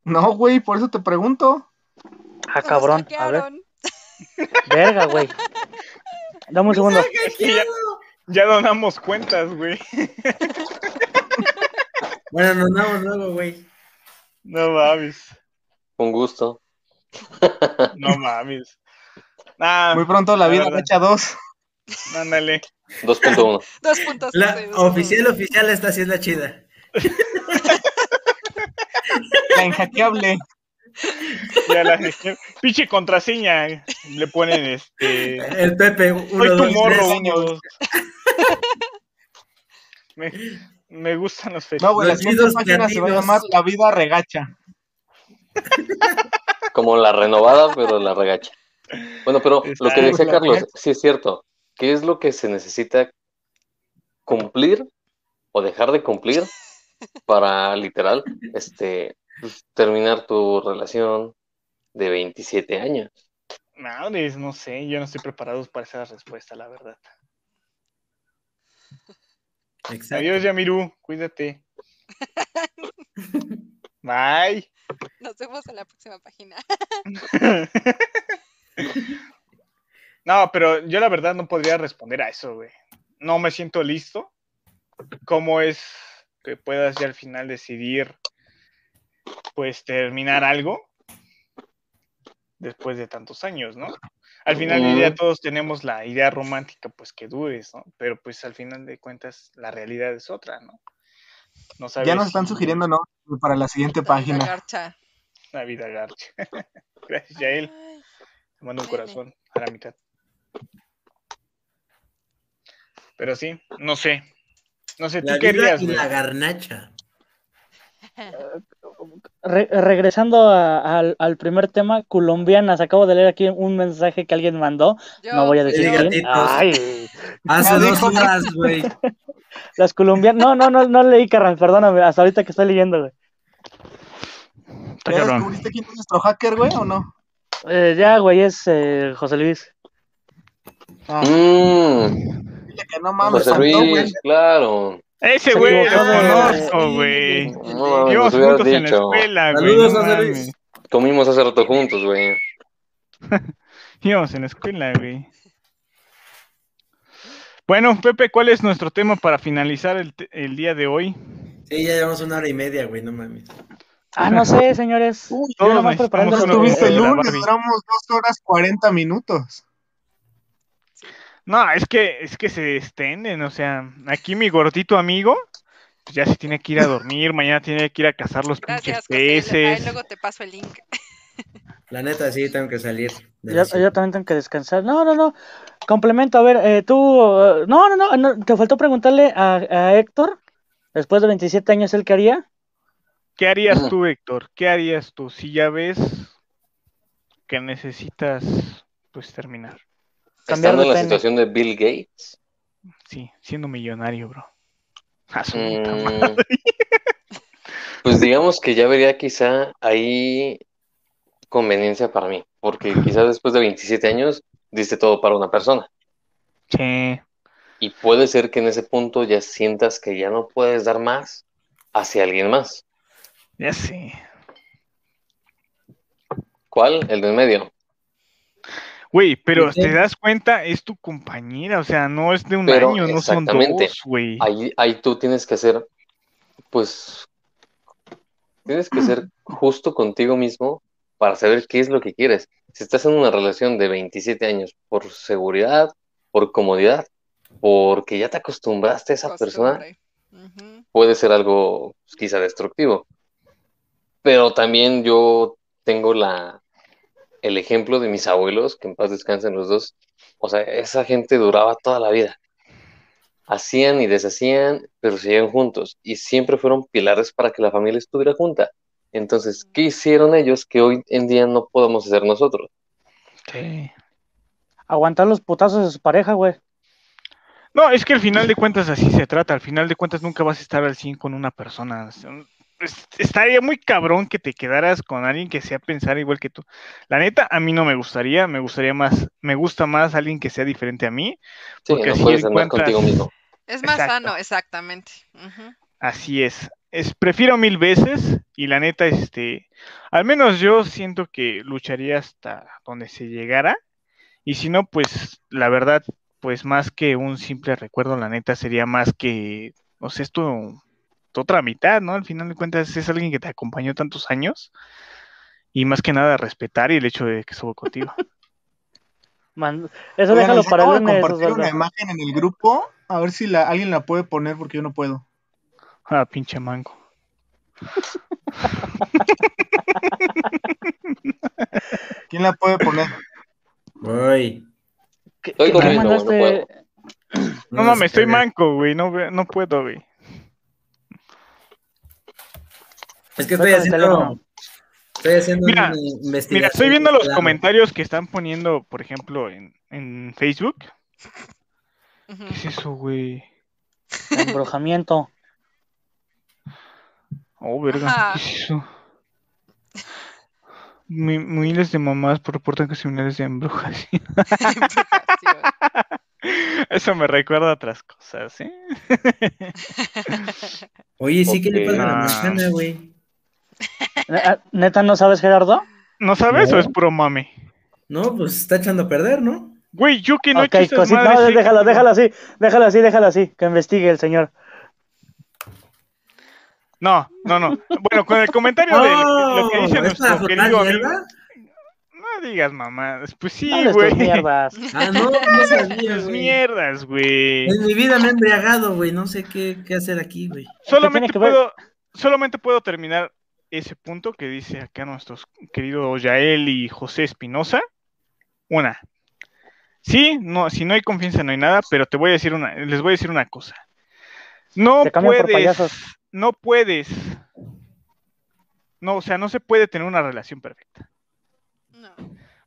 No, güey, por eso te pregunto. Ah, cabrón. A ver, verga, güey. Dame un segundo. Ya, ya donamos cuentas, güey. Bueno, nos vamos luego, güey. No mames. Con gusto. No mames. Ah, Muy pronto la la vida hecha dos. ándale. 2.1. Dos puntos. La sí, dos oficial, oficial está haciendo chida. La inhackeable. Ya la pinche contraseña le ponen este. El Pepe, uno, Soy tu dos, morro, tres. uno, dos. Me, me gustan los fechos. No, güey, la Los siguiente chidos página se va a llamar La Vida Regacha. Como la renovada, pero la regacha. Bueno, pero lo que decía Carlos, sí es cierto. ¿Qué es lo que se necesita cumplir o dejar de cumplir para literal este pues, terminar tu relación de 27 años? Madres, no sé, yo no estoy preparado para esa respuesta, la verdad. Exacto. Adiós, Yamiru, cuídate. Bye. Nos vemos en la próxima página. No, pero yo la verdad no podría responder a eso, güey. No me siento listo. ¿Cómo es que puedas ya al final decidir, pues, terminar algo después de tantos años, ¿no? Al final del día todos tenemos la idea romántica, pues, que dures, ¿no? Pero, pues, al final de cuentas, la realidad es otra, ¿no? No sabes Ya nos están si- sugiriendo, ¿no? Para la siguiente La vida página. garcha. La vida garcha. Gracias, Yael. Ay, Te mando un corazón a la mitad. Pero sí, no sé. No sé, ¿tú La vida harías, y la garnacha. Re- regresando a- al, al primer tema, colombianas. Acabo de leer aquí un mensaje que alguien mandó. yo- No voy a decir Sí, quién. gatitos. Ay, Hace dos dijo. horas, güey. las colombianas. No, no, no, no leí, carnal. Perdóname. Hasta ahorita que estoy leyendo, güey. Está ¿Ya cabrón. descubriste quién es nuestro hacker, güey, o no? Eh, ya, güey, es eh, José Luis. Ah, Mmm, dile que no mames, José claro. Ese Se güey lo conozco, güey. No hubieras juntos en la dicho. escuela, güey. Saludos, no José Luis. Comimos hace rato juntos, güey. Íbamos en la escuela, güey. Bueno, Pepe, ¿cuál es nuestro tema para finalizar el, el día de hoy? Sí, ya llevamos una hora y media, güey, no mames. Ah, no sé, señores. Uy, Yo todos lo- estuviste el lunes, duramos dos horas 40 minutos. No, es que, es que se extienden, o sea, aquí mi gordito amigo, pues ya se tiene que ir a dormir, mañana tiene que ir a cazar los Gracias, pinches. Ahí peces. luego te paso el link. La neta, sí, tengo que salir. Yo, también tengo que descansar. No, no, no. Complemento, a ver, eh, tú. eh, no, no, no, no, Te faltó preguntarle a, a Héctor, después de 27 años, ¿él qué haría? ¿Qué harías tú, Héctor? ¿Qué harías tú si ya ves que necesitas, pues, terminar? Cambiar Estando de en la pene. situación de Bill Gates. Sí, siendo millonario, bro. A su puta mm, madre. pues digamos que ya vería quizá ahí conveniencia para mí, porque quizá después de 27 años diste todo para una persona. Sí. Y puede ser que en ese punto ya sientas que ya no puedes dar más hacia alguien más. Ya sé. ¿Cuál? El del medio. Güey, pero Sí. te das cuenta, es tu compañera, o sea, no es de un Pero, año, no son exactamente. dos, güey. Ahí, ahí tú tienes que ser, pues, tienes que ser justo contigo mismo para saber qué es lo que quieres. Si estás en una relación de 27 años por seguridad, por comodidad, porque ya te acostumbraste a esa persona, puede ser algo pues, quizá destructivo. Pero también yo tengo la, el ejemplo de mis abuelos, que en paz descansen los dos. O sea, esa gente duraba toda la vida. Hacían y deshacían, pero seguían juntos. Y siempre fueron pilares para que la familia estuviera junta. Entonces, ¿qué hicieron ellos que hoy en día no podemos hacer nosotros? Sí. Aguantar los putazos de su pareja, güey. No, es que al final de cuentas así se trata. Al final de cuentas nunca vas a estar al 100 con una persona. Es- Estaría muy cabrón que te quedaras con alguien que sea pensar igual que tú. La neta, a mí no me gustaría. Me gustaría más, me gusta más alguien que sea diferente a mí. Sí, Porque no así puedes andar encuentras- contigo mismo. Es más Exacto. sano, exactamente. Así es. Es, prefiero mil veces y la neta, este, al menos yo siento que lucharía hasta donde se llegara y si no, pues la verdad, pues más que un simple recuerdo, la neta sería más que, o sea, esto, tu otra mitad, ¿no? Al final de cuentas es alguien que te acompañó tantos años y más que nada respetar y el hecho de que estuvo contigo. Man- eso Oigan, déjalo para el lunes, compartir una imagen en el grupo. A ver si la, alguien la puede poner porque yo no puedo. Ah, pinche mango. ¿Quién la puede poner? Voy. ¿Qué- Estoy qué- corriendo, no mandaste? puedo. No mames, estoy espera. manco, güey, no, no puedo, güey. Es que estoy haciendo, estoy haciendo Mira, una investigación. Mira, estoy viendo los comentarios que están poniendo, por ejemplo, en, en Facebook. ¿Qué es eso, güey? Embrujamiento. Oh, verga, Ajá. ¿qué es eso? Mi- Miles de mamás reportan que similares de embrujas. Eso me recuerda a otras cosas, ¿eh? Oye, sí, ¿qué le Ok. pasa a la Ah. manzana, güey? Ne- ¿Neta no sabes, Gerardo? ¿No sabes No. o es puro mame? No, pues está echando a perder, ¿no? Güey, que no he ok, hecho esas cosita, madres, no, sí. déjalo, déjalo así, déjalo así, déjalo así, que investigue el señor. No, no, no. Bueno, con el comentario de lo, lo que dice ¿es para nuestro querido amigo. No digas mamadas. Pues sí, güey. mierdas. Ah, no, no sabía, güey. mierdas, güey. En mi vida me he embriagado, güey. No sé qué, qué hacer aquí, güey. Solamente puedo, solamente puedo terminar ese punto que dice acá nuestros queridos Yael y José Espinosa. Una. Sí, no, si no hay confianza no hay nada, pero te voy a decir una, les voy a decir una cosa. No puedes, no puedes. No, o sea, no se puede tener una relación perfecta. No.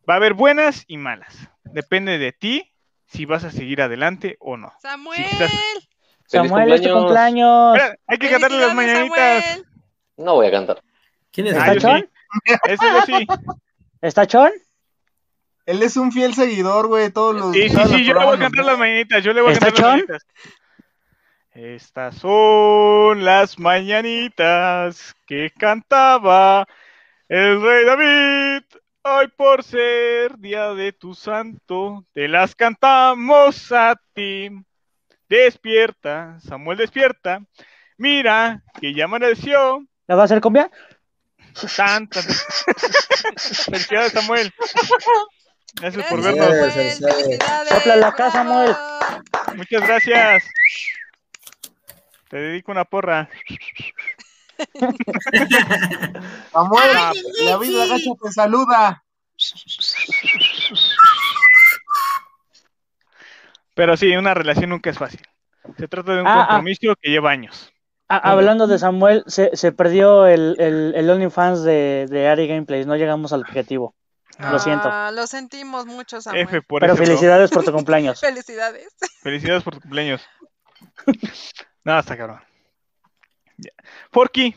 Va a haber buenas y malas. Depende de ti si vas a seguir adelante o no. Samuel. estás- ¡Feliz Samuel, es tu cumpleaños! Espera, hay que cantarle las ¡Felicidades, mañanitas. Samuel! No voy a cantar. ¿Quién es? Ah, ¿Está sí. Eso yo sí. ¿Está Chon? Él es un fiel seguidor, güey. Todos los. Sí, sí, sí, yo le voy a cantar las mañanitas, yo le voy a ¿Está cantar las Chon? mañanitas. Estas son las mañanitas que cantaba el rey David. Hoy por ser día de tu santo, te las cantamos a ti. Despierta, Samuel despierta. Mira que ya amaneció. ¿La va a hacer cumbia? Tan. Felicidades, Samuel. Gracias por Gracias, vernos. Samuel. Felicidades. Sopla la casa. Samuel. Muchas gracias. Te dedico una porra. Samuel, Ah, la vida gacha te saluda. Pero sí, una relación nunca es fácil. Se trata de un Ah, ah. compromiso que lleva años. Ah, hablando de Samuel, se, se perdió el, el, el OnlyFans de, de Ari Gameplays. No llegamos al objetivo. Lo siento. Ah, lo sentimos mucho, Samuel. F por Pero felicidades por tu cumpleaños. Felicidades. Felicidades por tu cumpleaños. Nada, está cabrón. Forky,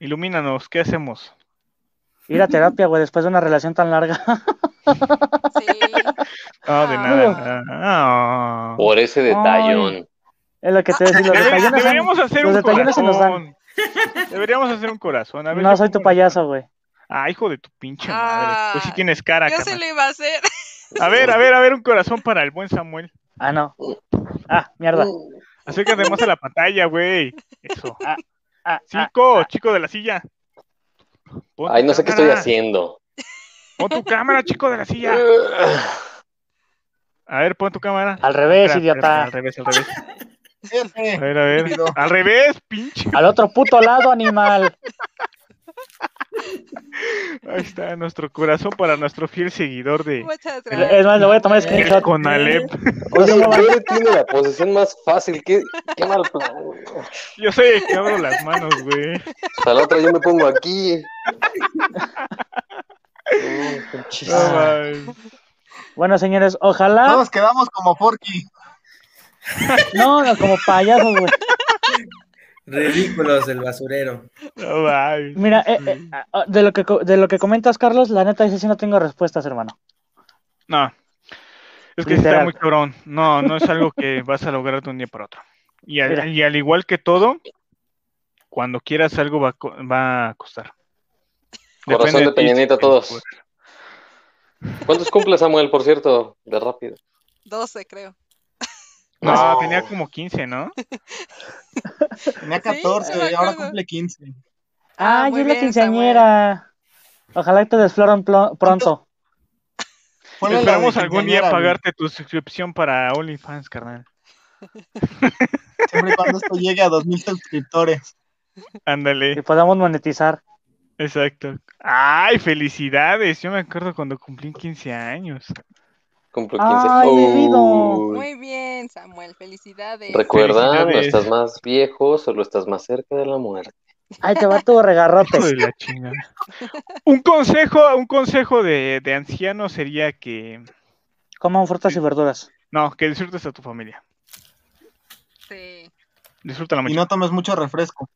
ilumínanos, ¿qué hacemos? Ir a terapia, güey, después de una relación tan larga. Sí. No, de Ah. nada. Ah. Por ese detallón. Es lo que te decía. Los deberíamos hacer los un detallones se nos dan. corazón. Deberíamos hacer un corazón. A ver, No soy tu payaso, güey. Ah, hijo de tu pinche Ah, madre. Pues sí tienes cara, Yo carnal. lo iba a hacer. A ver, a ver, a ver, un corazón para el buen Samuel. Ah, no. Ah, mierda. Acércate más a la pantalla, güey. Eso. Ah, ah, Cinco, chico de la silla. Pon Ay, no sé qué estoy haciendo. Pon tu cámara, chico de la silla. A ver, pon tu cámara. Al revés, Espera, idiota. Al revés, al revés. A ver, a ver. Estúpido. Al revés, pinche. Al otro puto lado, animal. Ahí está nuestro corazón para nuestro fiel seguidor de Muchas Es más, le voy a tomar screenshot. con Alep. Oye, Fede tiene la posición más fácil. Qué, qué mal plan. Yo el que abro las manos, güey. O sea, la otra yo me pongo aquí. No, mames. Bueno, señores, ojalá. Todos quedamos como Forky. No, no, como payasos, güey. Ridículos el basurero. No. Mira, eh, eh, ah, de, lo que, de lo que comentas, Carlos, la neta, ese sí no tengo respuestas, hermano. No. Es que sí está Literal. muy cabrón. No, no es algo que vas a lograr de un día para otro. Y al, y al igual que todo, cuando quieras algo va a, va a costar. Corazón de ti Peña si Nieto quieres todos. poder. ¿Cuántos cumple Samuel, por cierto? De rápido. 12, creo. No, No. tenía como 15, ¿no? Tenía Sí, 14 no me y ahora cumple 15. Ah, Ah, yo es la quinceañera. Ojalá te desfloran pronto. Esperamos algún día pagarte tu suscripción para OnlyFans, carnal. Siempre y cuando esto llegue a 2000 suscriptores. Que Ándale, podamos monetizar. exacto. ¡Ay, felicidades! Yo me acuerdo cuando cumplí 15 años. Cumplo 15. Ay, bebido. Samuel. Felicidades. Recuerda, no estás más viejo, solo estás más cerca de la muerte. Ahí te va tu regarrote. La chingada. Un consejo, un consejo de, de anciano sería que Coman frutas y verduras. no, que disfrutes a tu familia. Sí. Disfrútala Y mucho. no tomes mucho refresco.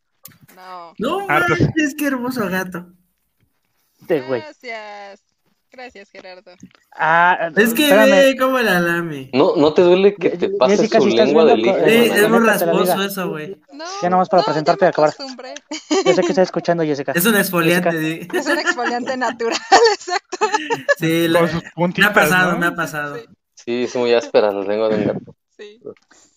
No. No, Hartos. es que hermoso gato. Este, güey. Gracias. Gracias, Gerardo. Ah, Es que espérame. ve cómo la lame. ¿No, ¿No te duele que te pases Jessica, su si estás lengua del co- hijo? eh, es muy rasposo eso, güey. No, Ya nomás para no, presentarte y acabar. Yo sé que estás escuchando, Jessica. Es un exfoliante, sí. Es un exfoliante natural, exacto. Sí, la- sus me puntitas, ha pasado, ¿no? me ha pasado. Sí, Sí, es muy áspera la lengua de un gato. sí.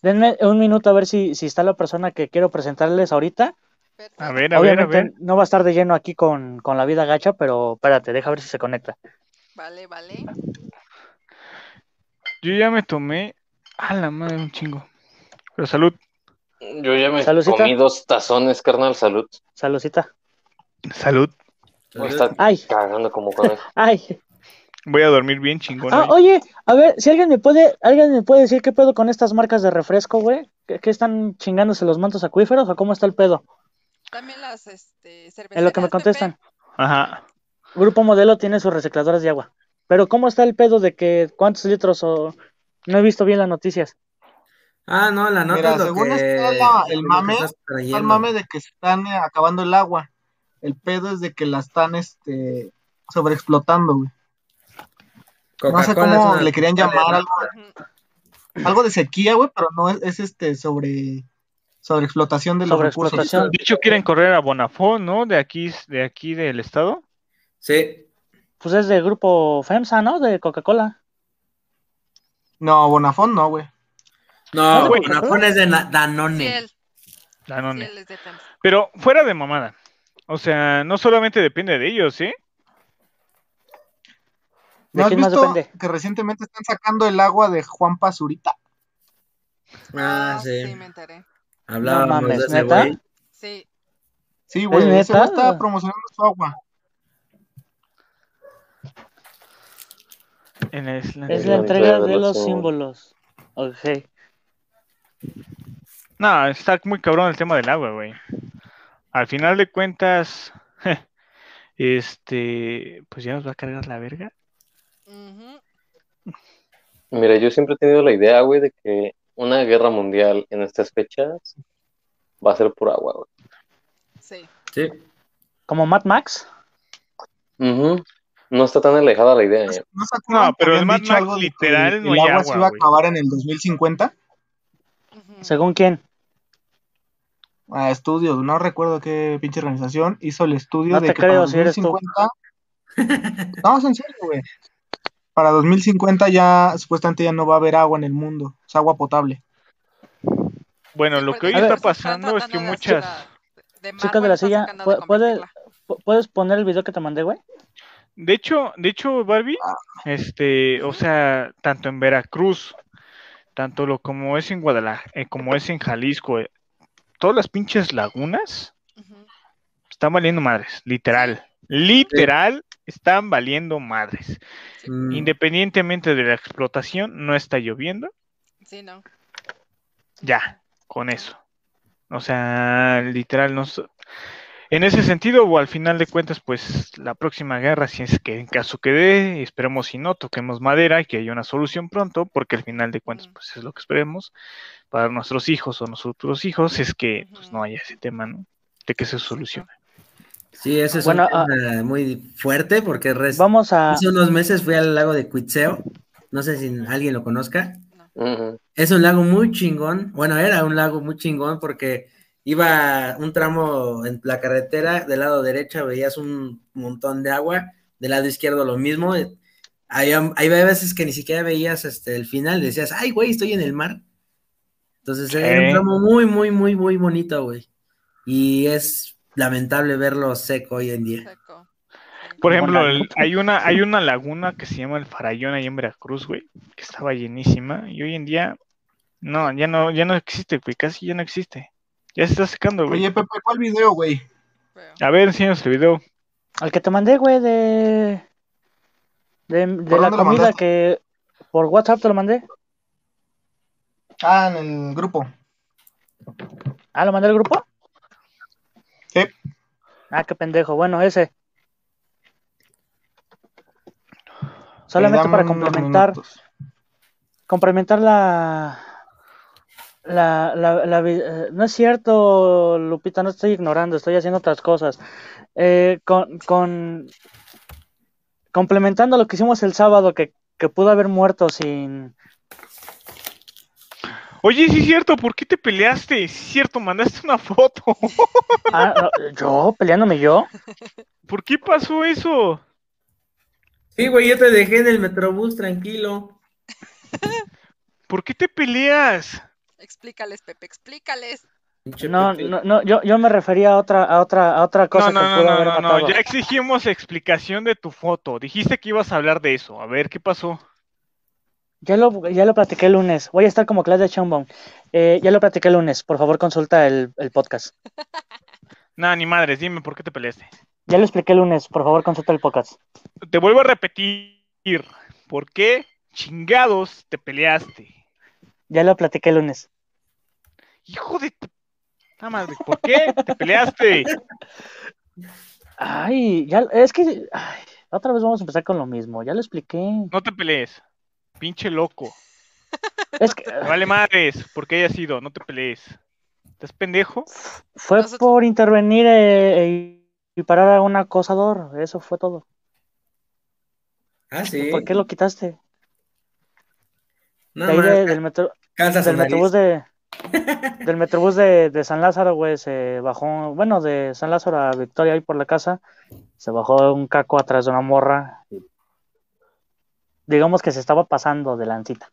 Denme un minuto a ver si, si está la persona que quiero presentarles ahorita. A ver, a ver, a Obviamente ver. no va a estar de lleno aquí con, con la vida gacha, pero espérate, deja ver si se conecta. Vale, vale. Yo ya me tomé a la madre un chingo. Pero salud, Yo ya me Saludcita. comí dos tazones, carnal, salud. Saludcita. salud. Ay, cagando como conejo. ay. Voy a dormir bien chingón. Ah, oye, a ver, si alguien me puede, alguien me puede decir qué pedo con estas marcas de refresco, güey. ¿Qué, qué están chingándose los mantos acuíferos o cómo está el pedo? También las este, cerveceras. En lo que me Pepe. contestan. Ajá. Grupo Modelo tiene sus recicladoras de agua. Pero ¿cómo está el pedo de que cuántos litros o no he visto bien las noticias? Ah, no, la nota Mira, es lo según que, está la- el mame, Está el mame de que se están eh, acabando el agua. El pedo es de que la están este sobreexplotando, güey. No sé cómo una le querían llamar, algo, algo de sequía, güey, pero no es, es este sobre sobreexplotación de los recursos. Sobreexplotación. De hecho, quieren correr a Bonafón, ¿no? De aquí, de aquí del estado. Sí. Pues es del grupo FEMSA, ¿no? De Coca-Cola. No, Bonafón no, güey. No, No, güey. Bonafón es de na- Danone. Danone. Ciel es de FEMSA. Pero fuera de mamada. O sea, no solamente depende de ellos, ¿sí? ¿De ¿No has visto depende? que recientemente están sacando el agua de Juan Pazurita? Ah, sí. Sí, me enteré. Hablábamos No mames, de ese ¿neta? güey. Sí. Sí, güey, ese güey está promocionando su agua. En. Es la entrega entrega de de los los símbolos. Ok. No, está muy cabrón el tema del agua, güey. Al final de cuentas, este, pues ya nos va a cargar la verga. Mira, yo siempre he tenido la idea, güey, de que una guerra mundial en estas fechas va a ser por agua, güey. Sí. Sí. Como Mad Max. Ujú. No está tan alejada la idea, ¿eh? ¿No, No, pero en Mad Max literal no el hay agua se agua, iba a acabar en el 2050? Ujú. ¿Según quién? a estudio, no recuerdo qué pinche organización, hizo el estudio No de te que para creo si eres tú. 2050... No, es en serio, güey. para 2050 ya supuestamente ya no va a haber agua en el mundo, sea, agua potable. Bueno, lo que hoy está pasando es que muchas... mar, Chicas de la silla, tratando de ¿pu- ¿puede, convertirla. pu- ¿puedes poner el video que te mandé, güey? De hecho, de hecho, Barbie, este, o sea, tanto en Veracruz, tanto lo como es en Guadalajara, eh, como es en Jalisco, eh, todas las pinches lagunas están valiendo madres, literal, literal, están valiendo madres. Mm, Independientemente de la explotación, no está lloviendo, Sí, no. ya, con eso. O sea, literal, no. En ese sentido, o al final de cuentas, pues la próxima guerra, si es que en caso que dé, esperemos si no, toquemos madera y que haya una solución pronto, porque al final de cuentas, pues es lo que esperemos para nuestros hijos o nosotros hijos, es que pues no haya ese tema, ¿no? De que se solucione. Sí, ese es Bueno, un ah- muy fuerte porque res- Vamos a... hace unos meses fui al lago de Cuitzeo. No sé si alguien lo conozca. Es un lago muy chingón. Bueno, era un lago muy chingón porque iba un tramo en la carretera, del lado derecho veías un montón de agua, del lado izquierdo lo mismo. Hay, hay veces que ni siquiera veías este, el final, decías, ay, güey, estoy en el mar. Entonces era un tramo muy, muy, muy, muy bonito, güey. Y es lamentable verlo seco hoy en día. Seco. Por ejemplo, el- hay una, hay una laguna que se llama el Farallón ahí en Veracruz, güey, que estaba llenísima, y hoy en día, no, ya no, ya no existe, güey, casi ya no existe. Ya se está secando, güey. Oye, Pepe, ¿cuál video, güey? A ver, enséñanos el video. Al que te mandé, güey, de... De, de ¿Por la comida que... Por WhatsApp te lo mandé. Ah, en el grupo. Ah, ¿lo mandé al grupo? Sí. Ah, qué pendejo. Bueno, ese. Solamente para complementar, complementar la, la, la, la vi- eh, no es cierto, Lupita, no estoy ignorando, estoy haciendo otras cosas. Eh, con, con, complementando lo que hicimos el sábado, que, que pudo haber muerto sin, Oye, sí es cierto, ¿por qué te peleaste? Sí es cierto, mandaste una foto. ah, yo, peleándome yo. ¿Por qué pasó eso? Sí, güey, yo te dejé en el metrobús, tranquilo. ¿Por qué te peleas? Explícales, Pepe, explícales. No, no, no, yo, yo me refería a otra, a otra, a otra cosa No, no, que no, pudo no, haber no, no, matado. ya exigimos explicación de tu foto. Dijiste que ibas a hablar de eso. A ver, ¿qué pasó? Ya lo, ya lo platiqué el lunes. Voy a estar como Claudia Chambon. Eh, ya lo platiqué el lunes. Por favor, consulta el, el podcast. Nada, ni madres, dime por qué te peleaste. Ya lo expliqué el lunes. Por favor, consulta el podcast. Te vuelvo a repetir. ¿Por qué chingados te peleaste? Ya lo platiqué el lunes. Hijo de. Ah, madre, ¿por qué te peleaste? Ay, ya, es que ay, otra vez vamos a empezar con lo mismo. Ya lo expliqué. No te pelees. Pinche loco. Es que vale madres, porque haya sido, no te pelees. ¿Estás pendejo? fue Nosotros- por intervenir eh, y parar a un acosador. Eso fue todo. Ah, sí. ¿Por qué lo quitaste? No, De de- del metro, del metrobús de del metrobús de, de San Lázaro, güey, se bajó, bueno, de San Lázaro a Victoria ahí por la casa, se bajó un caco atrás de una morra. y digamos que se estaba pasando de lancita.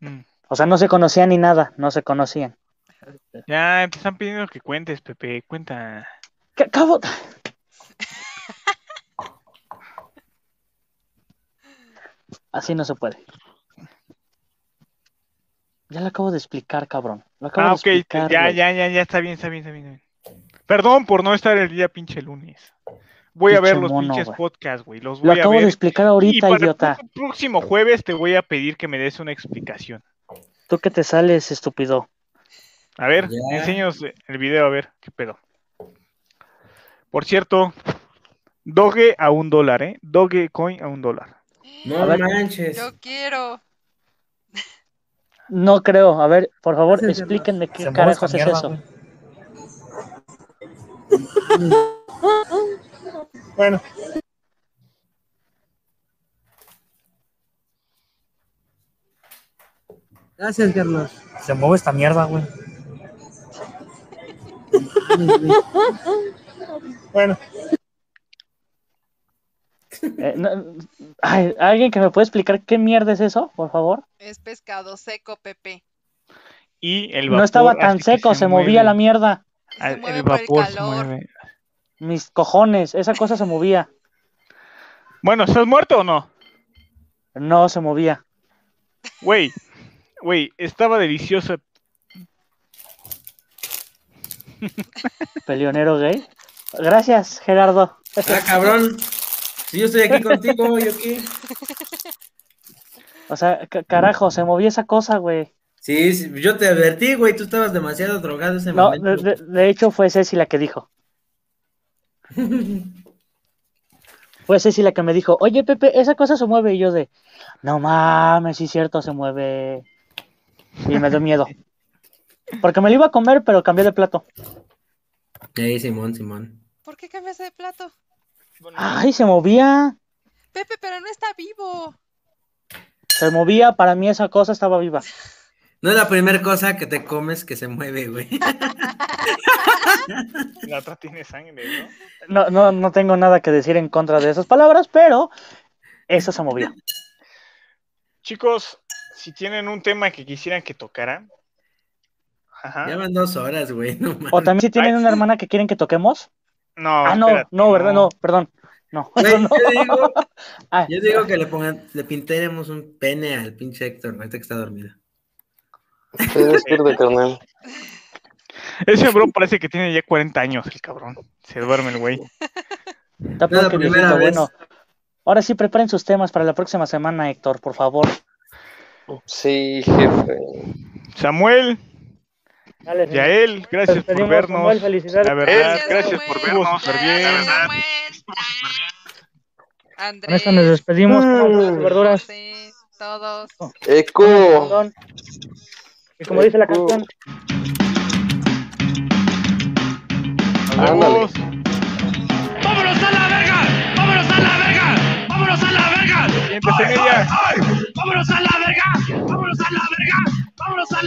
Mm. O sea, no se conocían ni nada, no se conocían. Ya te están pidiendo que cuentes, Pepe. Cuenta. ¿Qué acabo? Así no se puede. Ya lo acabo de explicar, cabrón. Lo acabo Ah, de ok. explicar, Ya, ya, ya, ya, está bien, está bien, está bien. está bien. Perdón por no estar el día pinche lunes. Voy a ver los mono, pinches podcasts, güey. Los Lo voy a acabo de explicar Y ahorita, para idiota. el próximo jueves te voy a pedir que me des una explicación. Tú que te sales, estúpido. A ver, Ya. enséñanos el video, a ver qué pedo. Por cierto, Doge a un dólar, ¿eh? Dogecoin a un dólar. No A ver. manches. Yo quiero. No creo. A ver, por favor, explíquenme qué carajos es mierda, eso. Bueno. Gracias, Carlos. Se mueve esta mierda, güey. Bueno. Eh, no- ay, ¿Alguien que me puede explicar qué mierda es eso, por favor? Es pescado seco, Pepe. Y el no vapor estaba tan seco, se, movía la mierda. Ah, Se mueve El por el vapor se mueve. Mis cojones, esa cosa se movía. Bueno, ¿estás muerto o no? No se movía. Güey, güey, estaba delicioso. Peleonero gay. Gracias, Gerardo. Ah, cabrón. Si yo estoy aquí contigo, yo aquí. O sea, ca- carajo, se movía esa cosa, güey. Sí, sí, yo te advertí, güey, tú estabas demasiado drogado ese No, momento. de, de- de hecho fue Ceci la que dijo. Fue Ceci la que me dijo, oye Pepe, esa cosa se mueve. Y yo de, no mames, sí es cierto, se mueve. Y me dio miedo. Porque me lo iba a comer, pero cambié de plato. Ey, Simón, Simón. ¿Por qué cambiaste de plato? Ay, se movía. Pepe, pero no está vivo. Se movía, para mí esa cosa estaba viva. No es la primera cosa que te comes que se mueve, güey. La otra tiene sangre, ¿no? No, no, no tengo nada que decir en contra de esas palabras, pero eso se movía. Chicos, si tienen un tema que quisieran que tocara. Ajá. Ya van dos horas, güey. No. O también si tienen Ay. una hermana que quieren que toquemos. No, Ah, no, espérate, no, ¿verdad? No, perdón. No, eso no. yo digo, Ay, yo digo que le pongan, le pintáramos un pene al pinche Héctor, ahorita que está dormido. Despierta, carnal. Ese bro parece que tiene ya 40 años, el cabrón. Se duerme el güey. Está No que primera viejito, vez. bueno. Ahora sí, preparen sus temas para la próxima semana, Héctor, por favor. Sí, jefe. Samuel, Dale, y a él, gracias por vernos. La verdad, gracias, por vernos. Super bien. La verdad. Nos despedimos. Mm. Con verduras. Todos. Oh. Eco. Y como dice la canción. Vámonos. ¡Vámonos a la verga! ¡Vámonos a la verga! ¡Vámonos a la verga! Pues, ¡Vámonos a la verga! ¡Vámonos a la verga! ¡Vámonos a la verga!